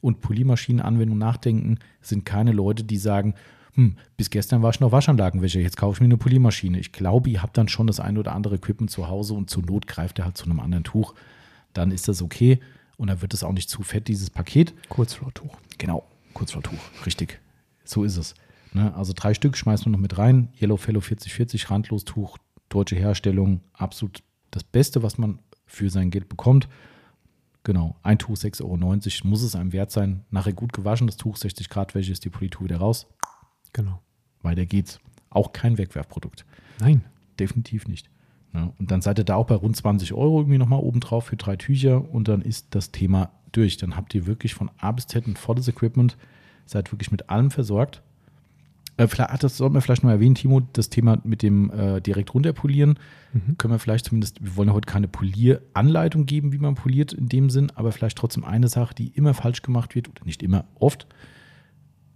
und Poliermaschinenanwendung nachdenken, sind keine Leute, die sagen, hm, bis gestern war ich noch Waschanlagenwäscher, jetzt kaufe ich mir eine Poliermaschine. Ich glaube, ihr habt dann schon das ein oder andere Equipment zu Hause und zur Not greift er halt zu einem anderen Tuch. Dann ist das okay und dann wird es auch nicht zu fett, dieses Paket. Kurzflortuch. Genau, Kurzflortuch, richtig. So ist es. Ne? Also drei Stück schmeißen wir noch mit rein. Yellow Fellow 4040, Randlostuch, deutsche Herstellung, absolut das Beste, was man für sein Geld bekommt. Genau, ein Tuch 6,90 Euro muss es einem wert sein. Nachher gut gewaschen, das Tuch 60 Grad Wäsche ist die Politur wieder raus. Genau. Weiter geht's. Auch kein Wegwerfprodukt. Nein. Definitiv nicht. Ja, und dann seid ihr da auch bei rund 20 Euro irgendwie nochmal obendrauf für drei Tücher und dann ist das Thema durch. Dann habt ihr wirklich von A bis Z ein volles Equipment, seid wirklich mit allem versorgt äh, vielleicht, das sollten wir vielleicht noch erwähnen, Timo, das Thema mit dem äh, direkt runterpolieren. Mhm. Können wir vielleicht zumindest, wir wollen ja heute keine Polieranleitung geben, wie man poliert in dem Sinn, aber vielleicht trotzdem eine Sache, die immer falsch gemacht wird, oder nicht immer, oft.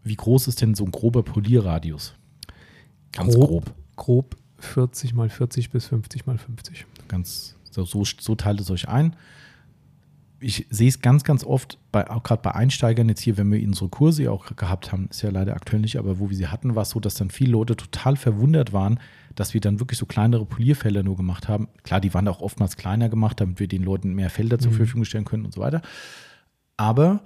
Wie groß ist denn so ein grober Polierradius? Ganz grob. Grob, grob 40 mal 40 bis 50 mal 50. Ganz, so, so, so teilt es euch ein ich sehe es ganz, ganz oft, bei, auch gerade bei Einsteigern jetzt hier, wenn wir unsere Kurse auch gehabt haben, ist ja leider aktuell nicht, aber wo wir sie hatten, war es so, dass dann viele Leute total verwundert waren, dass wir dann wirklich so kleinere Polierfelder nur gemacht haben. Klar, die waren auch oftmals kleiner gemacht, damit wir den Leuten mehr Felder zur mhm. Verfügung stellen können und so weiter. Aber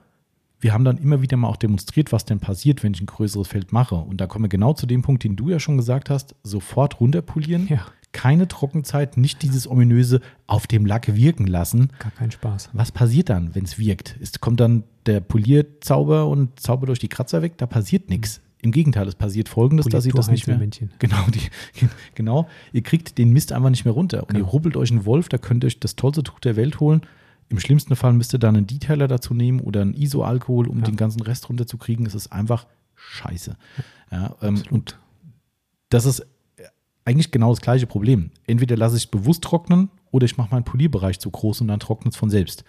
wir haben dann immer wieder mal auch demonstriert, was denn passiert, wenn ich ein größeres Feld mache. Und da kommen wir genau zu dem Punkt, den du ja schon gesagt hast, sofort runterpolieren. Ja keine Trockenzeit, nicht dieses ominöse auf dem Lack wirken lassen. Gar keinen Spaß. Was passiert dann, wenn es wirkt? Ist, kommt dann der Polierzauber und Zauber durch die Kratzer weg? Da passiert nichts. Im Gegenteil, es passiert folgendes, dass ihr das nicht mehr. Genau, die, genau, ihr kriegt den Mist einfach nicht mehr runter. Und genau. ihr rubbelt euch einen Wolf, da könnt ihr euch das tollste Tuch der Welt holen. Im schlimmsten Fall müsst ihr dann einen Detailer dazu nehmen oder einen ISO-Alkohol, um ja. den ganzen Rest runterzukriegen. Es ist einfach scheiße. Ja, ähm, und das ist eigentlich genau das gleiche Problem. Entweder lasse ich es bewusst trocknen oder ich mache meinen Polierbereich zu groß und dann trocknet es von selbst.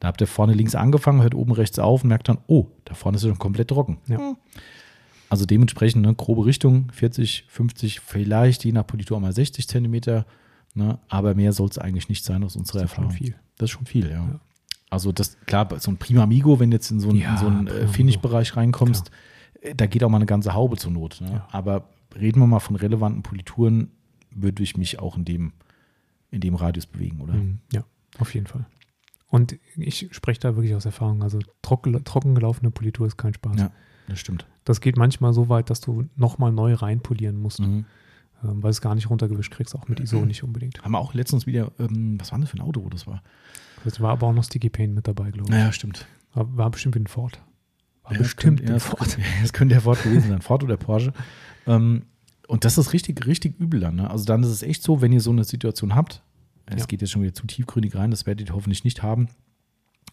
Da habt ihr vorne links angefangen, hört oben rechts auf und merkt dann, oh, da vorne ist es schon komplett trocken. Ja. Hm. Also dementsprechend eine grobe Richtung, 40, 50, vielleicht je nach Politur mal 60 Zentimeter. Ne, aber mehr soll es eigentlich nicht sein aus unserer das Erfahrung. Viel. Das ist schon viel, ja. ja. Also das, klar, so ein Prima Amigo, wenn du jetzt in so einen, ja, so einen äh, Finish-Bereich reinkommst, klar. Äh, da geht auch mal eine ganze Haube zur Not. Ne? Aber reden wir mal von relevanten Polituren, würde ich mich auch in dem, in dem Radius bewegen, oder? Mhm. Ja, auf jeden Fall. Und ich spreche da wirklich aus Erfahrung. Also trocken, trocken gelaufene Politur ist kein Spaß. Ja, das stimmt. Das geht manchmal so weit, dass du nochmal neu reinpolieren musst, mhm. Ähm, weil es gar nicht runtergewischt kriegst, auch mit ISO nicht unbedingt. Haben wir auch letztens wieder, ähm, was war das für ein Auto, wo das war? Das war aber auch noch Sticky Paint mit dabei, glaube ich. Ja, stimmt. War, war bestimmt ein Ford. War ja, bestimmt ein Ford. Das könnte der Ford gewesen sein, Ford oder Porsche. Ähm, und das ist richtig, richtig übel dann. Ne? Also dann ist es echt so, wenn ihr so eine Situation habt, es ja. geht jetzt schon wieder zu tiefgründig rein, das werdet ihr hoffentlich nicht haben.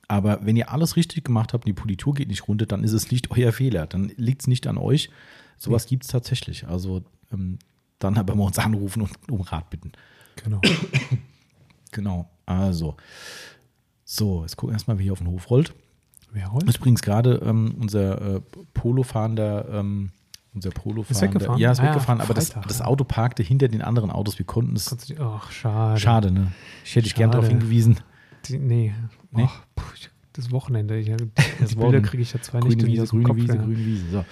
Aber wenn ihr alles richtig gemacht habt und die Politur geht nicht runter, dann ist es nicht euer Fehler. Dann liegt es nicht an euch. Sowas nee. gibt es tatsächlich. Also ähm, dann aber mal uns anrufen und um Rat bitten. Genau. genau. Also. So, jetzt gucken wir erstmal, wie hier auf den Hof rollt. Wer rollt? Das ist übrigens gerade ähm, unser äh, Polo-fahrender ähm, unser Polo. Ist weggefahren? Ja, ist ah, weggefahren, aber das, das, Auto parkte hinter den anderen Autos. Wir konnten es. Ach, schade. Schade, ne? Ich hätte dich gern darauf hingewiesen. Die, nee. nee? Ach, das Wochenende. Ich, das die Bilder kriege ich ja zwei grüne nicht. Wiese, grüne Kopf, Wiese, ja. grüne Wiese. So.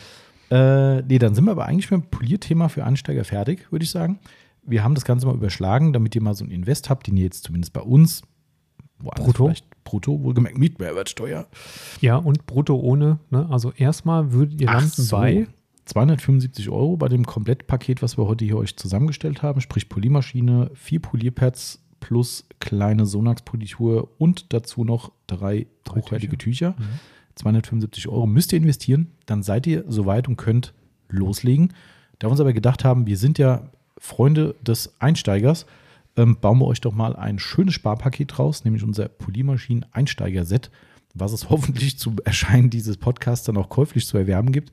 Äh, nee, dann sind wir aber eigentlich mit dem Polierthema für Ansteiger fertig, würde ich sagen. Wir haben das Ganze mal überschlagen, damit ihr mal so ein Invest habt, den ihr jetzt zumindest bei uns brutto? brutto, wohlgemerkt mit Mehrwertsteuer. Ja, und brutto ohne. Ne? Also erstmal würdet ihr Ach landen so. bei 275 Euro bei dem Komplettpaket, was wir heute hier euch zusammengestellt haben, sprich Poliermaschine, vier Polierpads plus kleine Sonax-Politur und dazu noch drei, Drei hochwertige Tücher. Tücher. 275 Euro müsst ihr investieren, dann seid ihr soweit und könnt loslegen. Da wir uns aber gedacht haben, wir sind ja Freunde des Einsteigers, ähm, bauen wir euch doch mal ein schönes Sparpaket raus, nämlich unser Poliermaschinen-Einsteiger-Set, was es hoffentlich zum Erscheinen dieses Podcasts dann auch käuflich zu erwerben gibt.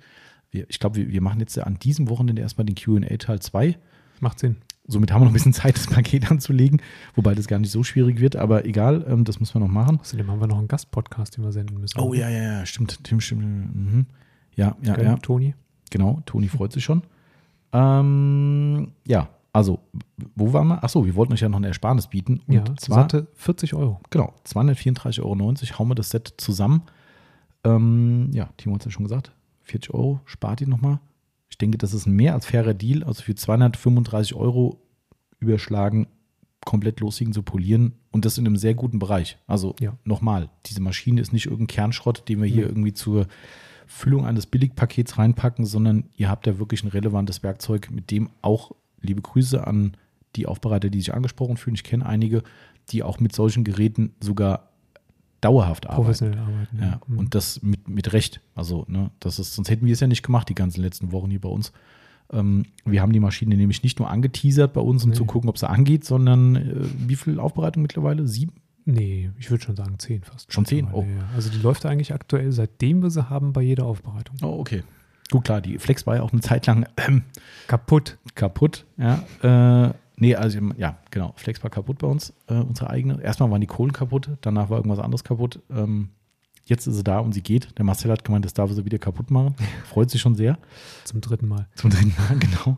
Wir, ich glaube, wir, wir machen jetzt an diesem Wochenende erstmal den QA Teil 2. Macht Sinn. Somit haben wir noch ein bisschen Zeit, das Paket anzulegen, wobei das gar nicht so schwierig wird, aber egal, ähm, das müssen wir noch machen. Außerdem haben wir noch einen Gastpodcast, den wir senden müssen. Oh ja, ja, ja, stimmt. Tim, stimmt. Mhm. Ja, ja, Gell, ja. Toni. Genau, Toni freut sich schon. Ähm, ja, also, wo waren wir? Achso, wir wollten euch ja noch eine Ersparnis bieten. Und Ja, zwar, satte 40 Euro. genau, 234,90 Euro hauen wir das Set zusammen. Ähm, ja, Timo hat es ja schon gesagt, 40 Euro spart ihr nochmal. Ich denke, das ist ein mehr als fairer Deal. Also für 235 Euro überschlagen, komplett loslegen zu polieren und das in einem sehr guten Bereich. Also Ja. nochmal, diese Maschine ist nicht irgendein Kernschrott, den wir hier Ja. irgendwie zur Füllung eines Billigpakets reinpacken, sondern ihr habt ja wirklich ein relevantes Werkzeug, mit dem auch liebe Grüße an die Aufbereiter, die sich angesprochen fühlen. Ich kenne einige, die auch mit solchen Geräten sogar dauerhaft arbeiten. Professionell arbeiten. Ja, Mhm. und das mit, mit Recht. Also, ne, das ist, sonst hätten wir es ja nicht gemacht, die ganzen letzten Wochen hier bei uns. Ähm, wir haben die Maschine nämlich nicht nur angeteasert bei uns, um Nee. zu gucken, ob sie angeht, sondern äh, wie viel Aufbereitung mittlerweile? Sieben? Nee, ich würde schon sagen 10 fast. Schon 10? Oh. Ja, Also die läuft eigentlich aktuell, seitdem wir sie haben, bei jeder Aufbereitung. Oh, okay. Gut, klar, die Flex war ja auch eine Zeit lang ähm, Kaputt. kaputt. Ja, äh, nee, also ja, genau. Flex war kaputt bei uns, äh, unsere eigene. Erstmal waren die Kohlen kaputt, danach war irgendwas anderes kaputt. Ähm, jetzt ist sie da und sie geht. Der Marcel hat gemeint, das darf er sie wieder kaputt machen. Freut sich schon sehr. Zum dritten Mal. Zum dritten Mal, genau.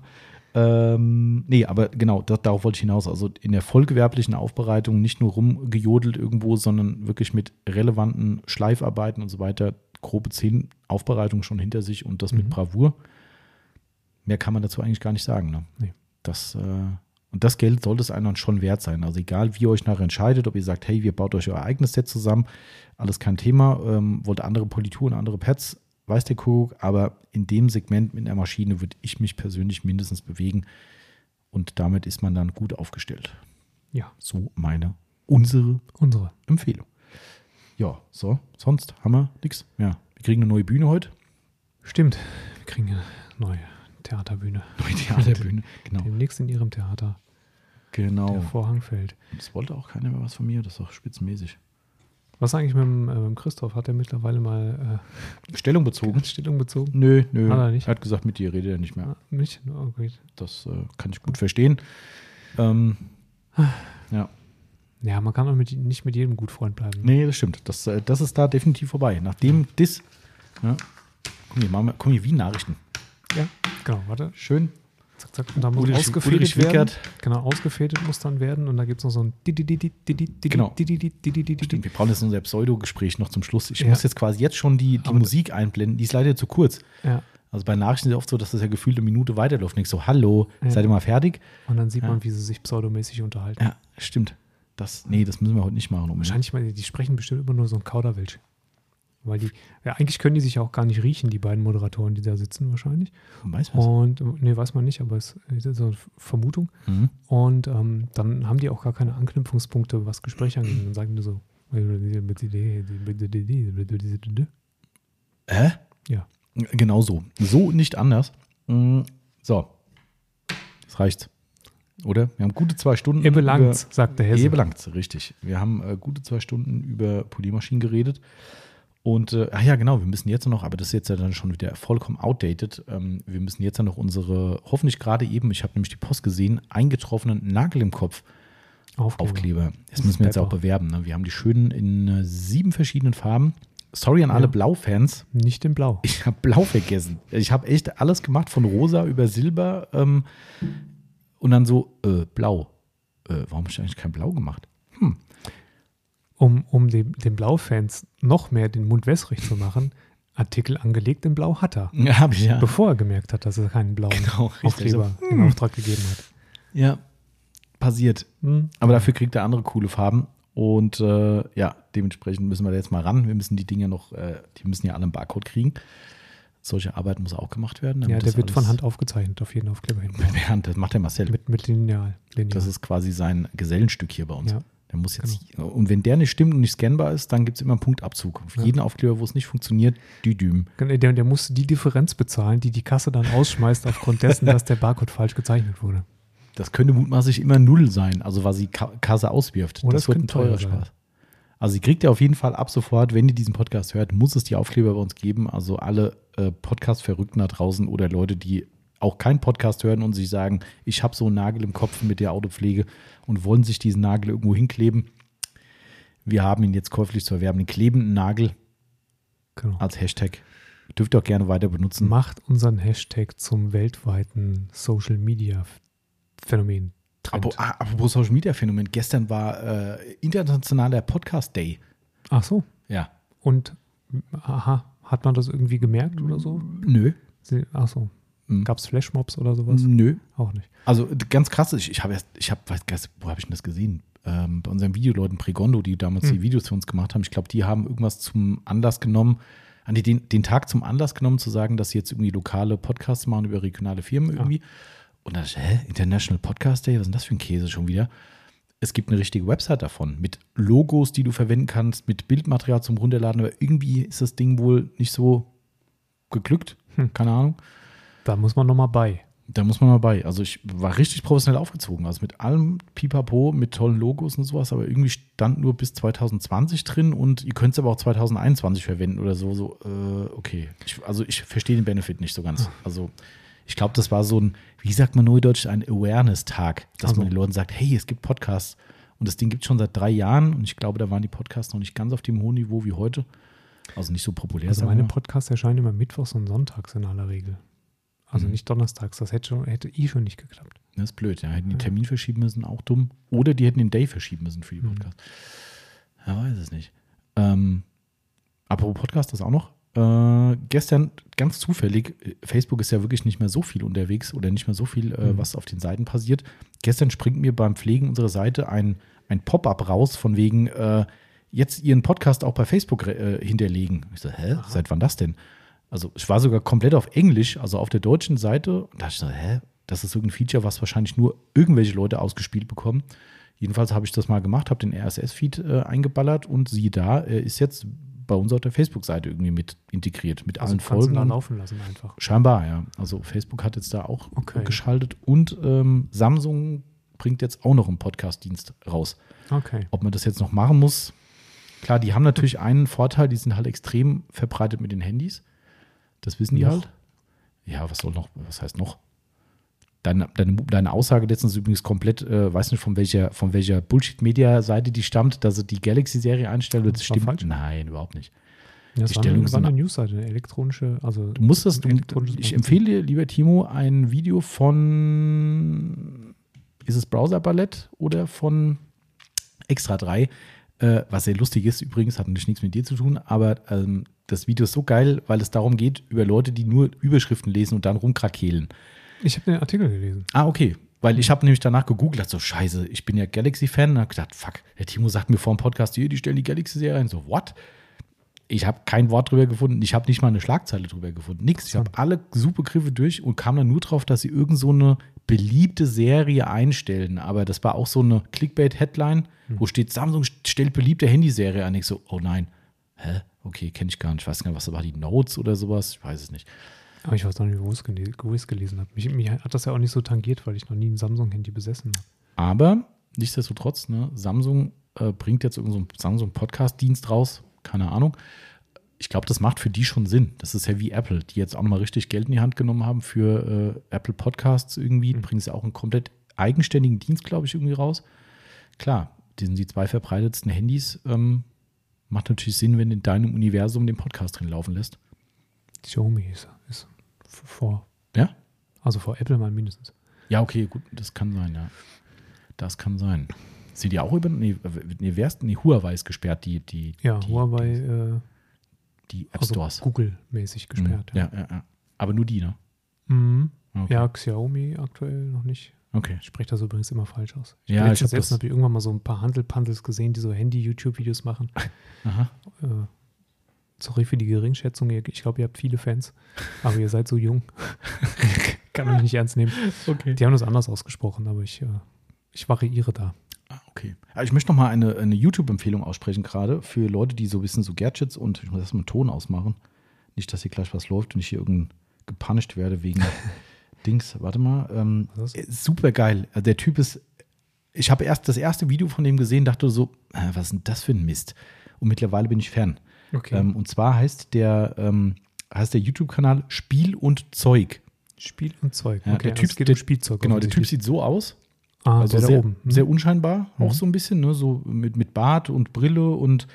Ähm, nee, aber genau, da, darauf wollte ich hinaus. Also in der vollgewerblichen Aufbereitung nicht nur rumgejodelt irgendwo, sondern wirklich mit relevanten Schleifarbeiten und so weiter, grobe zehn Aufbereitungen schon hinter sich und das mit Mhm. Bravour. Mehr kann man dazu eigentlich gar nicht sagen. Ne? Nee. Das, äh, und das Geld sollte es einem schon wert sein. Also egal, wie ihr euch nachher entscheidet, ob ihr sagt, hey, wir baut euch euer eigenes Set zusammen, alles kein Thema, ähm, wollt andere Polituren, andere Pads, weiß der Kuckuck, aber in dem Segment mit der Maschine würde ich mich persönlich mindestens bewegen und damit ist man dann gut aufgestellt. Ja, So meine, unsere unsere. Empfehlung. Ja, so, sonst haben wir nichts. Ja, wir kriegen eine neue Bühne heute. Stimmt. Wir kriegen eine neue Theaterbühne. Neue Theaterbühne. Genau. Demnächst in ihrem Theater. Genau. Der Vorhang fällt. Das wollte auch keiner mehr was von mir, das ist doch spitzenmäßig. Was eigentlich mit dem, äh, mit dem Christoph? Hat er mittlerweile mal Stellung äh, bezogen? Stellung bezogen? Nö, nö. Hat er nicht? Er hat gesagt, mit dir redet er nicht mehr. Ah, nicht? Oh, gut. Das äh, kann ich gut verstehen. Ähm, ja, Ja, man kann auch mit, nicht mit jedem gut Freund bleiben. nee, das stimmt. Das, äh, das ist da definitiv vorbei. Nachdem das, ja, guck hier, machen wir, guck hier, wie Nachrichten. Ja, genau, warte. Schön. Zack, zack. Und da muss Ulrich- ausgefädelt Ulrich werden. Wickert. Genau, ausgefädelt muss dann werden. Und da gibt es noch so ein Genau. Genau. Stimmt, wir brauchen jetzt unser Pseudo-Gespräch noch zum Schluss. Ich Ja. muss jetzt quasi jetzt schon die, Musik einblenden. Die ist leider zu kurz. Ja. Also bei Nachrichten ist es oft so, dass das ja gefühlt eine Minute weiterläuft. Nicht so, hallo, Ja. seid ihr mal fertig? Und dann sieht man, wie sie sich pseudomäßig unterhalten. Ja, stimmt. Das, nee, das müssen wir heute nicht machen. unbedingt. Wahrscheinlich, die sprechen bestimmt immer nur so ein Kauderwelsch. Weil die, ja, eigentlich können die sich auch gar nicht riechen, die beiden Moderatoren, die da sitzen wahrscheinlich. Weiß was. Und, nee, weiß man nicht, aber es ist so eine Vermutung. Mhm. Und ähm, dann haben die auch gar keine Anknüpfungspunkte, was Gespräche angeht. Dann sagen die so. Hä? Ja. Genau so. So nicht anders. Mm, So. Das reicht. Oder? Wir haben gute zwei Stunden. Ihr belangt's, sagt der Über, Hesse. ihr belangt's, richtig. Wir haben äh, gute zwei Stunden über Poliermaschinen geredet. Und, äh, ach ja, genau, wir müssen jetzt noch, aber das ist jetzt ja dann schon wieder vollkommen outdated. Ähm, wir müssen jetzt ja noch unsere, hoffentlich gerade eben, ich habe nämlich die Post gesehen, eingetroffenen Nagel im Kopf Aufkleber. Aufkleber. Das müssen wir jetzt auch bewerben. Ne? Wir haben die schönen in äh, sieben verschiedenen Farben. Sorry an alle Ja. Blau-Fans. Nicht in Blau. Ich habe Blau vergessen. Ich habe echt alles gemacht, von rosa über Silber ähm, und dann so, äh, Blau. Äh, warum habe ich eigentlich kein Blau gemacht? Um, um dem, den Blau-Fans noch mehr den Mund wässrig zu machen, Artikel angelegt in Blau hat er. Ja, habe ich ja. Bevor er gemerkt hat, dass er keinen blauen Genau. Aufkleber So, in Auftrag gegeben hat. Ja, passiert. Hm. Aber dafür kriegt er andere coole Farben. Und äh, ja, dementsprechend müssen wir da jetzt mal ran. Wir müssen die Dinge noch, äh, die müssen ja alle einen Barcode kriegen. Solche Arbeit muss auch gemacht werden. Ja, der wird von Hand aufgezeichnet, auf jeden Aufkleber hin. Mit Hand, das macht der Marcel. Mit, mit Lineal. Lineal. Das ist quasi sein Gesellenstück hier bei uns. Ja. Genau. Der muss jetzt, und wenn der nicht stimmt und nicht scannbar ist, dann gibt es immer einen Punktabzug. Auf Ja. jeden Aufkleber, wo es nicht funktioniert, die Düm. der, der muss die Differenz bezahlen, die die Kasse dann ausschmeißt aufgrund dessen, dass der Barcode falsch gezeichnet wurde. Das könnte mutmaßlich immer null sein, also was die Ka Kasse auswirft. Oder das es wird ein teurer sein. Spaß. Also sie kriegt ja auf jeden Fall ab sofort, wenn ihr diesen Podcast hört, muss es die Aufkleber bei uns geben. Also alle äh, Podcast-Verrückten da draußen oder Leute, die auch keinen Podcast hören und sich sagen, ich habe so einen Nagel im Kopf mit der Autopflege und wollen sich diesen Nagel irgendwo hinkleben. Wir haben ihn jetzt käuflich zu erwerben, den klebenden Nagel Genau. als Hashtag. Dürft ihr auch gerne weiter benutzen. Macht unseren Hashtag zum weltweiten Social Media Phänomen. Trend. Ah, apropos Social Media Phänomen, gestern war äh, internationaler Podcast Day. Ach so. Ja. Und aha, hat man das irgendwie gemerkt oder so? Nö. Sie, ach so. Mhm. Gab es Flashmobs oder sowas? Nö. Auch nicht. Also ganz krass, ich, ich habe erst, ich habe, wo habe ich denn das gesehen? Ähm, bei unseren Videoleuten Pregondo, die damals Hm. die Videos für uns gemacht haben. Ich glaube, die haben irgendwas zum Anlass genommen, an die, den, den Tag zum Anlass genommen, zu sagen, dass sie jetzt irgendwie lokale Podcasts machen über regionale Firmen Ja. irgendwie. Und dann dachte ich, hä, International Podcast Day, was ist denn das für ein Käse schon wieder? Es gibt eine richtige Website davon mit Logos, die du verwenden kannst, mit Bildmaterial zum Runterladen, aber irgendwie ist das Ding wohl nicht so geglückt. Hm. Keine Ahnung. Da muss man nochmal bei. Da muss man mal bei. Also ich war richtig professionell aufgezogen. Also mit allem Pipapo, mit tollen Logos und sowas, aber irgendwie stand nur bis 2020 drin und ihr könnt es aber auch 2021 verwenden oder so. So, äh, okay. Ich, also ich verstehe den Benefit nicht so ganz. Also ich glaube, das war so ein, wie sagt man neudeutsch, ein Awareness-Tag, dass Also. man den Leuten sagt, hey, es gibt Podcasts. Und das Ding gibt es schon seit drei Jahren und ich glaube, da waren die Podcasts noch nicht ganz auf dem hohen Niveau wie heute. Also nicht so populär. Also meine. Podcasts erscheinen immer mittwochs und sonntags in aller Regel. Also Mhm. nicht donnerstags. Das hätte, schon, hätte eh schon nicht geklappt. Das ist blöd, ja. Hätten die. Termin verschieben müssen, auch dumm. Oder die hätten den Day verschieben müssen für die Mhm. Podcast. Ja, weiß es nicht. Ähm, apropos Podcast, das auch noch. Äh, gestern ganz zufällig, äh, Facebook ist ja wirklich nicht mehr so viel unterwegs oder nicht mehr so viel, äh, Mhm. was auf den Seiten passiert. Gestern springt mir beim Pflegen unserer Seite ein, ein Pop-up raus von wegen, äh, jetzt Ihren Podcast auch bei Facebook äh, hinterlegen. Ich so, hä? Aha. Seit wann das denn? Also ich war sogar komplett auf Englisch, also auf der deutschen Seite. Und da dachte ich so, hä? Das ist irgendein Feature, was wahrscheinlich nur irgendwelche Leute ausgespielt bekommen. Jedenfalls habe ich das mal gemacht, habe den RSS-Feed äh, eingeballert und siehe da, er ist jetzt bei uns auf der Facebook-Seite irgendwie mit integriert, mit Also allen Folgen. da und- laufen lassen einfach. Scheinbar, ja. Also Facebook hat jetzt da auch Okay. geschaltet und ähm, Samsung bringt jetzt auch noch einen Podcast-Dienst raus. Okay. Ob man das jetzt noch machen muss, klar, die haben natürlich einen Vorteil, die sind halt extrem verbreitet mit den Handys. Das wissen die Noch? halt. Ja, was soll noch, was heißt noch? Deine, deine, deine Aussage letztens übrigens komplett, äh, weiß nicht von welcher, von welcher Bullshit-Media-Seite die stammt, dass sie die Galaxy-Serie einstellen wird. Das stimmt. falsch. Nein, überhaupt nicht. Ja, das Die war Stellung eine, war eine Newsseite, eine elektronische, also Du musst das, du, ich empfehle dir, lieber Timo, ein Video von, ist es Browser Ballett oder von Extra 3, äh, was sehr lustig ist übrigens, hat natürlich nichts mit dir zu tun, aber ähm, das Video ist so geil, weil es darum geht, über Leute, die nur Überschriften lesen und dann rumkrakehlen. Ich habe den Artikel gelesen. Ah, okay. Weil ich habe nämlich danach gegoogelt, dachte so, scheiße, ich bin ja Galaxy-Fan und habe gedacht, fuck, der Timo sagt mir vor dem Podcast, hier, die stellen die Galaxy-Serie ein. So, what? Ich habe kein Wort drüber gefunden, ich habe nicht mal eine Schlagzeile drüber gefunden, nix. Ich habe alle Suchbegriffe durch und kam dann nur drauf, dass sie irgend so eine beliebte Serie einstellen. Aber das war auch so eine Clickbait-Headline, wo steht, Samsung stellt beliebte Handyserie an. Ich so, oh nein, hä? Okay, kenne ich gar nicht. Ich weiß gar nicht, was war die Notes oder sowas? Ich weiß es nicht. Aber ich weiß noch nicht, wo ich es gele- wo ich es gelesen habe. Mich, mich hat das ja auch nicht so tangiert, weil ich noch nie ein Samsung-Handy besessen habe. Aber nichtsdestotrotz, ne, Samsung äh, bringt jetzt irgendeinen so einen Samsung Podcast-Dienst raus. Keine Ahnung. Ich glaube, das macht für die schon Sinn. Das ist ja wie Apple, die jetzt auch nochmal richtig Geld in die Hand genommen haben für äh, Apple Podcasts irgendwie. Mhm. Bringen sie auch einen komplett eigenständigen Dienst, glaube ich, irgendwie raus. Klar, die sind die zwei verbreitetsten Handys. Ähm, macht natürlich Sinn, wenn in deinem Universum den Podcast drin laufen lässt. Xiaomi ist, ist vor. Ja? Also vor Apple mal mindestens. Ja, okay, gut, das kann sein, ja. Das kann sein. Sind die auch über. Nee, nee wer ist. Nee, Huawei ist gesperrt, die, die, Ja, die, Huawei, Die, äh, die App also Stores. Google-mäßig gesperrt. Mhm. Ja, ja, ja. Aber nur die, ne? Mhm. Okay. Ja, Xiaomi aktuell noch nicht. Okay. Ich spreche das übrigens immer falsch aus. Ja, Ja, ich ich hab selbst habe ich irgendwann mal so ein paar Handelpandels gesehen, die so Handy-YouTube-Videos machen. Aha. Äh, sorry für die Geringschätzung. Ich glaube, ihr habt viele Fans, aber ihr seid so jung. Kann euch nicht ernst nehmen. Okay. Die haben das anders ausgesprochen, aber ich, äh, ich variiere da. Okay. Aber ich möchte noch mal eine, eine YouTube-Empfehlung aussprechen, gerade für Leute, die so ein bisschen so Gadgets und ich muss erstmal einen Ton ausmachen. Nicht, dass hier gleich was läuft und ich hier irgendein gepunished werde wegen Dings. Warte mal. Ähm, ist super geil. Also der Typ ist. Ich habe erst das erste Video von dem gesehen, dachte so, äh, was ist denn das für ein Mist? Und mittlerweile bin ich Fan. Okay. Ähm, und zwar heißt der, ähm, heißt der YouTube-Kanal Spiel und Zeug. Spiel und Zeug. Ja, okay, der also Typ- es geht der- um Spielzeug. Genau, der Typ sieht so aus. Ah, Also sehr, oben. Hm. sehr unscheinbar, auch Mhm. so ein bisschen, ne? so mit, mit Bart und Brille und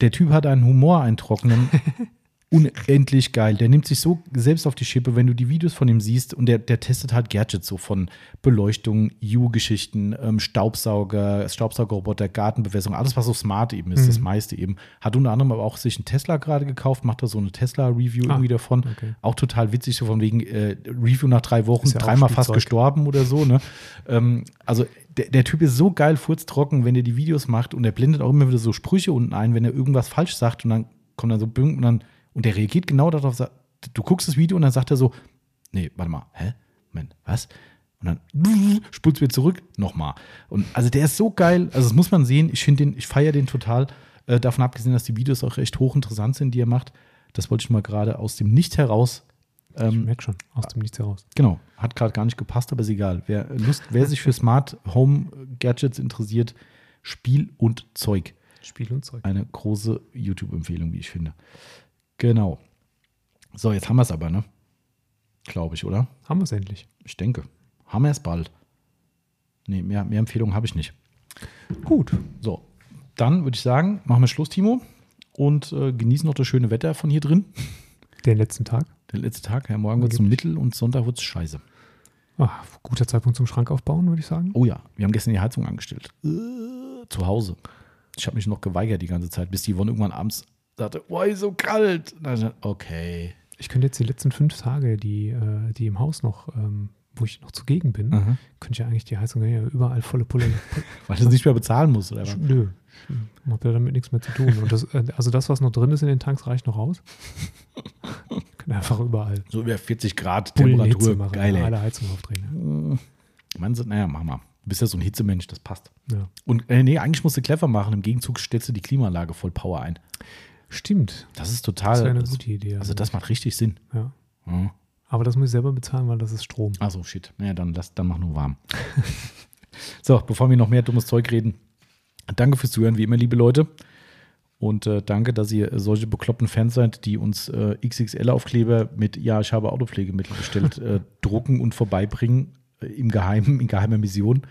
der Typ hat einen Humor eintrocknen. Unendlich geil. Der nimmt sich so selbst auf die Schippe, wenn du die Videos von ihm siehst und der, der testet halt Gadgets so von Beleuchtung, U-Geschichten, ähm, Staubsauger, Staubsaugerroboter, Gartenbewässerung, alles was so smart eben ist, Mhm. das meiste eben. Hat unter anderem aber auch sich einen Tesla gerade gekauft, macht da so eine Tesla-Review Ah, irgendwie davon. okay. Auch total witzig, so von wegen äh, Review nach drei Wochen, ja dreimal fast gestorben oder so. Ne? ähm, also der, der Typ ist so geil furztrocken, wenn er die Videos macht und er blendet auch immer wieder so Sprüche unten ein, wenn er irgendwas falsch sagt und dann kommt dann so Bünk und dann und der reagiert genau darauf. Du guckst das Video und dann sagt er so, nee, warte mal, hä? Moment, was? Und dann spulst wieder zurück, nochmal. Und also der ist so geil, also das muss man sehen. Ich finde den, ich feiere den total. Äh, davon abgesehen, dass die Videos auch recht hochinteressant sind, die er macht. Das wollte ich mal gerade aus dem Nicht heraus. Ich Ähm, merke schon, aus dem Nichts heraus. Genau, hat gerade gar nicht gepasst, aber ist egal. Wer, Lust, wer sich für Smart Home Gadgets interessiert, Spiel und Zeug. Spiel und Zeug. Eine große YouTube-Empfehlung, wie ich finde. Genau. So, jetzt haben wir es aber, ne? Glaube ich, oder? Haben wir es endlich. Ich denke. Haben wir es bald. Nee, mehr, mehr Empfehlungen habe ich nicht. Gut. So, dann würde ich sagen, machen wir Schluss, Timo. Und äh, genießen noch das schöne Wetter von hier drin. Den letzten Tag. Der letzte Tag, ja, morgen wird es Mittel und Sonntag wird es scheiße. Ah, guter Zeitpunkt zum Schrank aufbauen, würde ich sagen. Oh ja, wir haben gestern die Heizung angestellt. Äh, zu Hause. Ich habe mich noch geweigert die ganze Zeit, bis die Yvonne irgendwann abends sagte, ist so kalt. Und dann, okay. Ich könnte jetzt die letzten fünf Tage, die, äh, die im Haus noch, ähm, wo ich noch zugegen bin, Aha. könnte ich ja eigentlich die Heizung ja überall volle Pulle. Weil du es nicht mehr bezahlen musst, oder was? Nö, habe ja damit nichts mehr zu tun. Und das, äh, also das, was noch drin ist in den Tanks, reicht noch aus. Können einfach überall So über 40 Grad Temperatur. machen, Geil, ey. alle Heizungen aufdrehen. Meinst du, naja, mach mal. Du bist ja so ein Hitzemensch, das passt. Ja. Und äh, nee, eigentlich musst du clever machen. Im Gegenzug stellst du die Klimaanlage voll Power ein. Stimmt, Das ist total. das wäre eine das, gute Idee. also, das macht richtig Sinn. ja. Ja. Aber das muss ich selber bezahlen, weil das ist Strom. Also shit. Naja, dann lass, dann mach nur warm. so, bevor wir noch mehr dummes Zeug reden, danke fürs Zuhören, wie immer, liebe Leute. Und äh, danke, dass ihr solche bekloppten Fans seid, die uns äh, XXL-Aufkleber mit Ja, ich habe Autopflegemittel bestellt, äh, drucken und vorbeibringen äh, im Geheimen, in geheimer Mission.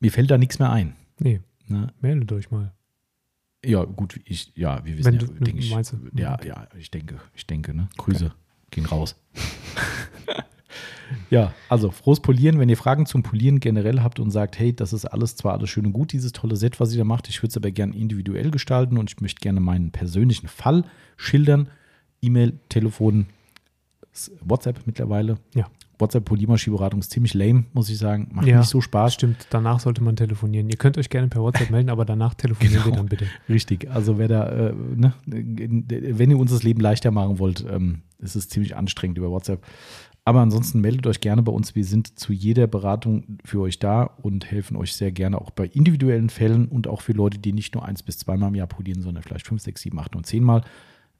Mir fällt da nichts mehr ein. Nee, Ne? meldet euch mal. Ja, gut, ich, ja, wir wissen Wenn ja, du- denke ich. meinst du? Ja, Okay. ja, ich denke, ich denke, ne? Grüße gehen raus. ja, also frohes Polieren. Wenn ihr Fragen zum Polieren generell habt und sagt, hey, das ist alles zwar alles schön und gut, dieses tolle Set, was ihr da macht, ich würde es aber gerne individuell gestalten und ich möchte gerne meinen persönlichen Fall schildern. E-Mail, Telefon, WhatsApp mittlerweile. Ja. WhatsApp Polymerskieberatung ist ziemlich lame, muss ich sagen. Macht Ja, nicht so Spaß. Stimmt, danach sollte man telefonieren. Ihr könnt euch gerne per WhatsApp melden, aber danach telefonieren wir Genau. dann bitte. Richtig, also wer da, äh, ne, wenn ihr uns das Leben leichter machen wollt, ähm, ist es ziemlich anstrengend über WhatsApp. Aber ansonsten meldet euch gerne bei uns. Wir sind zu jeder Beratung für euch da und helfen euch sehr gerne auch bei individuellen Fällen und auch für Leute, die nicht nur eins bis zweimal im Jahr polieren, sondern vielleicht fünf, sechs, sieben, acht und zehnmal.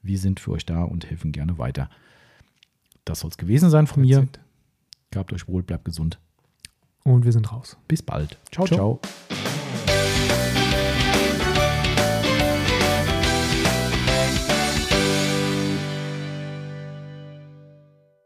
Wir sind für euch da und helfen gerne weiter. Das soll es gewesen sein von mir. Gehabt euch wohl, bleibt gesund. Und wir sind raus. Bis bald. ciao. Ciao. ciao.